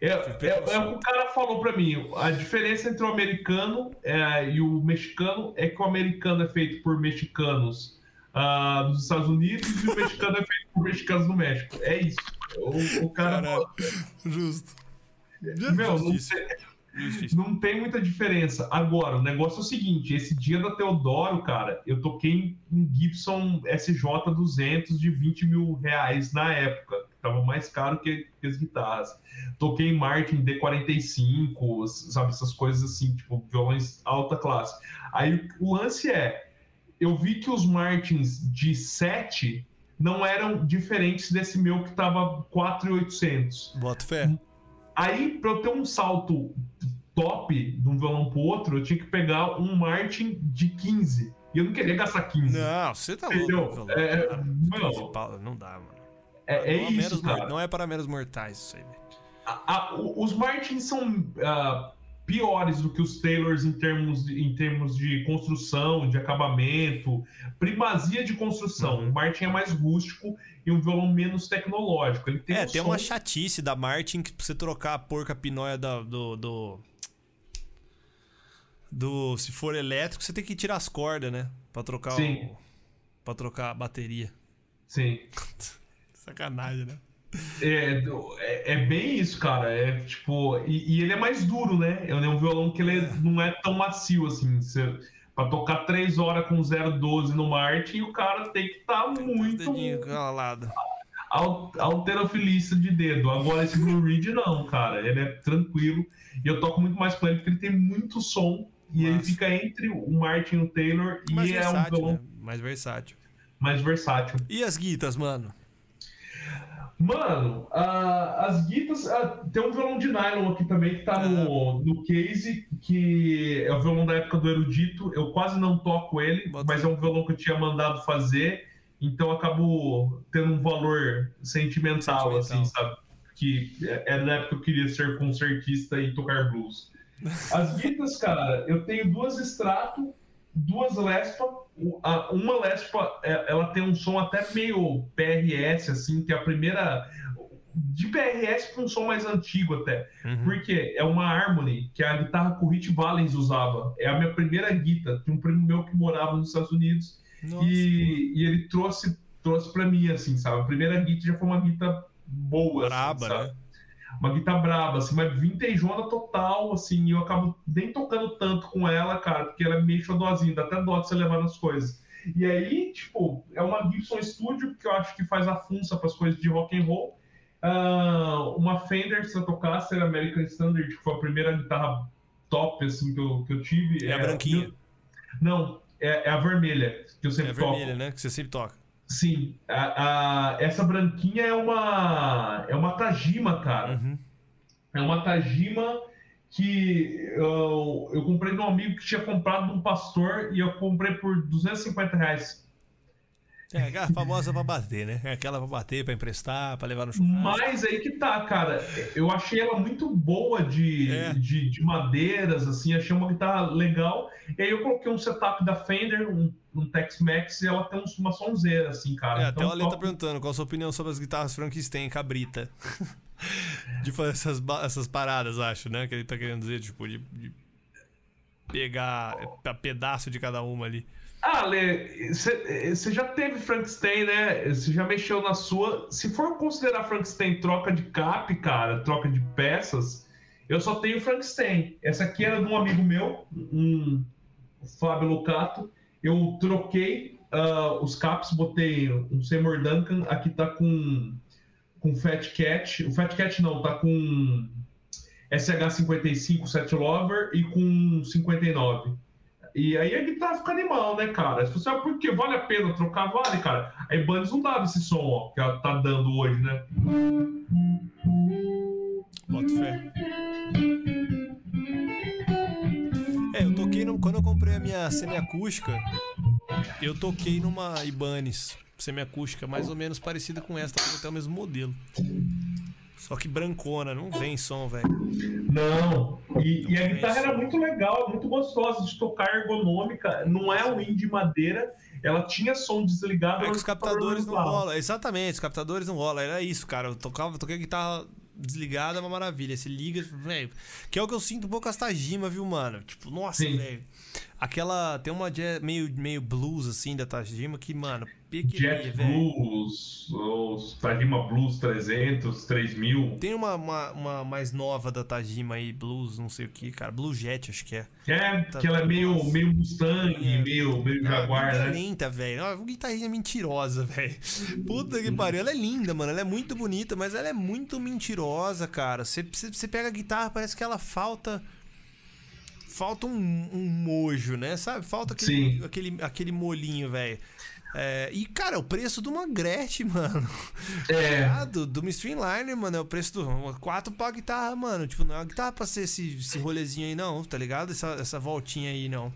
É, é- é o que o cara falou pra mim. A diferença entre o americano é, e o mexicano é que o americano é feito por mexicanos ah, dos Estados Unidos e o mexicano é feito por mexicanos no México. É isso. O, o cara. Justo. Meu, não Justiça. Não tem muita diferença. Agora, o negócio é o seguinte: esse dia da Teodoro, cara, eu toquei em Gibson SJ200 de 20 mil reais na época. que Tava mais caro que, que as guitarras. Toquei em Martin D45, sabe? Essas coisas assim, tipo, violões alta classe. Aí o lance é: eu vi que os Martins de 7 não eram diferentes desse meu que tava 4,800. Bota fé. Aí, pra eu ter um salto top de um violão pro outro, eu tinha que pegar um Martin de 15. E eu não queria gastar 15. Não, você tá Entendeu? louco. violão, É, cara. não. 15 pau, Não dá, mano. É, é não, há isso, cara. não é para menos mortais isso aí, velho. A- a- os Martins são ah, piores do que os Taylors em termos, de, em termos de construção, de acabamento, primazia de construção. Uhum. O Martin é mais rústico e um violão menos tecnológico. Ele tem é, um tem som- uma chatice da Martin que pra você trocar a porca pinóia da- do, do. do- Se for elétrico, você tem que tirar as cordas, né? Pra trocar Sim. o. Pra trocar a bateria. Sim. Sacanagem, né? É, é, é bem isso, cara. É tipo. E, e ele é mais duro, né? É um violão que ele é- não é tão macio assim. Você, pra tocar 3 horas com 0,12 no Martin, o cara tem que estar Os muito dedinhos calado. al- alterofilista de dedo. Agora esse Blue Reed não, cara. Ele é tranquilo. E eu toco muito mais com ele porque ele tem muito som. E ele Massa. fica entre o Martin e o Taylor. Mais e é um versátil, violão né? Mais versátil. mais versátil. E as guitas, mano? Mano, as guitas. tem um violão de nylon aqui também que tá no, no case, que é o violão da época do Erudito. Eu quase não toco ele, Bota mas é um violão que eu tinha mandado fazer, então acabou tendo um valor sentimental, Sentimental. assim, sabe? Que era na época que eu queria ser concertista e tocar blues. As guitas, cara, eu tenho duas Strato, duas Lespa. O- a- Uma Lespa, é, ela tem um som até meio PRS, assim, que é a primeira. De PRS para um som mais antigo até. Uhum. Porque é uma Harmony, que a guitarra que o Rich Valens usava. É a minha primeira guitarra. Tinha um primo meu que morava nos Estados Unidos e, e ele trouxe, trouxe para mim, assim, sabe? A primeira guitarra já foi uma guitarra boa. braba, assim, sabe? né? Uma guitarra braba, assim, mas vintageona total, assim, e eu acabo nem tocando tanto com ela, cara, porque ela é meio xodozinha, dá até dó de você levar nas coisas. E aí, tipo, é uma Gibson Studio, que eu acho que faz a funça para as coisas de rock and roll. Ah, uma Fender Stratocaster American Standard, que foi a primeira guitarra top, assim, que eu, que eu tive. É a branquinha. Não, é, é a vermelha, que eu É sempre a toco. vermelha, né? Que você sempre toca. Sim, a- a- essa branquinha é uma é uma Tajima, cara. Uhum. É uma Tajima que eu, eu comprei de um amigo que tinha comprado de um pastor e eu comprei por 250 reais. É aquela famosa pra bater, né? É aquela pra bater, pra emprestar, pra levar no churrasco. Mas aí que tá, cara. Eu achei ela muito boa de, É. de, de madeiras, assim. Achei uma guitarra legal. E aí eu coloquei um setup da Fender, um, um Tex-Mex, e ela tem uma sonzeira, assim, cara. É, até Então, o Ale tá perguntando qual a sua opinião sobre as guitarras Frankenstein cabrita. de fazer essas, essas paradas, acho, né? Que ele tá querendo dizer, tipo, de, de pegar é, pedaço de cada uma ali. Ah, Lê, você já teve Frankenstein, né? Você já mexeu na sua. Se for considerar Frankenstein troca de cap, cara, troca de peças, eu só tenho Frankenstein. Essa aqui era de um amigo meu, um Fábio Lucato. Eu troquei ah, os caps, botei um Seymour Duncan, aqui tá com, com Fat Cat. O Fat Cat não, tá com SH55 Set Lover e com 59. E aí a guitarra fica animal, né, cara? Se você sabe por que vale a pena trocar, vale, cara. A Ibanez não dava esse som, ó, que ela tá dando hoje, né? Bota fé. É, eu toquei no, quando eu comprei a minha semiacústica, eu toquei numa Ibanez semiacústica mais ou menos parecida com essa, porque tem o mesmo modelo. Só que brancona, não vem som, velho. Não. E, e a Não guitarra isso. era muito legal, muito gostosa de tocar, ergonômica. Não é um indie madeira. Ela tinha som desligado. É que os captadores não rolam. Exatamente, os captadores não rolam. Era isso, cara. Eu tocava, toquei a guitarra desligada, é uma maravilha. Você liga, velho. Que é o que eu sinto um pouco com as Tajima, viu, mano? Tipo, nossa, velho. Aquela. Tem uma jazz, meio, meio blues, assim, da Tajima que, mano, pequenininha, Jet. Blues, os Tajima Blues 300, 3000. Tem uma, uma, uma mais nova da Tajima aí, blues, não sei o que, cara. Blue Jet, acho que é. É, Tá que ela é meio, nossa. meio Mustang, É. meio, meio Jaguar, linda né? lenta, velho. Uma guitarrinha mentirosa, velho. Puta que pariu. Ela é linda, mano. Ela é muito bonita, mas ela é muito mentirosa, cara. Você, você, você pega a guitarra, parece que ela falta. Falta um, um mojo, né? Sabe? Falta aquele, Sim. aquele, aquele molinho, velho. É, e, cara, o preço de uma Gretsch, mano. É. Ah, do, do Streamliner, mano, é o preço do. 4 pra guitarra, mano. Tipo, não é uma guitarra pra ser esse, esse rolezinho aí, não, tá ligado? Essa, essa voltinha aí, não.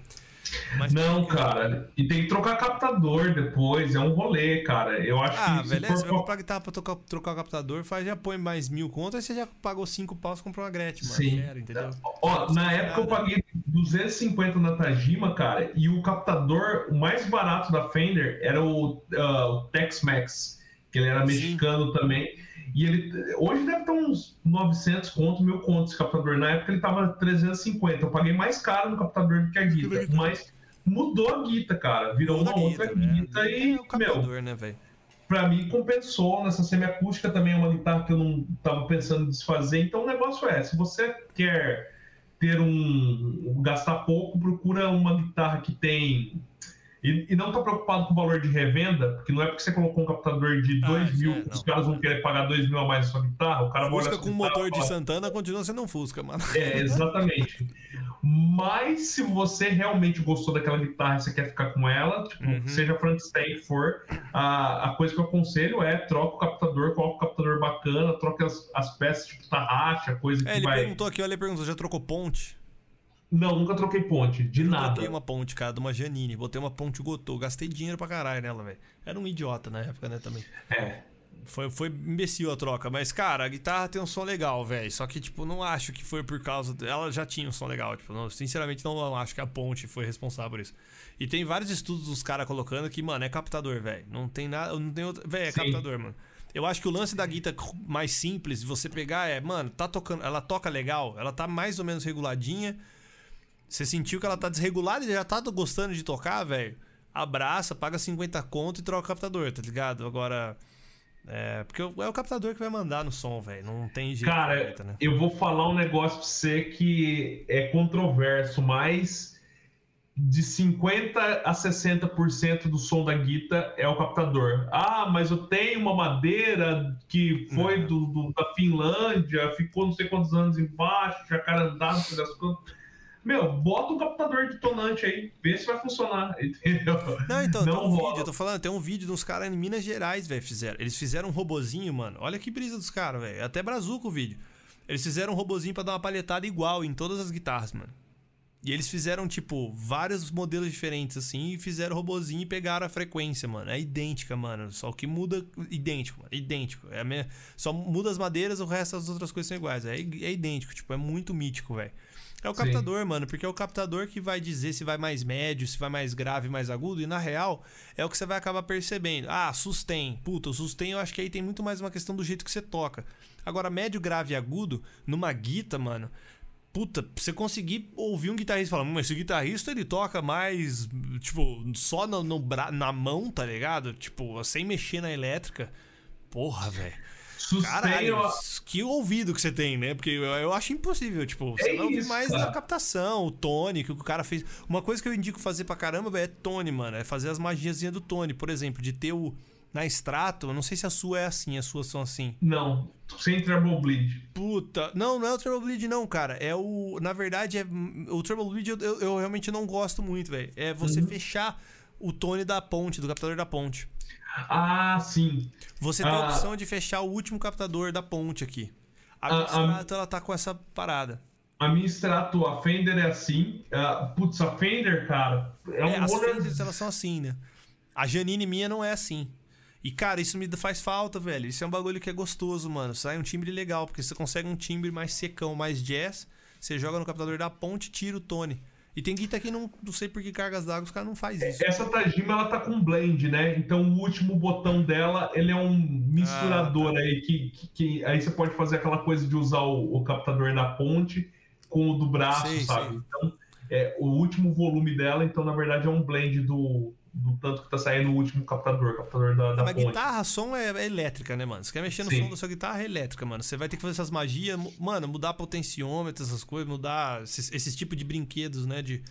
Mas Não, cara. E tem que trocar captador depois. É um rolê, cara. Eu acho Ah, que. se beleza, for você vai comprar guitarra pra trocar, trocar o captador, faz, já põe mais mil conto, aí você já pagou cinco paus e comprou uma Gretchen, mano. Sim. Entendeu? Ó, na época eu paguei 250 na Tajima, cara, e o captador o mais barato da Fender era o, ah, o Tex-Mex, que ele era Sim. mexicano também. E ele hoje deve estar uns 900 conto, mil conto esse captador. Na época ele tava 350. Eu paguei mais caro no captador do que a guita, mas mudou a guita, cara. Virou Toda uma outra guita, né? guita e, É o meu, captador, né, velho? pra mim compensou. Nessa semiacústica também é uma guitarra que eu não tava pensando em desfazer. Então o negócio é, se você quer ter um gastar pouco, procura uma guitarra que tem e, e não tá preocupado com o valor de revenda, porque não é porque você colocou um captador de Ah, 2 mil, é, que os caras vão querer pagar 2 mil a mais na sua guitarra, o cara Fusca com guitarra motor e de Santana continua sendo um Fusca, mano. é, exatamente. Mas se você realmente gostou daquela guitarra e você quer ficar com ela, tipo, Uhum. seja Frankenstein que for, a, a coisa que eu aconselho é troca o captador, coloca o captador bacana, troca as, as peças, tipo tarraxa, coisa que É, ele vai. perguntou aqui, olha, ele perguntou, já trocou ponte? Não, nunca troquei ponte, de Eu nada. Botei uma ponte, cara, de uma Janine. Botei uma ponte Gotô. Gastei dinheiro pra caralho nela, velho. Era um idiota na época, né, também. É. Foi, foi imbecil a troca, mas, cara, a guitarra tem um som legal, velho. Só que, tipo, não acho que foi por causa. Ela já tinha um som legal, tipo, não- sinceramente não acho que a ponte foi responsável por isso. E tem vários estudos dos caras colocando que, mano, é captador, velho. Não tem nada. Não tem outro. Velho, é Sim. captador, mano. Eu acho que o lance da guitarra mais simples de você pegar é, mano, tá tocando. Ela toca legal, ela tá mais ou menos reguladinha. Você sentiu que ela tá desregulada e já tá gostando de tocar, velho? Abraça, paga 50 conto e troca o captador, tá ligado? Agora. É, porque é o captador que vai mandar no som, velho. Não tem jeito. Cara, né? eu vou falar um negócio pra você que é controverso, mas de 50 a 60% do som da guita é o captador. Ah, mas eu tenho uma madeira que foi Não. do, do- da Finlândia, ficou não sei quantos anos embaixo, jacarandá, não sei das coisas. Meu, bota um captador de tonante aí, vê se vai funcionar, entendeu? Não, então, Não tem um rola. vídeo, eu tô falando, tem um vídeo dos caras em Minas Gerais, velho, fizeram. Eles fizeram um robozinho, mano. Olha que brisa dos caras, velho. Até brazuca o vídeo. Eles fizeram um robozinho pra dar uma palhetada igual em todas as guitarras, mano. E eles fizeram, tipo, vários modelos diferentes, assim, e fizeram o robozinho e pegaram a frequência, mano. É idêntica, mano. Só que muda. Idêntico, mano. Idêntico. É a mesma- Só muda as madeiras, o resto das outras coisas são iguais. É, é idêntico, tipo, é muito mítico, velho. É o Sim. captador, mano, porque é o captador que vai dizer se vai mais médio, se vai mais grave, mais agudo, e na real é o que você vai acabar percebendo. Ah, sustain. Puta, o sustain eu acho que aí tem muito mais uma questão do jeito que você toca. Agora, médio, grave e agudo, numa guita, mano, puta, pra você conseguir ouvir um guitarrista falando, mas esse guitarrista ele toca mais, tipo, só no, no bra- na mão, tá ligado? Tipo, sem mexer na elétrica. Porra, velho. Caralho, que ouvido que você tem, né? Porque eu, eu acho impossível, tipo, você É vai ouvir isso, mais cara. na captação, o Tony, que o cara fez. Uma coisa que eu indico fazer pra caramba, velho, é Tony, mano. É fazer as magiazinhas do Tony. Por exemplo, de ter o. Na extrato, eu não sei se a sua é assim, as suas são assim. não, sem Treble Bleed. Puta. Não, não é o Treble Bleed, não, cara. É o. Na verdade, é. O Treble Bleed eu, eu- eu realmente não gosto muito, velho. É você Uhum. fechar o Tony da ponte, do captador da ponte. Ah, sim. Você tem a Ah. opção de fechar o último captador da ponte aqui. A Ah, minha ah. extrato, ela tá com essa parada. A minha extrato, a Fender é assim. Ah, putz, a Fender, cara, é um É, as roller- Fenders, elas são assim, né? A Janine minha não é assim. E, cara, isso me faz falta, velho. Isso é um bagulho que é gostoso, mano. Sai um timbre legal, porque você consegue um timbre mais secão, mais jazz. Você joga no captador da ponte e tira o tone. E tem guita que não, não sei por que cargas d'água os caras não faz isso. Essa Tajima, ela tá com blend, né? Então o último botão dela, ele é um misturador Ah, aí, que, que, que- aí você pode fazer aquela coisa de usar o, o captador da ponte com o do braço, Sei, sabe? sei. Então, é, o último volume dela, então, na verdade, é um blend do, do tanto que tá saindo o último captador, captador da, da Mas ponte. guitarra, som é, é elétrica, né, mano? Você quer mexer no Sim. som da sua guitarra, é elétrica, mano. Você vai ter que fazer essas magias, mano, mudar potenciômetro, essas coisas, mudar esses, esses tipos de brinquedos, né? De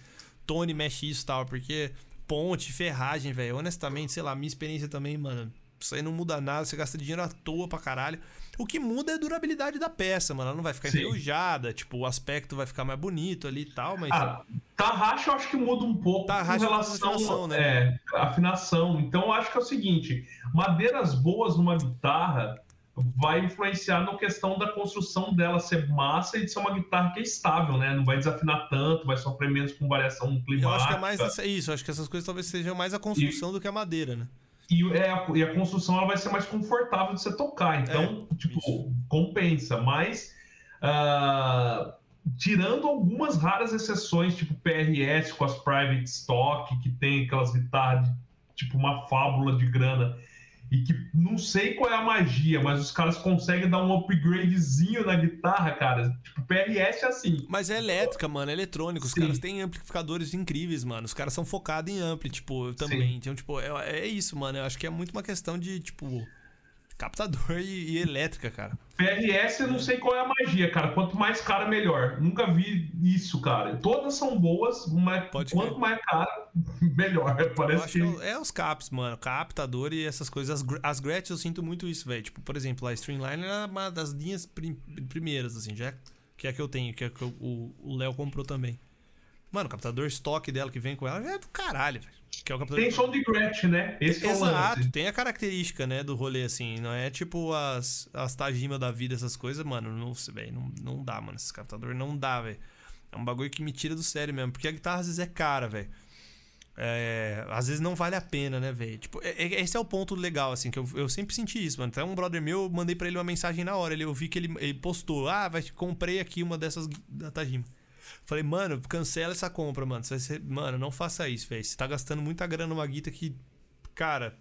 Tony mexe isso e tal, porque ponte, ferragem, velho. Honestamente, sei lá, minha experiência também, mano. Isso aí não muda nada, você gasta dinheiro à toa pra caralho. O que muda é a durabilidade da peça, mano. Ela não vai ficar enferrujada, tipo, o aspecto vai ficar mais bonito ali e tal, mas. Ah, Tarraxa eu acho que muda um pouco Tarraxa com relação afinação, né? é, afinação. Então eu acho que é o seguinte, madeiras boas numa guitarra vai influenciar na questão da construção dela ser massa e de ser uma guitarra que é estável, né? Não vai desafinar tanto, vai sofrer menos com variação climática. eu acho que é mais isso, acho que essas coisas talvez sejam mais a construção do que a madeira, né? E, é, a- e a construção ela vai ser mais confortável de você tocar. Então, tipo, É, isso. compensa. Mas, ah, tirando algumas raras exceções, tipo PRS com as private stock, que tem aquelas guitarras de, tipo uma fábula de grana. E que não sei qual é a magia, mas os caras conseguem dar um upgradezinho na guitarra, cara. Tipo, PRS é assim. Mas é elétrica, mano, é eletrônico. Os Sim. caras têm amplificadores incríveis, mano. Os caras são focados em ampli, tipo, também. Então, tipo, é, é isso, mano. Eu acho que é muito uma questão de, tipo, captador e, e elétrica, cara. PRS, eu não sei qual é a magia, cara. Quanto mais cara, melhor. Nunca vi isso, cara. Todas são boas, mas Pode quanto crer. mais caro, melhor. Eu Parece acho que. que é os caps, mano. Captador e essas coisas. As, as Gretsch eu sinto muito isso, velho. Tipo, por exemplo, a Streamline é uma das linhas prim- primeiras, assim, já. Que é a que eu tenho, que é a que eu- o Léo comprou também. Mano, o captador estoque dela que vem com ela é do caralho, velho. Que é o captador Tem som de Gretchen, né? Esse é o Exato, lance. tem a característica, né, do rolê, assim. Não é tipo as, as Tajima da vida, essas coisas, mano. Não, velho, não, não dá, mano. Esse captador não dá, velho. É um bagulho que me tira do sério mesmo. Porque a guitarra às vezes é cara, velho. É, às vezes não vale a pena, né, velho? Tipo, é- é- esse é o ponto legal, assim, que eu, eu sempre senti isso, mano. Até um brother meu, eu mandei pra ele uma mensagem na hora. Ele, eu vi que ele, ele postou: Ah, vai, comprei aqui uma dessas da Tajima. Falei, mano, cancela essa compra, mano. Você Mano, não faça isso, velho. Você tá gastando muita grana numa guita que, cara.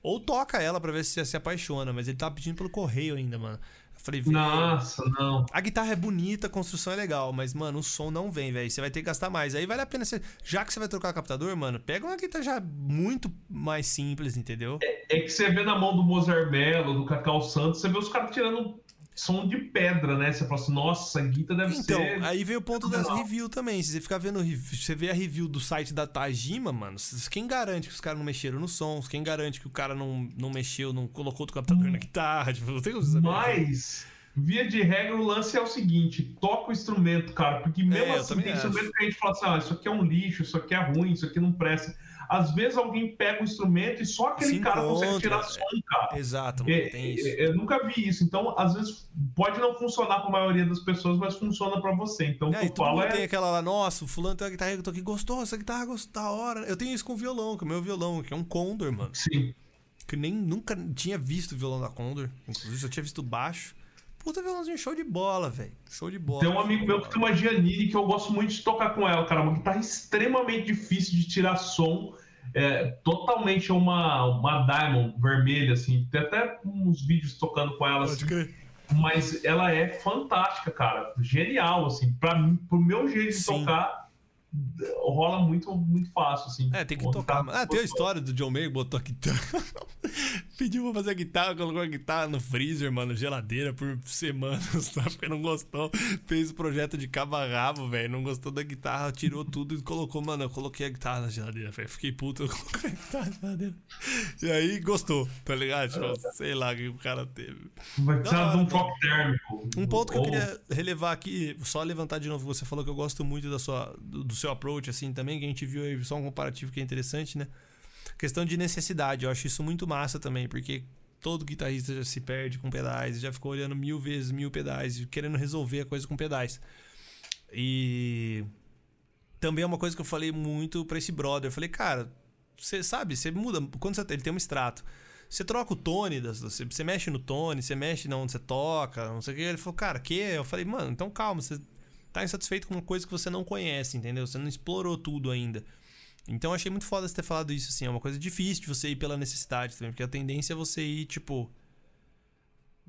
Ou toca ela pra ver se você se apaixona, mas ele tá pedindo pelo correio ainda, mano. Eu falei, velho. Nossa, não. A guitarra é bonita, a construção é legal, mas, mano, o som não vem, velho. Você vai ter que gastar mais. Aí vale a pena você. Já que você vai trocar o captador, mano, pega uma guitarra já muito mais simples, entendeu? É que você vê na mão do Mozart Mello, do Cacau Santos, você vê os caras tirando som de pedra, né? Você fala assim, nossa, essa guita deve Então, ser. aí vem o ponto das reviews também. Se você ficar vendo você vê a review do site da Tajima, mano, quem garante que os caras não mexeram nos sons? Quem garante que o cara não, não mexeu, não colocou outro captador na guitarra? Tipo, não tem como saber. Mas, via de regra, o lance é o seguinte: toca o instrumento, cara. Porque mesmo É, assim, tem instrumento que a gente fala assim: ah, isso aqui é um lixo, isso aqui é ruim, isso aqui não presta. Às vezes alguém pega o instrumento e só aquele Se cara consegue encontra, tirar som, cara. Exato, mano, É, tem isso. é, Eu nunca vi isso. Então, às vezes, pode não funcionar para a maioria das pessoas, mas funciona para você. Então, o É, que e eu é. tem aquela lá, nossa, o fulano tem uma guitarra que eu tô aqui, gostou, essa guitarra gostou da hora. Eu tenho isso com violão, com o meu violão, que é um Condor, mano. Sim. Que nem nunca tinha visto o violão da Condor. Inclusive, eu tinha visto baixo. Puta violãozinho show de bola, velho. Show de bola. Tem um amigo de meu bola. que tem uma Giannini que eu gosto muito de tocar com ela, cara. Uma guitarra extremamente difícil de tirar som. É, totalmente uma, uma Diamond vermelha, assim. Tem até uns vídeos tocando com ela, assim. Mas ela é fantástica, cara. Genial, assim. Pra mim, pro meu jeito de Sim. tocar, rola muito, muito fácil, assim. É, tem que tocar. guitarra Ah, tem a história do John Mayer que botou a guitarra. Pediu pra fazer a guitarra, colocou a guitarra no freezer, mano, geladeira por semanas, tá? Porque não gostou. Fez o projeto de cabo a rabo, velho. Não gostou da guitarra, tirou tudo e colocou, mano. Eu coloquei a guitarra na geladeira, velho. Fiquei puto, eu coloquei a guitarra na geladeira. E aí gostou, tá ligado? Tipo, sei lá o que o cara teve. Vai precisar de um choque térmico. Um ponto que eu queria relevar aqui, só levantar de novo, você falou que eu gosto muito da sua, do, do seu approach, assim, também, que a gente viu aí só um comparativo que é interessante, né? Questão de necessidade, eu acho isso muito massa também, porque todo guitarrista já se perde com pedais, já ficou olhando mil vezes mil pedais, querendo resolver a coisa com pedais. E também é uma coisa que eu falei muito pra esse brother. Eu falei, cara, você sabe, você muda. Quando você, ele tem um extrato, você troca o tone, você, você mexe no tone, você mexe na onde você toca, não sei o que. Ele falou, cara, que? Eu falei, mano, então calma, você tá insatisfeito com uma coisa que você não conhece, entendeu? Você não explorou tudo ainda. Então achei muito foda você ter falado isso, assim. É uma coisa difícil de você ir pela necessidade também, porque a tendência é você ir, tipo.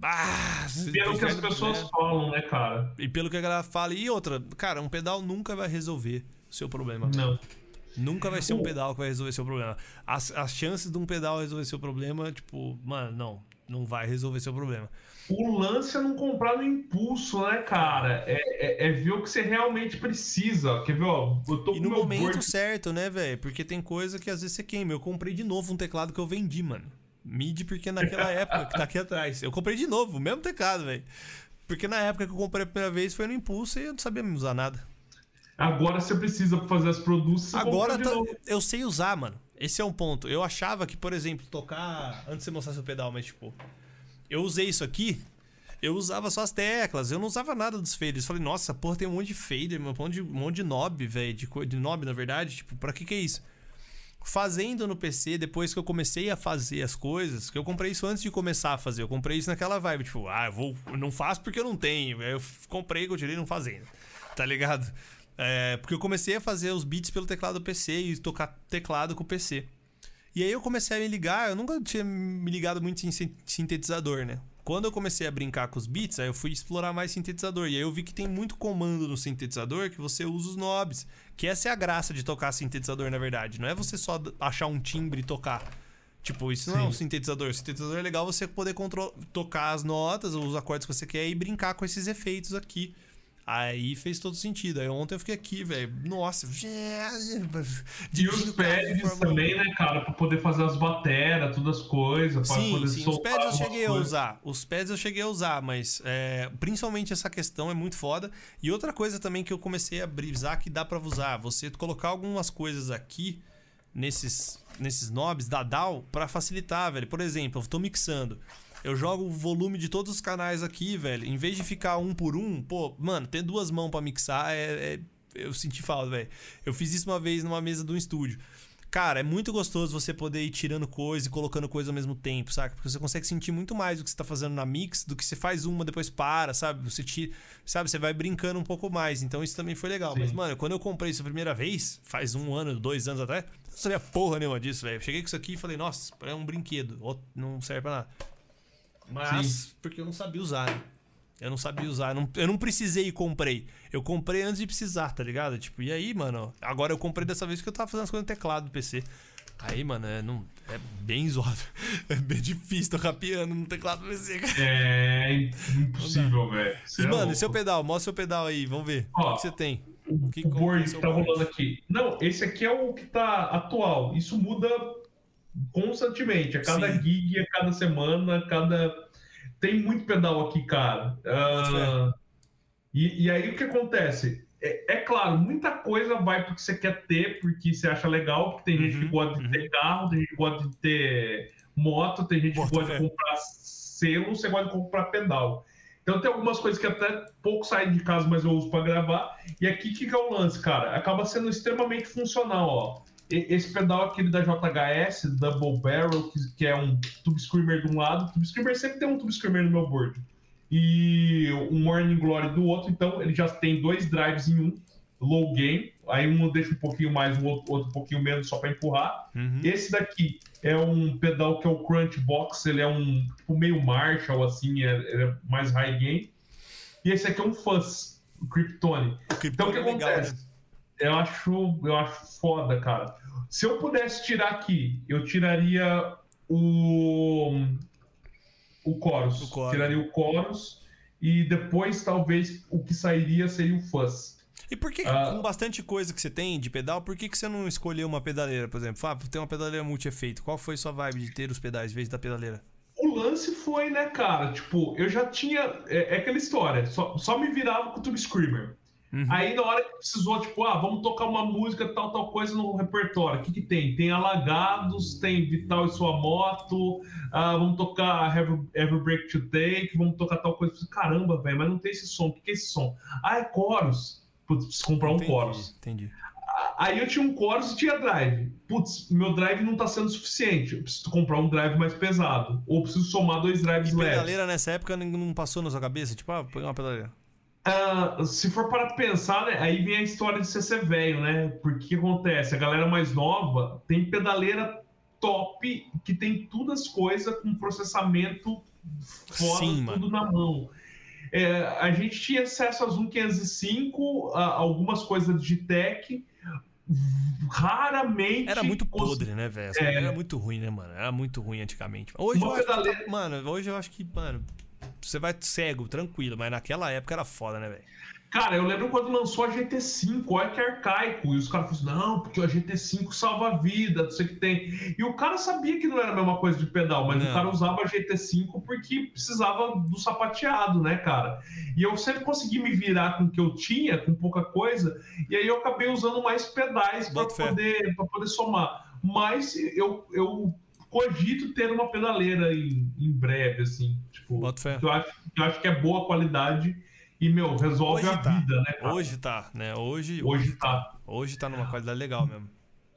Ah, Pelo que as né? pessoas falam, né, cara? E pelo que a galera fala. E outra, cara, um pedal nunca vai resolver o seu problema. Não. Nunca vai ser um pedal que vai resolver seu problema. As, as chances de um pedal resolver seu problema, tipo, mano, não. Não vai resolver seu problema. O lance é não comprar no impulso, né, cara? É, é- é ver o que você realmente precisa. Quer ver, ó? Eu tô E no momento board- certo, né, velho? Porque tem coisa que às vezes você queima. Eu comprei de novo um teclado que eu vendi, mano. MIDI, porque naquela época, que tá aqui atrás. Eu comprei de novo, o mesmo teclado, velho. Porque na época que eu comprei a primeira vez foi no impulso e eu não sabia usar nada. Agora você precisa fazer as produções. Agora tá- eu sei usar, mano. Esse é um ponto. Eu achava que, por exemplo, tocar. Antes de você mostrar seu pedal, mas tipo. Eu usei isso aqui. Eu usava só as teclas, eu não usava nada dos faders. Falei, nossa, porra, tem um monte de fader, um monte de, um monte de knob, velho. De, de knob, na verdade. Tipo, pra que que é isso? Fazendo no PC, depois que eu comecei a fazer as coisas, que eu comprei isso antes de começar a fazer. Eu comprei isso naquela vibe, tipo, ah, eu vou, não faço porque eu não tenho. Aí eu comprei, continuei não fazendo. Tá ligado? É, porque eu comecei a fazer os beats pelo teclado do PC e tocar teclado com o PC. E aí eu comecei a me ligar, eu nunca tinha me ligado muito em sin- sintetizador, né? Quando eu comecei a brincar com os beats, aí eu fui explorar mais sintetizador. E aí eu vi que tem muito comando no sintetizador que você usa os knobs. Que essa é a graça de tocar sintetizador, na verdade. Não é você só achar um timbre e tocar. Tipo, isso não é um sintetizador. Sintetizador é legal você poder tocar as notas, os acordes que você quer e brincar com esses efeitos aqui. Aí fez todo sentido. Aí ontem eu fiquei aqui, velho. Nossa. E os pads também, né, cara? Pra poder fazer as bateras, todas as coisas. Sim, poder sim. Os pads eu cheguei a usar. Os pads eu cheguei a usar, mas é, principalmente essa questão é muito foda. E outra coisa também que eu comecei a brisar que dá pra usar, você colocar algumas coisas aqui nesses nesses knobs da DAW pra facilitar, velho. Por exemplo, eu tô mixando. Eu jogo o volume de todos os canais aqui, velho. Em vez de ficar um por um, pô, mano, ter duas mãos pra mixar é, é- eu senti falta, velho. Eu fiz isso uma vez numa mesa de um estúdio. Cara, é muito gostoso você poder ir tirando coisa e colocando coisa ao mesmo tempo, saca? Porque você consegue sentir muito mais o que você tá fazendo na mix do que você faz uma, depois para, sabe? Você tira, sabe? Você vai brincando um pouco mais. Então isso também foi legal. Sim. Mas, mano, quando eu comprei isso a primeira vez, faz um ano, dois anos atrás, eu não sabia porra nenhuma disso, velho. Eu Cheguei com isso aqui e falei, nossa, é um brinquedo. Não serve pra nada. Mas, porque eu não sabia usar, né? Eu não sabia usar, eu não, eu não precisei e comprei. Eu comprei antes de precisar, tá ligado? Tipo, e aí, mano? Agora eu comprei dessa vez que eu tava fazendo as coisas no teclado do PC. Aí, mano, é, não, é bem zoado. É bem difícil tocar piano no teclado do PC, cara. É impossível, velho. E, é mano, louco. e seu pedal? Mostra seu pedal aí, vamos ver. Ó, o que você tem? O, Que- o board que é tá board? rolando aqui. Não, esse aqui é o que tá atual. Isso muda constantemente. A cada Sim. gig, a cada semana, a cada. Tem muito pedal aqui, cara. Ah, e, e aí o que acontece? É, é claro, muita coisa vai porque você quer ter, porque você acha legal, porque tem gente que Uhum, gosta de ter carro, tem gente que gosta de ter moto, tem gente que gosta de comprar selo, você gosta de comprar pedal. Então tem algumas coisas que até pouco saem de casa, mas eu uso para gravar. E aqui que é o lance, cara? Acaba sendo extremamente funcional, ó. Esse pedal aquele da JHS, Double Barrel, que, que é um tube screamer de um lado, o tube screamer sempre tem um tube screamer no meu board. E um Morning Glory do outro, então ele já tem dois drives em um, low gain, aí um deixa um pouquinho mais, o outro, outro um pouquinho menos só para empurrar. Uhum. Esse daqui é um pedal que é o Crunch Box, ele é um tipo, meio Marshall, assim, é, é mais high gain. E esse aqui é um Fuzz, o Kryptone. Então o que é legal, acontece? né? Eu acho, eu acho foda, cara. Se eu pudesse tirar aqui, eu tiraria o. O chorus. O chorus. Tiraria o chorus. E depois, talvez, o que sairia seria o fuzz. E por que, Ah. com bastante coisa que você tem de pedal, por que, que você não escolheu uma pedaleira, por exemplo? Fábio, tem uma pedaleira multi-efeito. Qual foi sua vibe de ter os pedais em vez da pedaleira? O lance foi, né, cara? Tipo, eu já tinha. É, é aquela história. Só, só me virava com o Tube Screamer. Aí, na hora que precisou, tipo, ah, vamos tocar uma música, tal, tal coisa no repertório. O que, que tem? Tem Alagados, tem Vital e Sua Moto, ah, vamos tocar Every, Every Break to Take, vamos tocar tal coisa. Caramba, velho, mas não tem esse som. O que, que é esse som? Ah, é chorus. Putz, preciso comprar um entendi, chorus. entendi. Aí eu tinha um chorus e tinha drive. Putz, meu drive não tá sendo suficiente. Eu preciso comprar um drive mais pesado. Ou preciso somar dois drives E leves. pedaleira nessa época não- passou na sua cabeça? Tipo, ah, pegar uma pedaleira. Ah, se for para pensar, né, aí vem a história de você ser velho, né? Porque o que acontece? A galera mais nova tem pedaleira top que tem todas as coisas com processamento foda, Sim, tudo na mão. É, a gente tinha acesso às 1505, a algumas coisas da Digitec, raramente. Era muito podre, né, velho? É. Era muito ruim, né, mano? Era muito ruim antigamente. Hoje eu acho que tá- Mano, hoje eu acho que, mano, você vai cego, tranquilo, mas naquela época era foda, né, velho? Cara, eu lembro quando lançou a GT5, olha que arcaico. E os caras falaram assim, não, porque a GT5 salva a vida, não sei o que tem. E o cara sabia que não era a mesma coisa de pedal, mas Não. o cara usava a GT5 porque precisava do sapateado, né, cara? E eu sempre consegui me virar com o que eu tinha, com pouca coisa, e aí eu acabei usando mais pedais para poder, pra poder somar. Mas eu, eu cogito ter uma pedaleira em, em breve, assim. Tipo, eu acho, que eu acho que é boa qualidade e, meu, resolve Hoje a tá. vida, né, cara? Hoje tá, né? Hoje, Hoje tá. Hoje tá numa qualidade legal mesmo.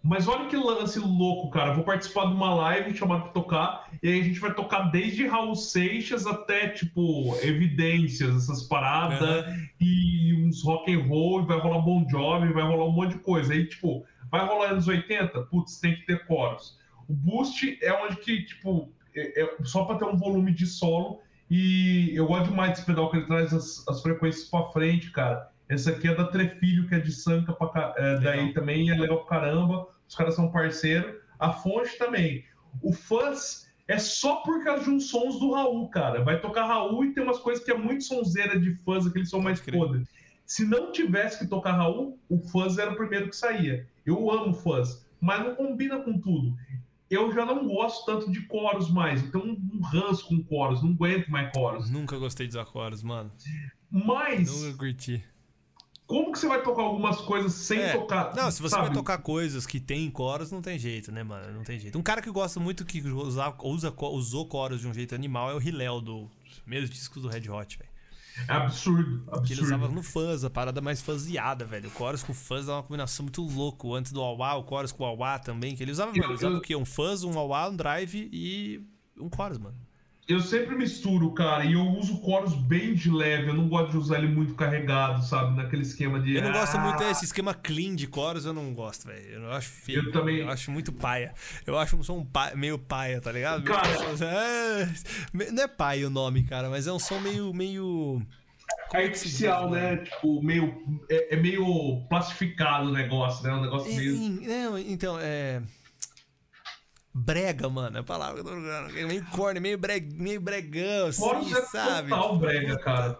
Mas olha que lance louco, cara. Eu Vou participar de uma live chamada pra tocar, e aí a gente vai tocar desde Raul Seixas até, tipo, evidências, essas paradas, e uns rock and roll, e vai rolar Bon Jovi, vai rolar um monte de coisa. Aí, tipo, vai rolar anos 80? Putz, tem que ter coros. O Boost é onde que, tipo, é, é só pra ter um volume de solo, e eu gosto demais desse pedal que ele traz as, as frequências pra frente, cara. Essa aqui é da Trefilho, que é de Sanca, pra, é, daí também é legal pra caramba. Os caras são parceiro. A fonte também. O fãs é só por causa de uns sons do Raul, cara. Vai tocar Raul e tem umas coisas que é muito sonzeira de fãs, aquele som mais crer. podre. Se não tivesse que tocar Raul, o fãs era o primeiro que saía. Eu amo fãs, mas não combina com tudo. Eu já não gosto tanto de coros mais, então um ranço com coros, não aguento mais coros. Nunca gostei dos acordes, mano. Mas Nunca curti. como que você vai tocar algumas coisas sem É, tocar? Não, se você sabe? vai tocar coisas que tem coros, não tem jeito, né, mano? Não tem jeito. Um cara que gosta muito que usa, usa, usou coros de um jeito animal é o Hillel, dos primeiros discos do Red Hot, velho. É absurdo, Que ele usava absurdo. no fuzz, a parada mais fuzziada, velho. O chorus com fuzz é uma combinação muito louco. Antes do wah o chorus com o wah também. Que ele usava, Eu- ele usava eu- o quê? Um fuzz, um wah um drive e um chorus, mano. Eu sempre misturo, cara, e eu uso coros bem de leve, eu não gosto de usar ele muito carregado, sabe? Naquele esquema de. Eu não gosto ah, muito desse esquema clean de chorus, eu não gosto, velho. Eu acho feio. Eu também- Eu acho muito paia. Eu acho um som meio paia, tá ligado? Cara- É, não é paia o nome, cara, mas é um som meio. meio... É artificial, diz, né? Tipo, meio. É, é meio plastificado o negócio, né? Um negócio É, meio. não, então, é. Brega, mano, é a palavra que eu tô procurando. É Meio corne, meio, breg, meio bregão, assim, é sabe? total brega, cara.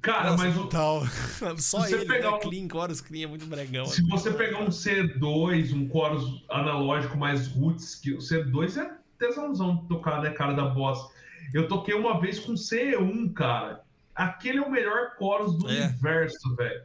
Cara, Nossa, mas o- total. Só Se você ele, pegar né? um- Clean, chorus clean é muito bregão. se você pegar um C2, um chorus analógico mais roots, que o C2 é tesãozão de tocar, né, cara, da boss. Eu toquei uma vez com C1, cara. Aquele é o melhor chorus do É. universo, velho.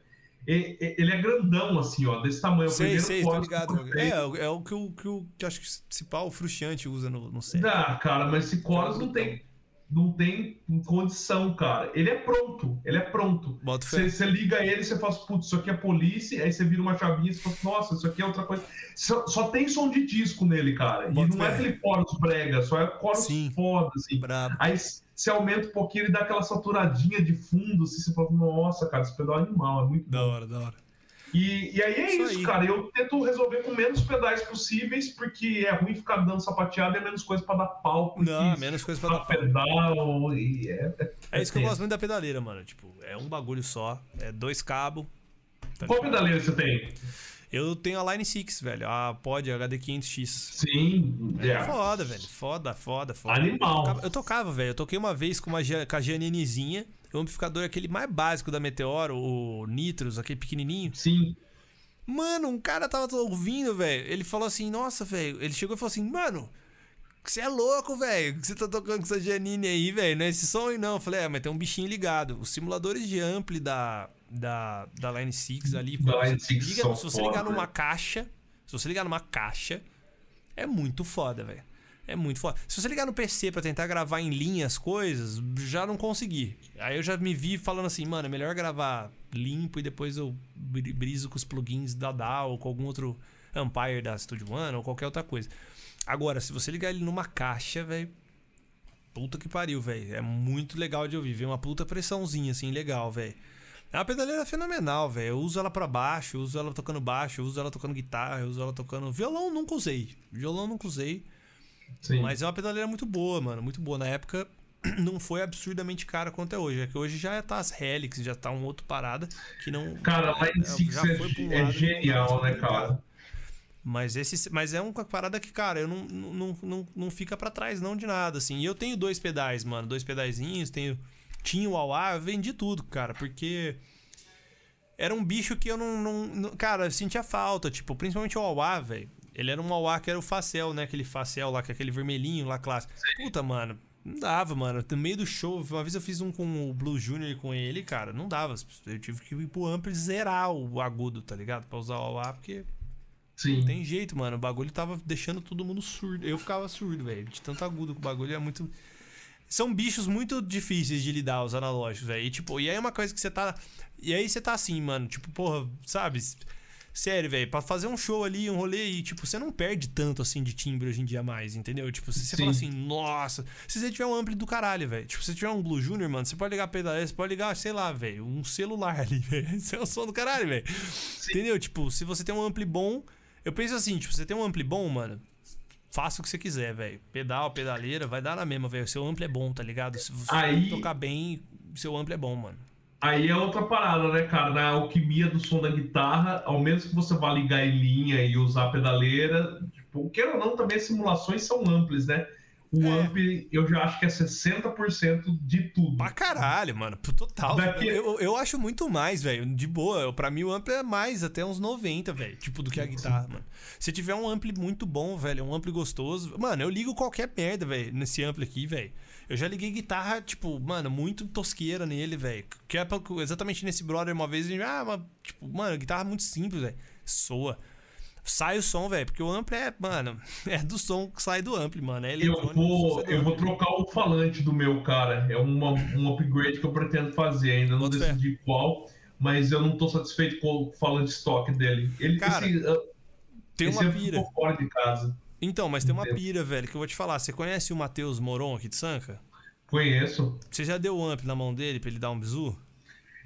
Ele é grandão, assim, ó, desse tamanho. O Sei, primeiro sei, tô ligado. É, é o que o que, o, que eu acho que se pá, o Frustiante usa no, no set. Dá, cara, mas esse chorus não tem, não tem condição, cara. Ele é pronto, ele é pronto. Você liga ele, você fala, putz, isso aqui é polícia, aí você vira uma chavinha e você fala, nossa, isso aqui é outra coisa. Só, só tem som de disco nele, cara. Bota e não é fé. aquele chorus brega, só é chorus Sim. foda, assim. Brabo. Aí você aumenta um pouquinho e dá aquela saturadinha de fundo, assim, você fala, nossa, cara, esse pedal é animal, é muito Da bom. hora, da hora. E, e aí é Isso isso, aí. cara. Eu tento resolver com menos pedais possíveis, porque é ruim ficar dando sapateado e é menos coisa pra dar pau. Não, menos coisa pra dar pau. pedal e é. É isso que eu gosto muito da pedaleira, mano. Tipo, é um bagulho só, é dois cabos. tá Qual pedaleira você tem? Eu tenho a Line 6, velho, a Pod HD500X. Sim, é. Foda, velho. Foda, foda, foda. Animal. Eu tocava, eu tocava, velho. Eu toquei uma vez com, uma, com a Gianninizinha. O amplificador aquele mais básico da Meteoro, o Nitros, aquele pequenininho. Sim. Mano, um cara tava ouvindo, velho. Ele falou assim, nossa, velho. Ele chegou e falou assim, mano, você é louco, velho. que Você tá tocando com essa Janine aí, velho. Não é esse som aí, não. Eu falei, é, mas tem um bichinho ligado. Os simuladores de ampli da, da, da Line 6 ali. Da Line você 6 liga- se você ligar foda, numa né? caixa, se você ligar numa caixa, é muito foda, velho. É muito foda. Se você ligar no PC pra tentar gravar em linha as coisas, já não consegui. Aí eu já me vi falando assim, mano, é melhor gravar limpo e depois eu bri- briso com os plugins da DAW ou com algum outro Ampire da Studio One ou qualquer outra coisa. Agora, se você ligar ele numa caixa, velho. Puta que pariu, velho. É muito legal de ouvir. Vem uma puta pressãozinha, assim, legal, velho. É uma pedaleira fenomenal, velho. Eu uso ela pra baixo, eu uso ela tocando baixo, eu uso ela tocando guitarra, eu uso ela tocando. Violão nunca usei. Violão nunca usei. Sim. Mas é uma pedaleira muito boa, mano. Muito boa. Na época não foi absurdamente cara quanto é hoje. É que hoje já tá as Helix, já tá um outro parada que não. Cara, é, 6 já é, um é tá genial, mais né, cara? Mas, esse, mas é uma parada que, cara, eu não, não, não, não, não fica pra trás não de nada, assim. E eu tenho dois pedais, mano. Dois pedaizinhos, tenho... Tinha o Auá, eu vendi tudo, cara, porque... Era um bicho que eu não... não, não- cara, eu sentia falta, tipo, principalmente o Auá, velho. Ele era um Auá que era o Facel, né? Aquele Facel lá, que é aquele vermelhinho lá, clássico. Puta, mano... Não dava, mano. No meio do show, uma vez eu fiz um com o Blue Junior com ele, cara, não dava. Eu tive que ir pro ampli zerar o agudo, tá ligado? Pra usar o Auá, porque Sim. não tem jeito, mano. O bagulho tava deixando todo mundo surdo. Eu ficava surdo, velho. De tanto agudo que o bagulho é muito. São bichos muito difíceis de lidar, os analógicos, velho. E, tipo, e aí é uma coisa que você tá. E aí você tá assim, mano. Tipo, porra, sabe? Sério, velho, pra fazer um show ali, um rolê, e, tipo, você não perde tanto assim de timbre hoje em dia mais, entendeu? Tipo, se você Sim. fala assim, nossa, se você tiver um ampli do caralho, velho. Tipo, se você tiver um Blue Junior, mano, você pode ligar pedaleira, você pode ligar, sei lá, velho, um celular ali, velho. Isso é o som do caralho, velho. Entendeu? Tipo, se você tem um ampli bom, eu penso assim, tipo, você tem um ampli bom, mano, faça o que você quiser, velho. Pedal, pedaleira, vai dar na mesma, velho. Seu ampli é bom, tá ligado? Se você Aí- tocar bem, seu ampli é bom, mano. Aí é outra parada, né, cara? Na alquimia do som da guitarra, ao menos que você vá ligar em linha e usar a pedaleira, tipo, queira ou não, também as simulações são amplas, né? O É. eu já acho que é 60% de tudo. Pra caralho, mano. Total. Daqui- Eu, eu acho muito mais, velho. De boa. Pra mim o ampli é mais, até uns 90, velho. Tipo, do que a guitarra, mano. Se tiver um ampli muito bom, velho, um ampli gostoso. Mano, eu ligo qualquer merda, velho, nesse ampli aqui, velho. Eu já liguei guitarra, tipo, mano, muito tosqueira nele, velho. Que é pra- exatamente nesse brother uma vez, a gente, ah, mas, tipo, mano, guitarra muito simples, velho. Soa. Sai o som, velho, porque o ampli é, mano, é do som que sai do ampli, mano. É Eu vou, eu vou trocar o falante do meu, cara. É uma, um upgrade que eu pretendo fazer. Ainda não decidi qual, mas eu não tô satisfeito com o falante stock dele. Ele, Cara, esse, uh, Tem esse uma pira. ficou fora de casa. Então, mas tem uma pira, velho, que eu vou te falar. Você conhece o Matheus Moron aqui de Sanca? Conheço. Você já deu o amp na mão dele pra ele dar um bizu?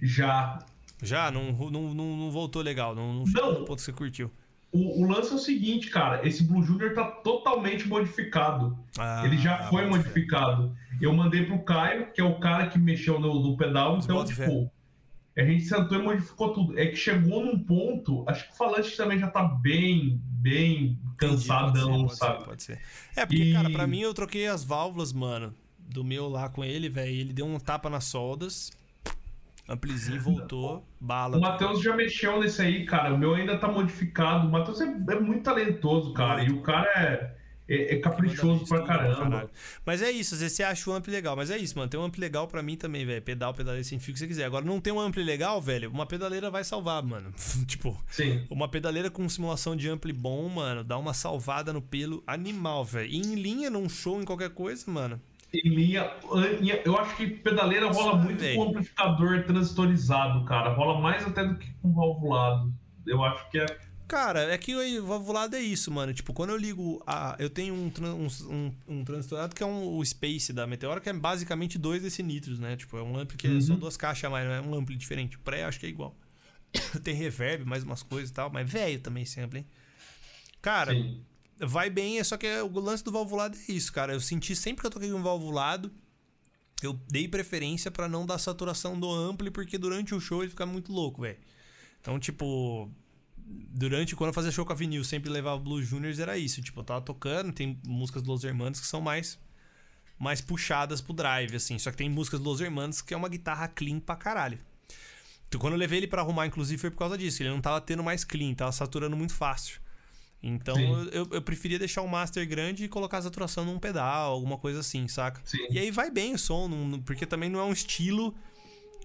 Já. Já? Não, não, não, não voltou legal, não, não chegou Não. no ponto que você curtiu. O, o lance é o seguinte, cara. Esse Blue Junior tá totalmente modificado. Ah, Ele já foi bota fé. modificado. Eu mandei pro Caio, que é o cara que mexeu no, no pedal, então, tipo, a gente sentou e modificou tudo. É que chegou num ponto, acho que o falante também já tá bem, bem Entendi, cansadão, pode ser, sabe? Pode ser, pode ser. É, porque, E- cara, pra mim eu troquei as válvulas, mano, do meu lá com ele, velho. Ele deu um tapa nas soldas, amplizinho, voltou, bala. O Matheus já mexeu nesse aí, cara. O meu ainda tá modificado. O Matheus é, é muito talentoso, cara. E o cara é, é, é caprichoso pra caramba. Mas é isso, às vezes você acha o ampli legal. Mas é isso, mano. Tem um ampli legal pra mim também, velho. Pedal, pedaleira sem fio que você quiser. Agora, não tem um ampli legal, velho. Uma pedaleira vai salvar, mano. tipo, Sim. uma pedaleira com simulação de ampli bom, mano. Dá uma salvada no pelo animal, velho. E em linha, num show, em qualquer coisa, mano. Em linha, eu acho que pedaleira rola Sim, muito com amplificador transistorizado, cara. Rola mais até do que com valvulado. Eu acho que é. Cara, é que o valvulado é isso, mano. Tipo, quando eu ligo a. Eu tenho um, um, um, transistorado que é um, o Space da Meteora, que é basicamente dois desse nitros, né? Tipo, é um ampli que é só Uhum. duas caixas a mais, é um ampli diferente. O pré acho que é igual. Tem reverb, mais umas coisas e tal, mas velho também sempre, hein? Cara, Sim. Vai bem, é só que o lance do valvulado é isso, cara. Eu senti sempre que eu toquei um valvulado, eu dei preferência pra não dar saturação do ampli, porque durante o show ele fica muito louco, velho. Então, tipo, durante quando eu fazia show com a vinil, sempre levava Blue Juniors, era isso. Tipo, eu tava tocando, tem músicas dos Los Hermanos que são mais mais puxadas pro drive, assim. Só que tem músicas dos Los Hermanos que é uma guitarra clean pra caralho. Então, quando eu levei ele pra arrumar, inclusive, foi por causa disso. Ele não tava tendo mais clean, tava saturando muito fácil. Então, eu, eu preferia deixar o master grande e colocar a saturação num pedal, alguma coisa assim, saca? Sim. E aí vai bem o som, não- porque também não é um estilo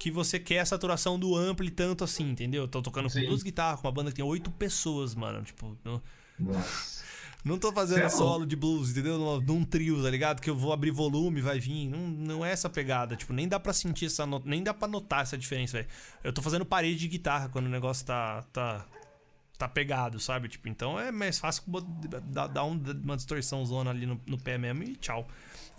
que você quer a saturação do ampli tanto assim, entendeu? Tô tocando com Sim. duas guitarras, com uma banda que tem oito pessoas, mano. Tipo, não, Nossa. não tô fazendo é solo de blues, entendeu? Num, num trio, tá ligado? Que eu vou abrir volume, vai vir. Não, não é essa pegada. Tipo, nem dá pra sentir essa. no- Nem dá pra notar essa diferença, velho. Eu tô fazendo parede de guitarra quando o negócio tá. tá tá pegado, sabe? Tipo, então é mais fácil dar, dar um- uma distorção zona ali no, no pé mesmo e tchau.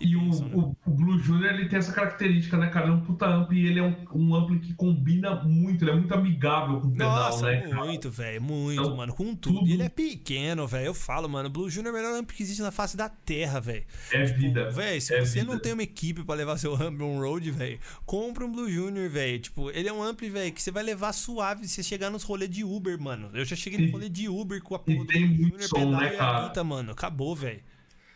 E o, né? o, o Blue Junior ele tem essa característica, né, cara? Ele é um puta ampli e ele é um, um ampli que combina muito, ele é muito amigável com o pedal, Nossa, né? cara? muito, velho, muito, Então, mano, com tudo. tudo- E ele é pequeno, velho. Eu falo, mano, Blue Junior é o melhor amp que existe na face da terra, velho. É vida. Véi, se é você vida. não tem uma equipe pra levar seu amp on road, velho, compra um Blue Junior, velho. Tipo, ele é um ampli, velho, que você vai levar suave se você chegar nos rolês de Uber, mano. Eu já cheguei no E- rolê de Uber com a porra do Blue Junior, som, pedal né, e cara? apita, mano. Acabou, velho.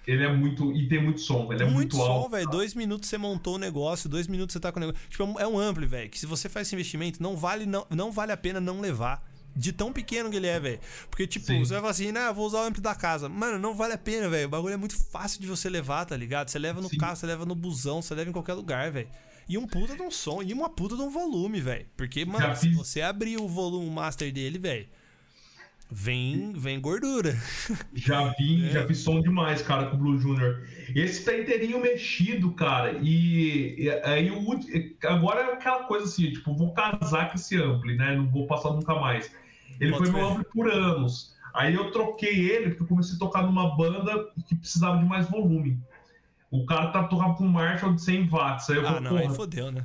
Ele é muito. E tem muito som, ele é muito, muito som, alto. velho. Dois minutos você montou o negócio, dois minutos você tá com o negócio. Tipo, é um- é um ampli, velho. Que se você faz esse investimento, não vale, não, não vale a pena não levar. De tão pequeno que ele é, velho. Porque, tipo, Sim. você vai falar assim, né, eu vou usar o ampli da casa. Mano, não vale a pena, velho. O bagulho é muito fácil de você levar, tá ligado? Você leva no Sim. carro, você leva no busão, você leva em qualquer lugar, velho. E um puta de um som, e uma puta de um volume, velho. Porque, mano, Já se fiz- você abrir o volume master dele, velho, vem, vem gordura. Já vi, É. já vi som demais, cara, com o Blue Junior. Esse tá inteirinho mexido, cara. E, aí o agora é aquela coisa assim, tipo, vou casar com esse ampli, né? Não vou passar nunca mais. Ele Pode foi ser. meu ampli por anos. Aí eu troquei ele porque eu comecei a tocar numa banda que precisava de mais volume. O cara tá tocando com Marshall de 100 watts. Aí eu Ah, falei, não, aí porra, fodeu, né?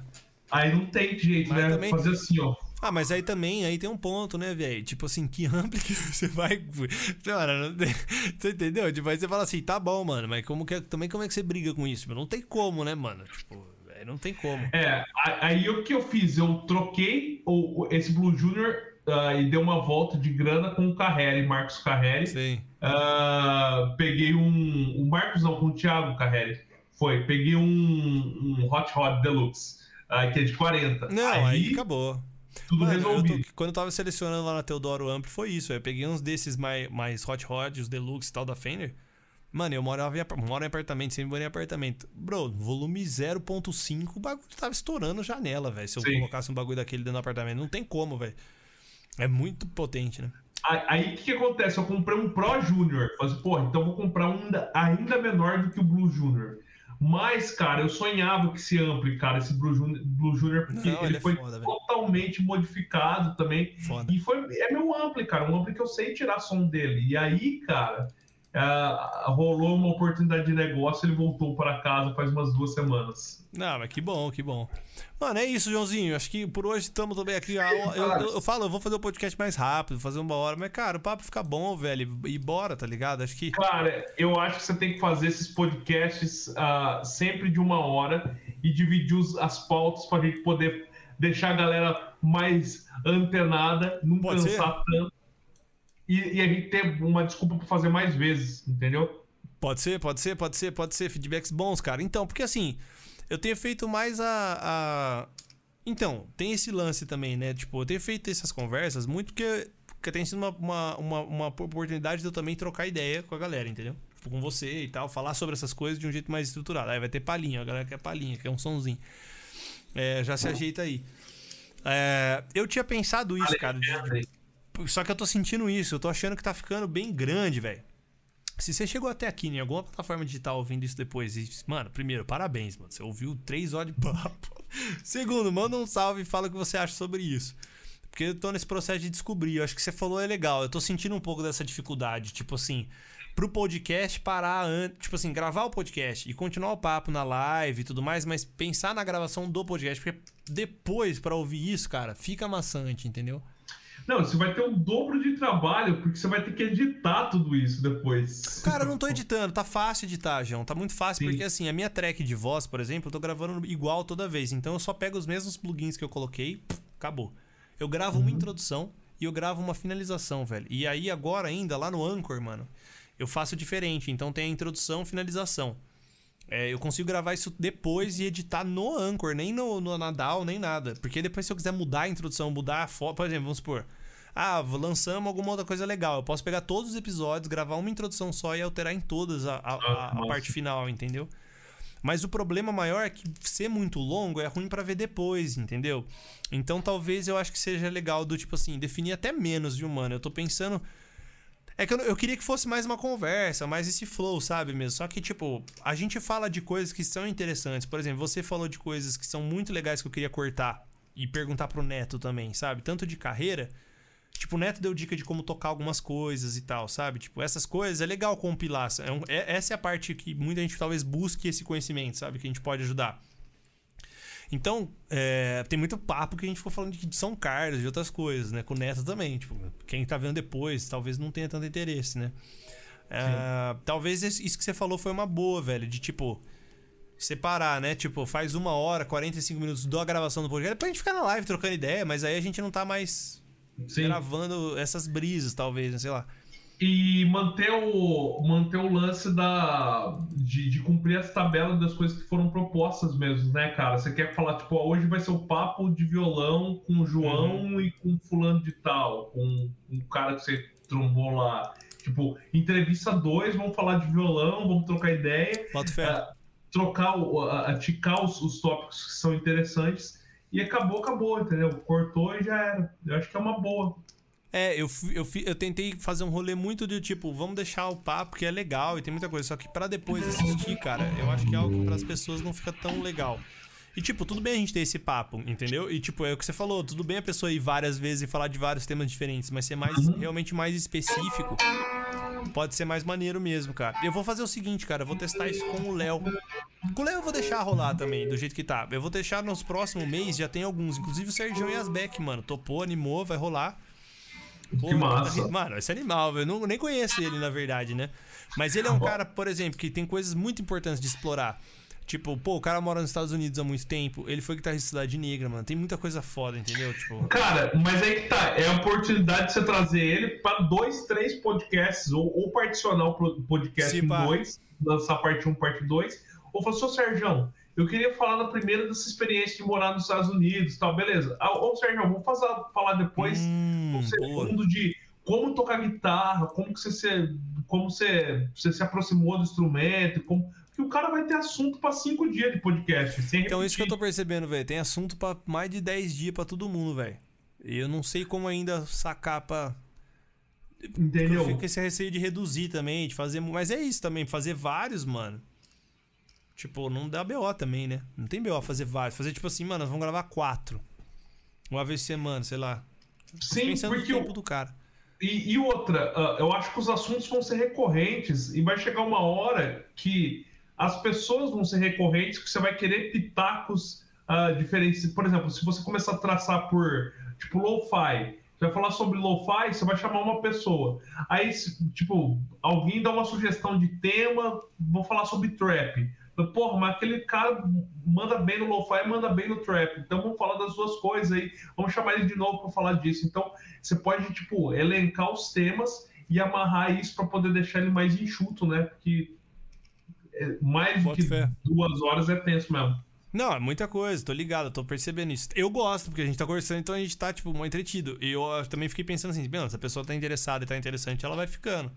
aí não tem jeito, Mas né? também- Fazer assim, ó. Ah, mas aí também, aí tem um ponto, né, velho? Tipo assim, que ampli que você vai. Tem- você entendeu? Tipo, aí você fala assim, tá bom, mano, mas como que é- também como é que você briga com isso? Não tem como, né, mano? Tipo, não tem como. É, aí o que eu fiz? Eu troquei o, esse Blue Junior ah, e dei uma volta de grana com o Carreri, Marcos Carreri. Sim. Ah, peguei um. O Marcos não, com o Thiago Carreri. Foi, peguei um, um Hot Rod Deluxe, ah, que é de 40. Não, aí, acabou. Tudo Mano, eu tô- resolvido. quando eu tava selecionando lá na Teodoro Ampli, foi isso. Eu peguei uns desses mais, mais hot rod, os deluxe e tal da Fender. Mano, eu morava em, moro em apartamento, sempre morei em apartamento. Bro, volume 0.5, o bagulho tava estourando janela, velho. Se eu Sim. colocasse um bagulho daquele dentro do apartamento. Não tem como, velho. É muito potente, né? Aí- o que, que acontece? Eu comprei um Pro Junior. Falei assim, porra, então eu vou comprar um ainda, ainda menor do que o Blue Junior. Mas, cara, eu sonhava com esse ampli, cara, esse Blue Junior, Blue Junior porque Não, ele ele, é foi foda, velho. totalmente modificado também. Foda. E foi, é meu ampli, cara, um ampli que eu sei tirar som dele. E aí, cara, ah, rolou uma oportunidade de negócio, ele voltou para casa faz umas duas semanas. Não, mas que bom, que bom. Mano, é isso, Joãozinho. Acho que por hoje estamos também aqui. Eu, eu, eu- eu falo, eu vou fazer o podcast mais rápido, fazer uma hora. Mas, cara, o papo fica bom, velho. E bora, tá ligado? Acho que. Cara, eu acho que você tem que fazer esses podcasts ah, sempre de uma hora e dividir os- as pautas para a gente poder deixar a galera mais antenada, não Pode ser. cansar tanto. E, e a gente ter uma desculpa para fazer mais vezes, entendeu? Pode ser, pode ser, pode ser, pode ser. Feedbacks bons, cara. Então, porque assim, eu tenho feito mais a. a... Então, tem esse lance também, né? Tipo, eu tenho feito essas conversas muito porque, porque tem sido uma, uma, uma, uma oportunidade de eu também trocar ideia com a galera, entendeu? Tipo, com você e tal, falar sobre essas coisas de um jeito mais estruturado. Aí vai ter palhinha, a galera quer palhinha, quer um sonzinho. É, já se ajeita aí. É, eu tinha pensado isso, cara. de- só que eu tô sentindo isso, eu tô achando que tá ficando bem grande, velho. Se você chegou até aqui em alguma plataforma digital ouvindo isso depois, e, mano, primeiro, parabéns, mano. Você ouviu três horas de papo. Segundo, manda um salve e fala o que você acha sobre isso. Porque eu tô nesse processo de descobrir. Eu acho que você falou é legal. Eu tô sentindo um pouco dessa dificuldade. Tipo assim, pro podcast parar antes. Tipo assim, gravar o podcast e continuar o papo na live e tudo mais, mas pensar na gravação do podcast. Porque depois, pra ouvir isso, cara, fica maçante, entendeu? Não, você vai ter o dobro de trabalho, porque você vai ter que editar tudo isso depois. Cara, eu não tô editando, tá fácil editar, João. Tá muito fácil, Sim. porque assim, a minha track de voz, por exemplo, eu tô gravando igual toda vez. Então eu só pego os mesmos plugins que eu coloquei, acabou. Eu gravo Uhum. uma introdução e eu gravo uma finalização, velho. E aí agora ainda, lá no Anchor, mano, eu faço diferente. Então tem a introdução, finalização. É, eu consigo gravar isso depois e editar no Anchor, nem no, no Nadal, nem nada. Porque depois se eu quiser mudar a introdução, mudar a foto, por exemplo, vamos supor... Ah, lançamos alguma outra coisa legal. Eu posso pegar todos os episódios, gravar uma introdução só e alterar em todas a, a- a- parte final, entendeu? Mas o problema maior é que ser muito longo é ruim pra ver depois, entendeu? Então talvez eu acho que seja legal do tipo assim, definir até menos, viu, mano? Eu tô pensando. É que eu, eu queria que fosse mais uma conversa, mais esse flow, sabe mesmo? Só que, tipo, a gente fala de coisas que são interessantes. Por exemplo, você falou de coisas que são muito legais que eu queria cortar e perguntar pro Neto também, sabe? Tanto de carreira. Tipo, o Neto deu dica de como tocar algumas coisas e tal, sabe? Tipo, essas coisas é legal compilar. É um- é- essa é a parte que muita gente talvez busque esse conhecimento, sabe? Que a gente pode ajudar. Então, é, tem muito papo que a gente ficou falando de São Carlos, de outras coisas, né? Com o Neto também. Tipo, quem tá vendo depois talvez não tenha tanto interesse, né? É, talvez isso que você falou foi uma boa, velho. De tipo, separar, né? Tipo, faz uma hora, 45 minutos da gravação do podcast. Depois a gente fica na live trocando ideia, mas aí a gente não tá mais Sim. gravando essas brisas, talvez, né? sei lá. E manter o, manter o lance da, de, de cumprir as tabelas das coisas que foram propostas mesmo, né, cara? Você quer falar, tipo, ó, hoje vai ser o papo de violão com o João e com fulano de tal, com um cara que você trombou lá. Tipo, entrevista dois, vamos falar de violão, vamos trocar ideia. Bota fé. É, trocar, o, a, a- ticar os, os tópicos que são interessantes e acabou, acabou, entendeu? Cortou e já era. Eu acho que é uma boa. É, eu, eu, eu tentei fazer um rolê muito de tipo, vamos deixar o papo que é legal e tem muita coisa. Só que pra depois assistir, cara, eu acho que é algo que pras pessoas não fica tão legal. E tipo, tudo bem a gente ter esse papo, entendeu? E tipo, é o que você falou, tudo bem a pessoa ir várias vezes e falar de vários temas diferentes, mas ser mais realmente mais específico pode ser mais maneiro mesmo, cara. Eu vou fazer o seguinte, cara, eu vou testar isso com o Léo. Léo eu vou deixar rolar também, do jeito que tá. Eu vou deixar nos próximos meses, já tem alguns, inclusive o Sergião e as Beck, mano. Topou, animou, vai rolar. Que massa. Mano, esse animal, eu não, nem conheço ele, na verdade, né? Mas ele é um cara, por exemplo, que tem coisas muito importantes de explorar. Tipo, pô, o cara mora nos Estados Unidos há muito tempo, ele foi guitarrista de Cidade Negra, mano. Tem muita coisa foda, entendeu? Tipo. Cara, mas aí que tá, é a oportunidade de você trazer ele pra dois, três podcasts, ou, ou particionar o podcast Se em pá. dois, lançar parte 1, parte 2, ou falar, seu Sérgio, eu queria falar na primeira dessa experiência de morar nos Estados Unidos e tal, beleza. Ah, Ô, Sérgio, vamos fazer, falar depois Hum, um boa. segundo de como tocar guitarra, como que você se, como você, você se aproximou do instrumento, como que o cara vai ter assunto pra cinco dias de podcast. Então, isso que eu tô percebendo, velho. Tem assunto pra mais de 10 dias pra todo mundo, velho. E eu não sei como ainda sacar pra. Eu Entendeu? fico com esse receio de reduzir também, de fazer. Mas é isso também, fazer vários, mano. Tipo, não dá BO também, né? Não tem BO fazer vários. Fazer tipo assim, mano, nós vamos gravar quatro. Uma vez por semana, sei lá. Sim, Pensando no porque tempo o, do cara. E, e outra, ah, eu acho que os assuntos vão ser recorrentes e vai chegar uma hora que as pessoas vão ser recorrentes, que você vai querer pitacos ah, diferentes. Por exemplo, se você começar a traçar por, tipo, lo-fi, você vai falar sobre lo-fi, você vai chamar uma pessoa. Aí, tipo, alguém dá uma sugestão de tema, vou falar sobre trap. Então, Porra, mas aquele cara manda bem no lo-fi e manda bem no trap. Então vamos falar das duas coisas aí. Vamos chamar ele de novo para falar disso. Então você pode, tipo, elencar os temas e amarrar isso para poder deixar ele mais enxuto, né? Porque é, mais do que fé. duas horas é tenso mesmo. Não, é muita coisa, tô ligado, tô percebendo isso. Eu gosto, porque a gente tá conversando, então a gente tá, tipo, muito entretido. E eu também fiquei pensando assim, "Meu, se a pessoa tá interessada e tá interessante, ela vai ficando.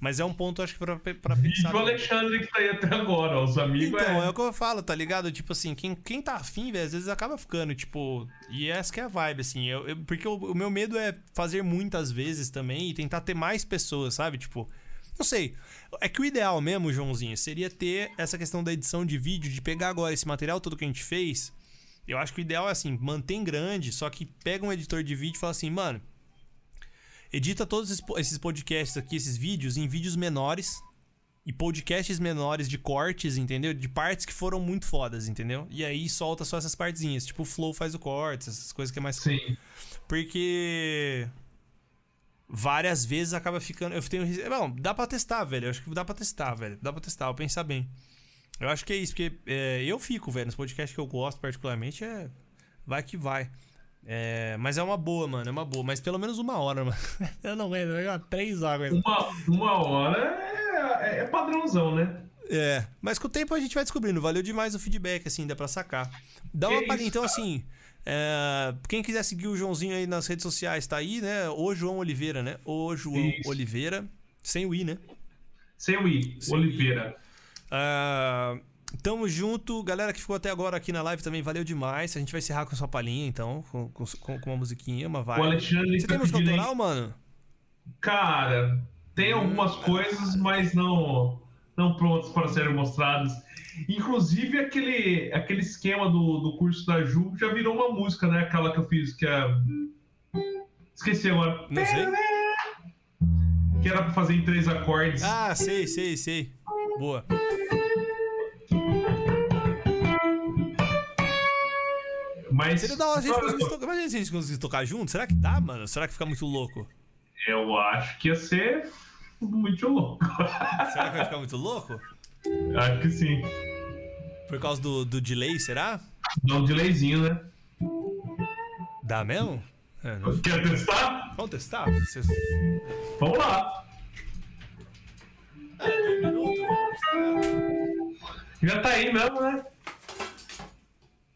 Mas é um ponto, acho que, pra, pra E pensar. o Alexandre que tá aí até agora, ó, os amigos. Então, é... é... o que eu falo, tá ligado? Tipo assim, quem, quem tá afim, velho, às vezes acaba ficando, tipo. E essa que é a vibe, assim. Eu, eu- porque o, o meu medo é fazer muitas vezes também e tentar ter mais pessoas, sabe? Tipo. Não sei. É que o ideal mesmo, Joãozinho, seria ter essa questão da edição de vídeo, de pegar agora esse material todo que a gente fez. Eu acho que o ideal é assim, mantém grande, só que pega um editor de vídeo e fala assim, mano. Edita todos esses po- esses podcasts aqui, esses vídeos, em vídeos menores e podcasts menores de cortes, entendeu? De partes que foram muito fodas, entendeu? E aí solta só essas partezinhas. Tipo, o Flow faz o corte, essas coisas que é mais. Sim. Porque. Várias vezes acaba ficando. Eu tenho. Bom, dá pra testar, velho. Eu acho que dá pra testar, velho. Dá pra testar, eu pensar bem. Eu acho que é isso, porque é, eu fico, velho, nos podcasts que eu gosto particularmente, é. Vai que vai. É, mas é uma boa, mano, é uma boa. Mas pelo menos uma hora, mano. Eu não aguento, eu três horas. Uma, uma hora é, é padrãozão, né? É, mas com o tempo a gente vai descobrindo. Valeu demais o feedback, assim, dá pra sacar. Dá uma Que palhinha. isso, Então, assim, é, quem quiser seguir o Joãozinho aí nas redes sociais, tá aí, né? O João Oliveira, né? O João Isso. Oliveira. Sem o I, né? Sem o I, Sem Oliveira. Ah, tamo junto. Galera que ficou até agora aqui na live também, valeu demais. A gente vai encerrar com sua palhinha, então, com, com, com uma musiquinha, uma O vibe. Alexandre Você tem música autoral, mano? Cara, tem algumas coisas, mas não, não prontas para serem mostradas. Inclusive, aquele, aquele esquema do, do curso da Ju já virou uma música, né? Aquela que eu fiz, que é. Esqueci agora. Não sei. Que era pra fazer em três acordes. Ah, sei, sei, sei. Boa. Mas. Seria da hora a gente conseguisse tocar. Imagina se a gente conseguisse tocar junto. Será que dá, mano? Será que fica muito louco? Eu acho que ia ser muito louco. Será que vai ficar muito louco? acho que sim. Por causa do, do delay, será? Dá um delayzinho, né? Dá mesmo? É, não- Quer testar? Vamos testar? Vocês... Vamos lá. Já tá aí mesmo, né?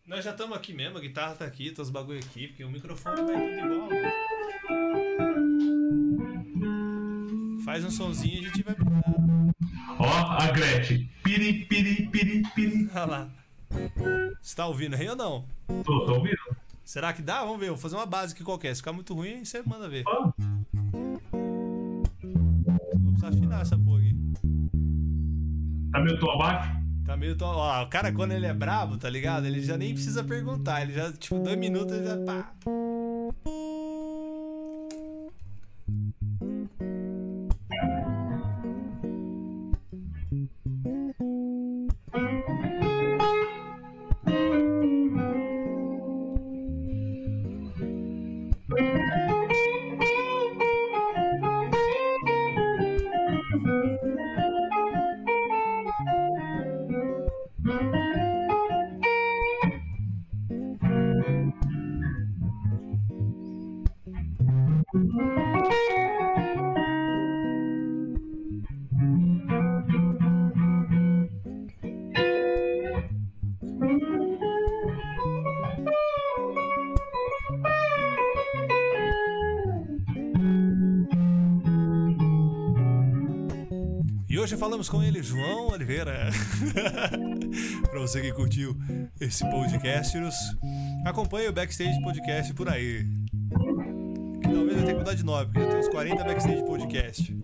Nós já estamos aqui mesmo, a guitarra tá aqui, tá os bagulho aqui, porque o microfone vai tudo igual. né? Faz um sonzinho e a gente vai brincar. Ó, a Gretchen. Piri, piri, piri, piri. Olha lá. Você tá ouvindo aí ou não? Tô, tô ouvindo? Será que dá? Vamos ver. Vou fazer uma base aqui qualquer. Se ficar muito ruim, aí você manda ver. Ó, Vou precisar afinar essa porra aqui. tá meio tom abaixo? Tá meio. To... Ó, o cara, quando ele é brabo, tá ligado? Ele já nem precisa perguntar. Ele já, tipo, dois minutos ele já. Pá. Com ele, João Oliveira. pra você que curtiu esse podcast, acompanhe o Backstage Podcast por aí. Que talvez eu tenha que mudar de nome, porque já tem uns 40 Backstage Podcast.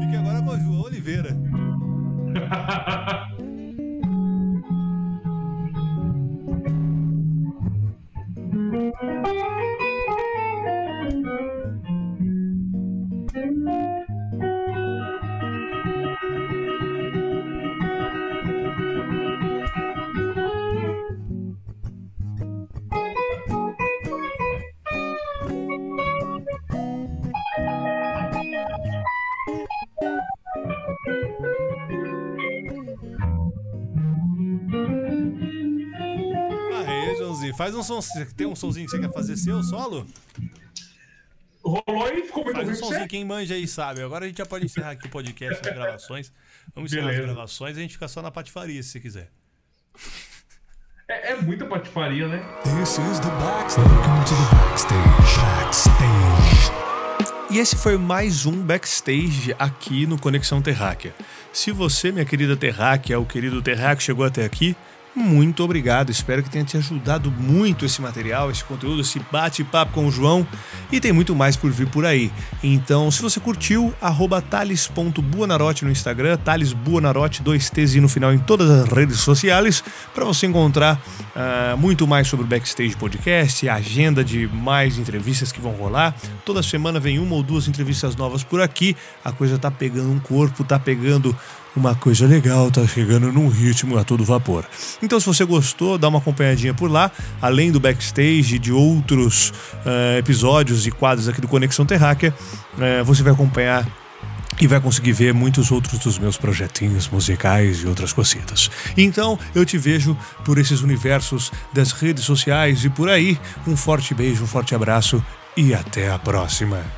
Fique agora com o João Oliveira. um som. Você tem um sonzinho que você quer fazer seu, solo? Rolou e ficou muito Faz um somzinho, você? quem manja aí sabe. Agora a gente já pode encerrar aqui o podcast, as gravações. Vamos encerrar Beleza. as gravações e a gente fica só na patifaria, se você quiser. É, é muita patifaria, né? This is the backstage. Welcome to the backstage. Backstage. E esse foi mais um backstage aqui no Conexão Terráquea. Se você, minha querida Terráquea, o querido Terráqueo, chegou até aqui, muito obrigado. Espero que tenha te ajudado muito esse material, esse conteúdo, esse bate-papo com o João. E tem muito mais por vir por aí. Então, se você curtiu, arroba thales.buonarote no Instagram, Thales Buonarote, dois T's e no final em todas as redes sociais, para você encontrar ah, muito mais sobre o Backstage Podcast, a agenda de mais entrevistas que vão rolar. Toda semana vem uma ou duas entrevistas novas por aqui. A coisa tá pegando um corpo, tá pegando uma coisa legal, tá chegando num ritmo a todo vapor. Então, se você gostou, dá uma acompanhadinha por lá, além do backstage e de outros eh, episódios e quadros aqui do Conexão Terráquea, eh, você vai acompanhar e vai conseguir ver muitos outros dos meus projetinhos musicais e outras cositas. Então eu te vejo por esses universos das redes sociais e por aí. Um forte beijo, um forte abraço e até a próxima.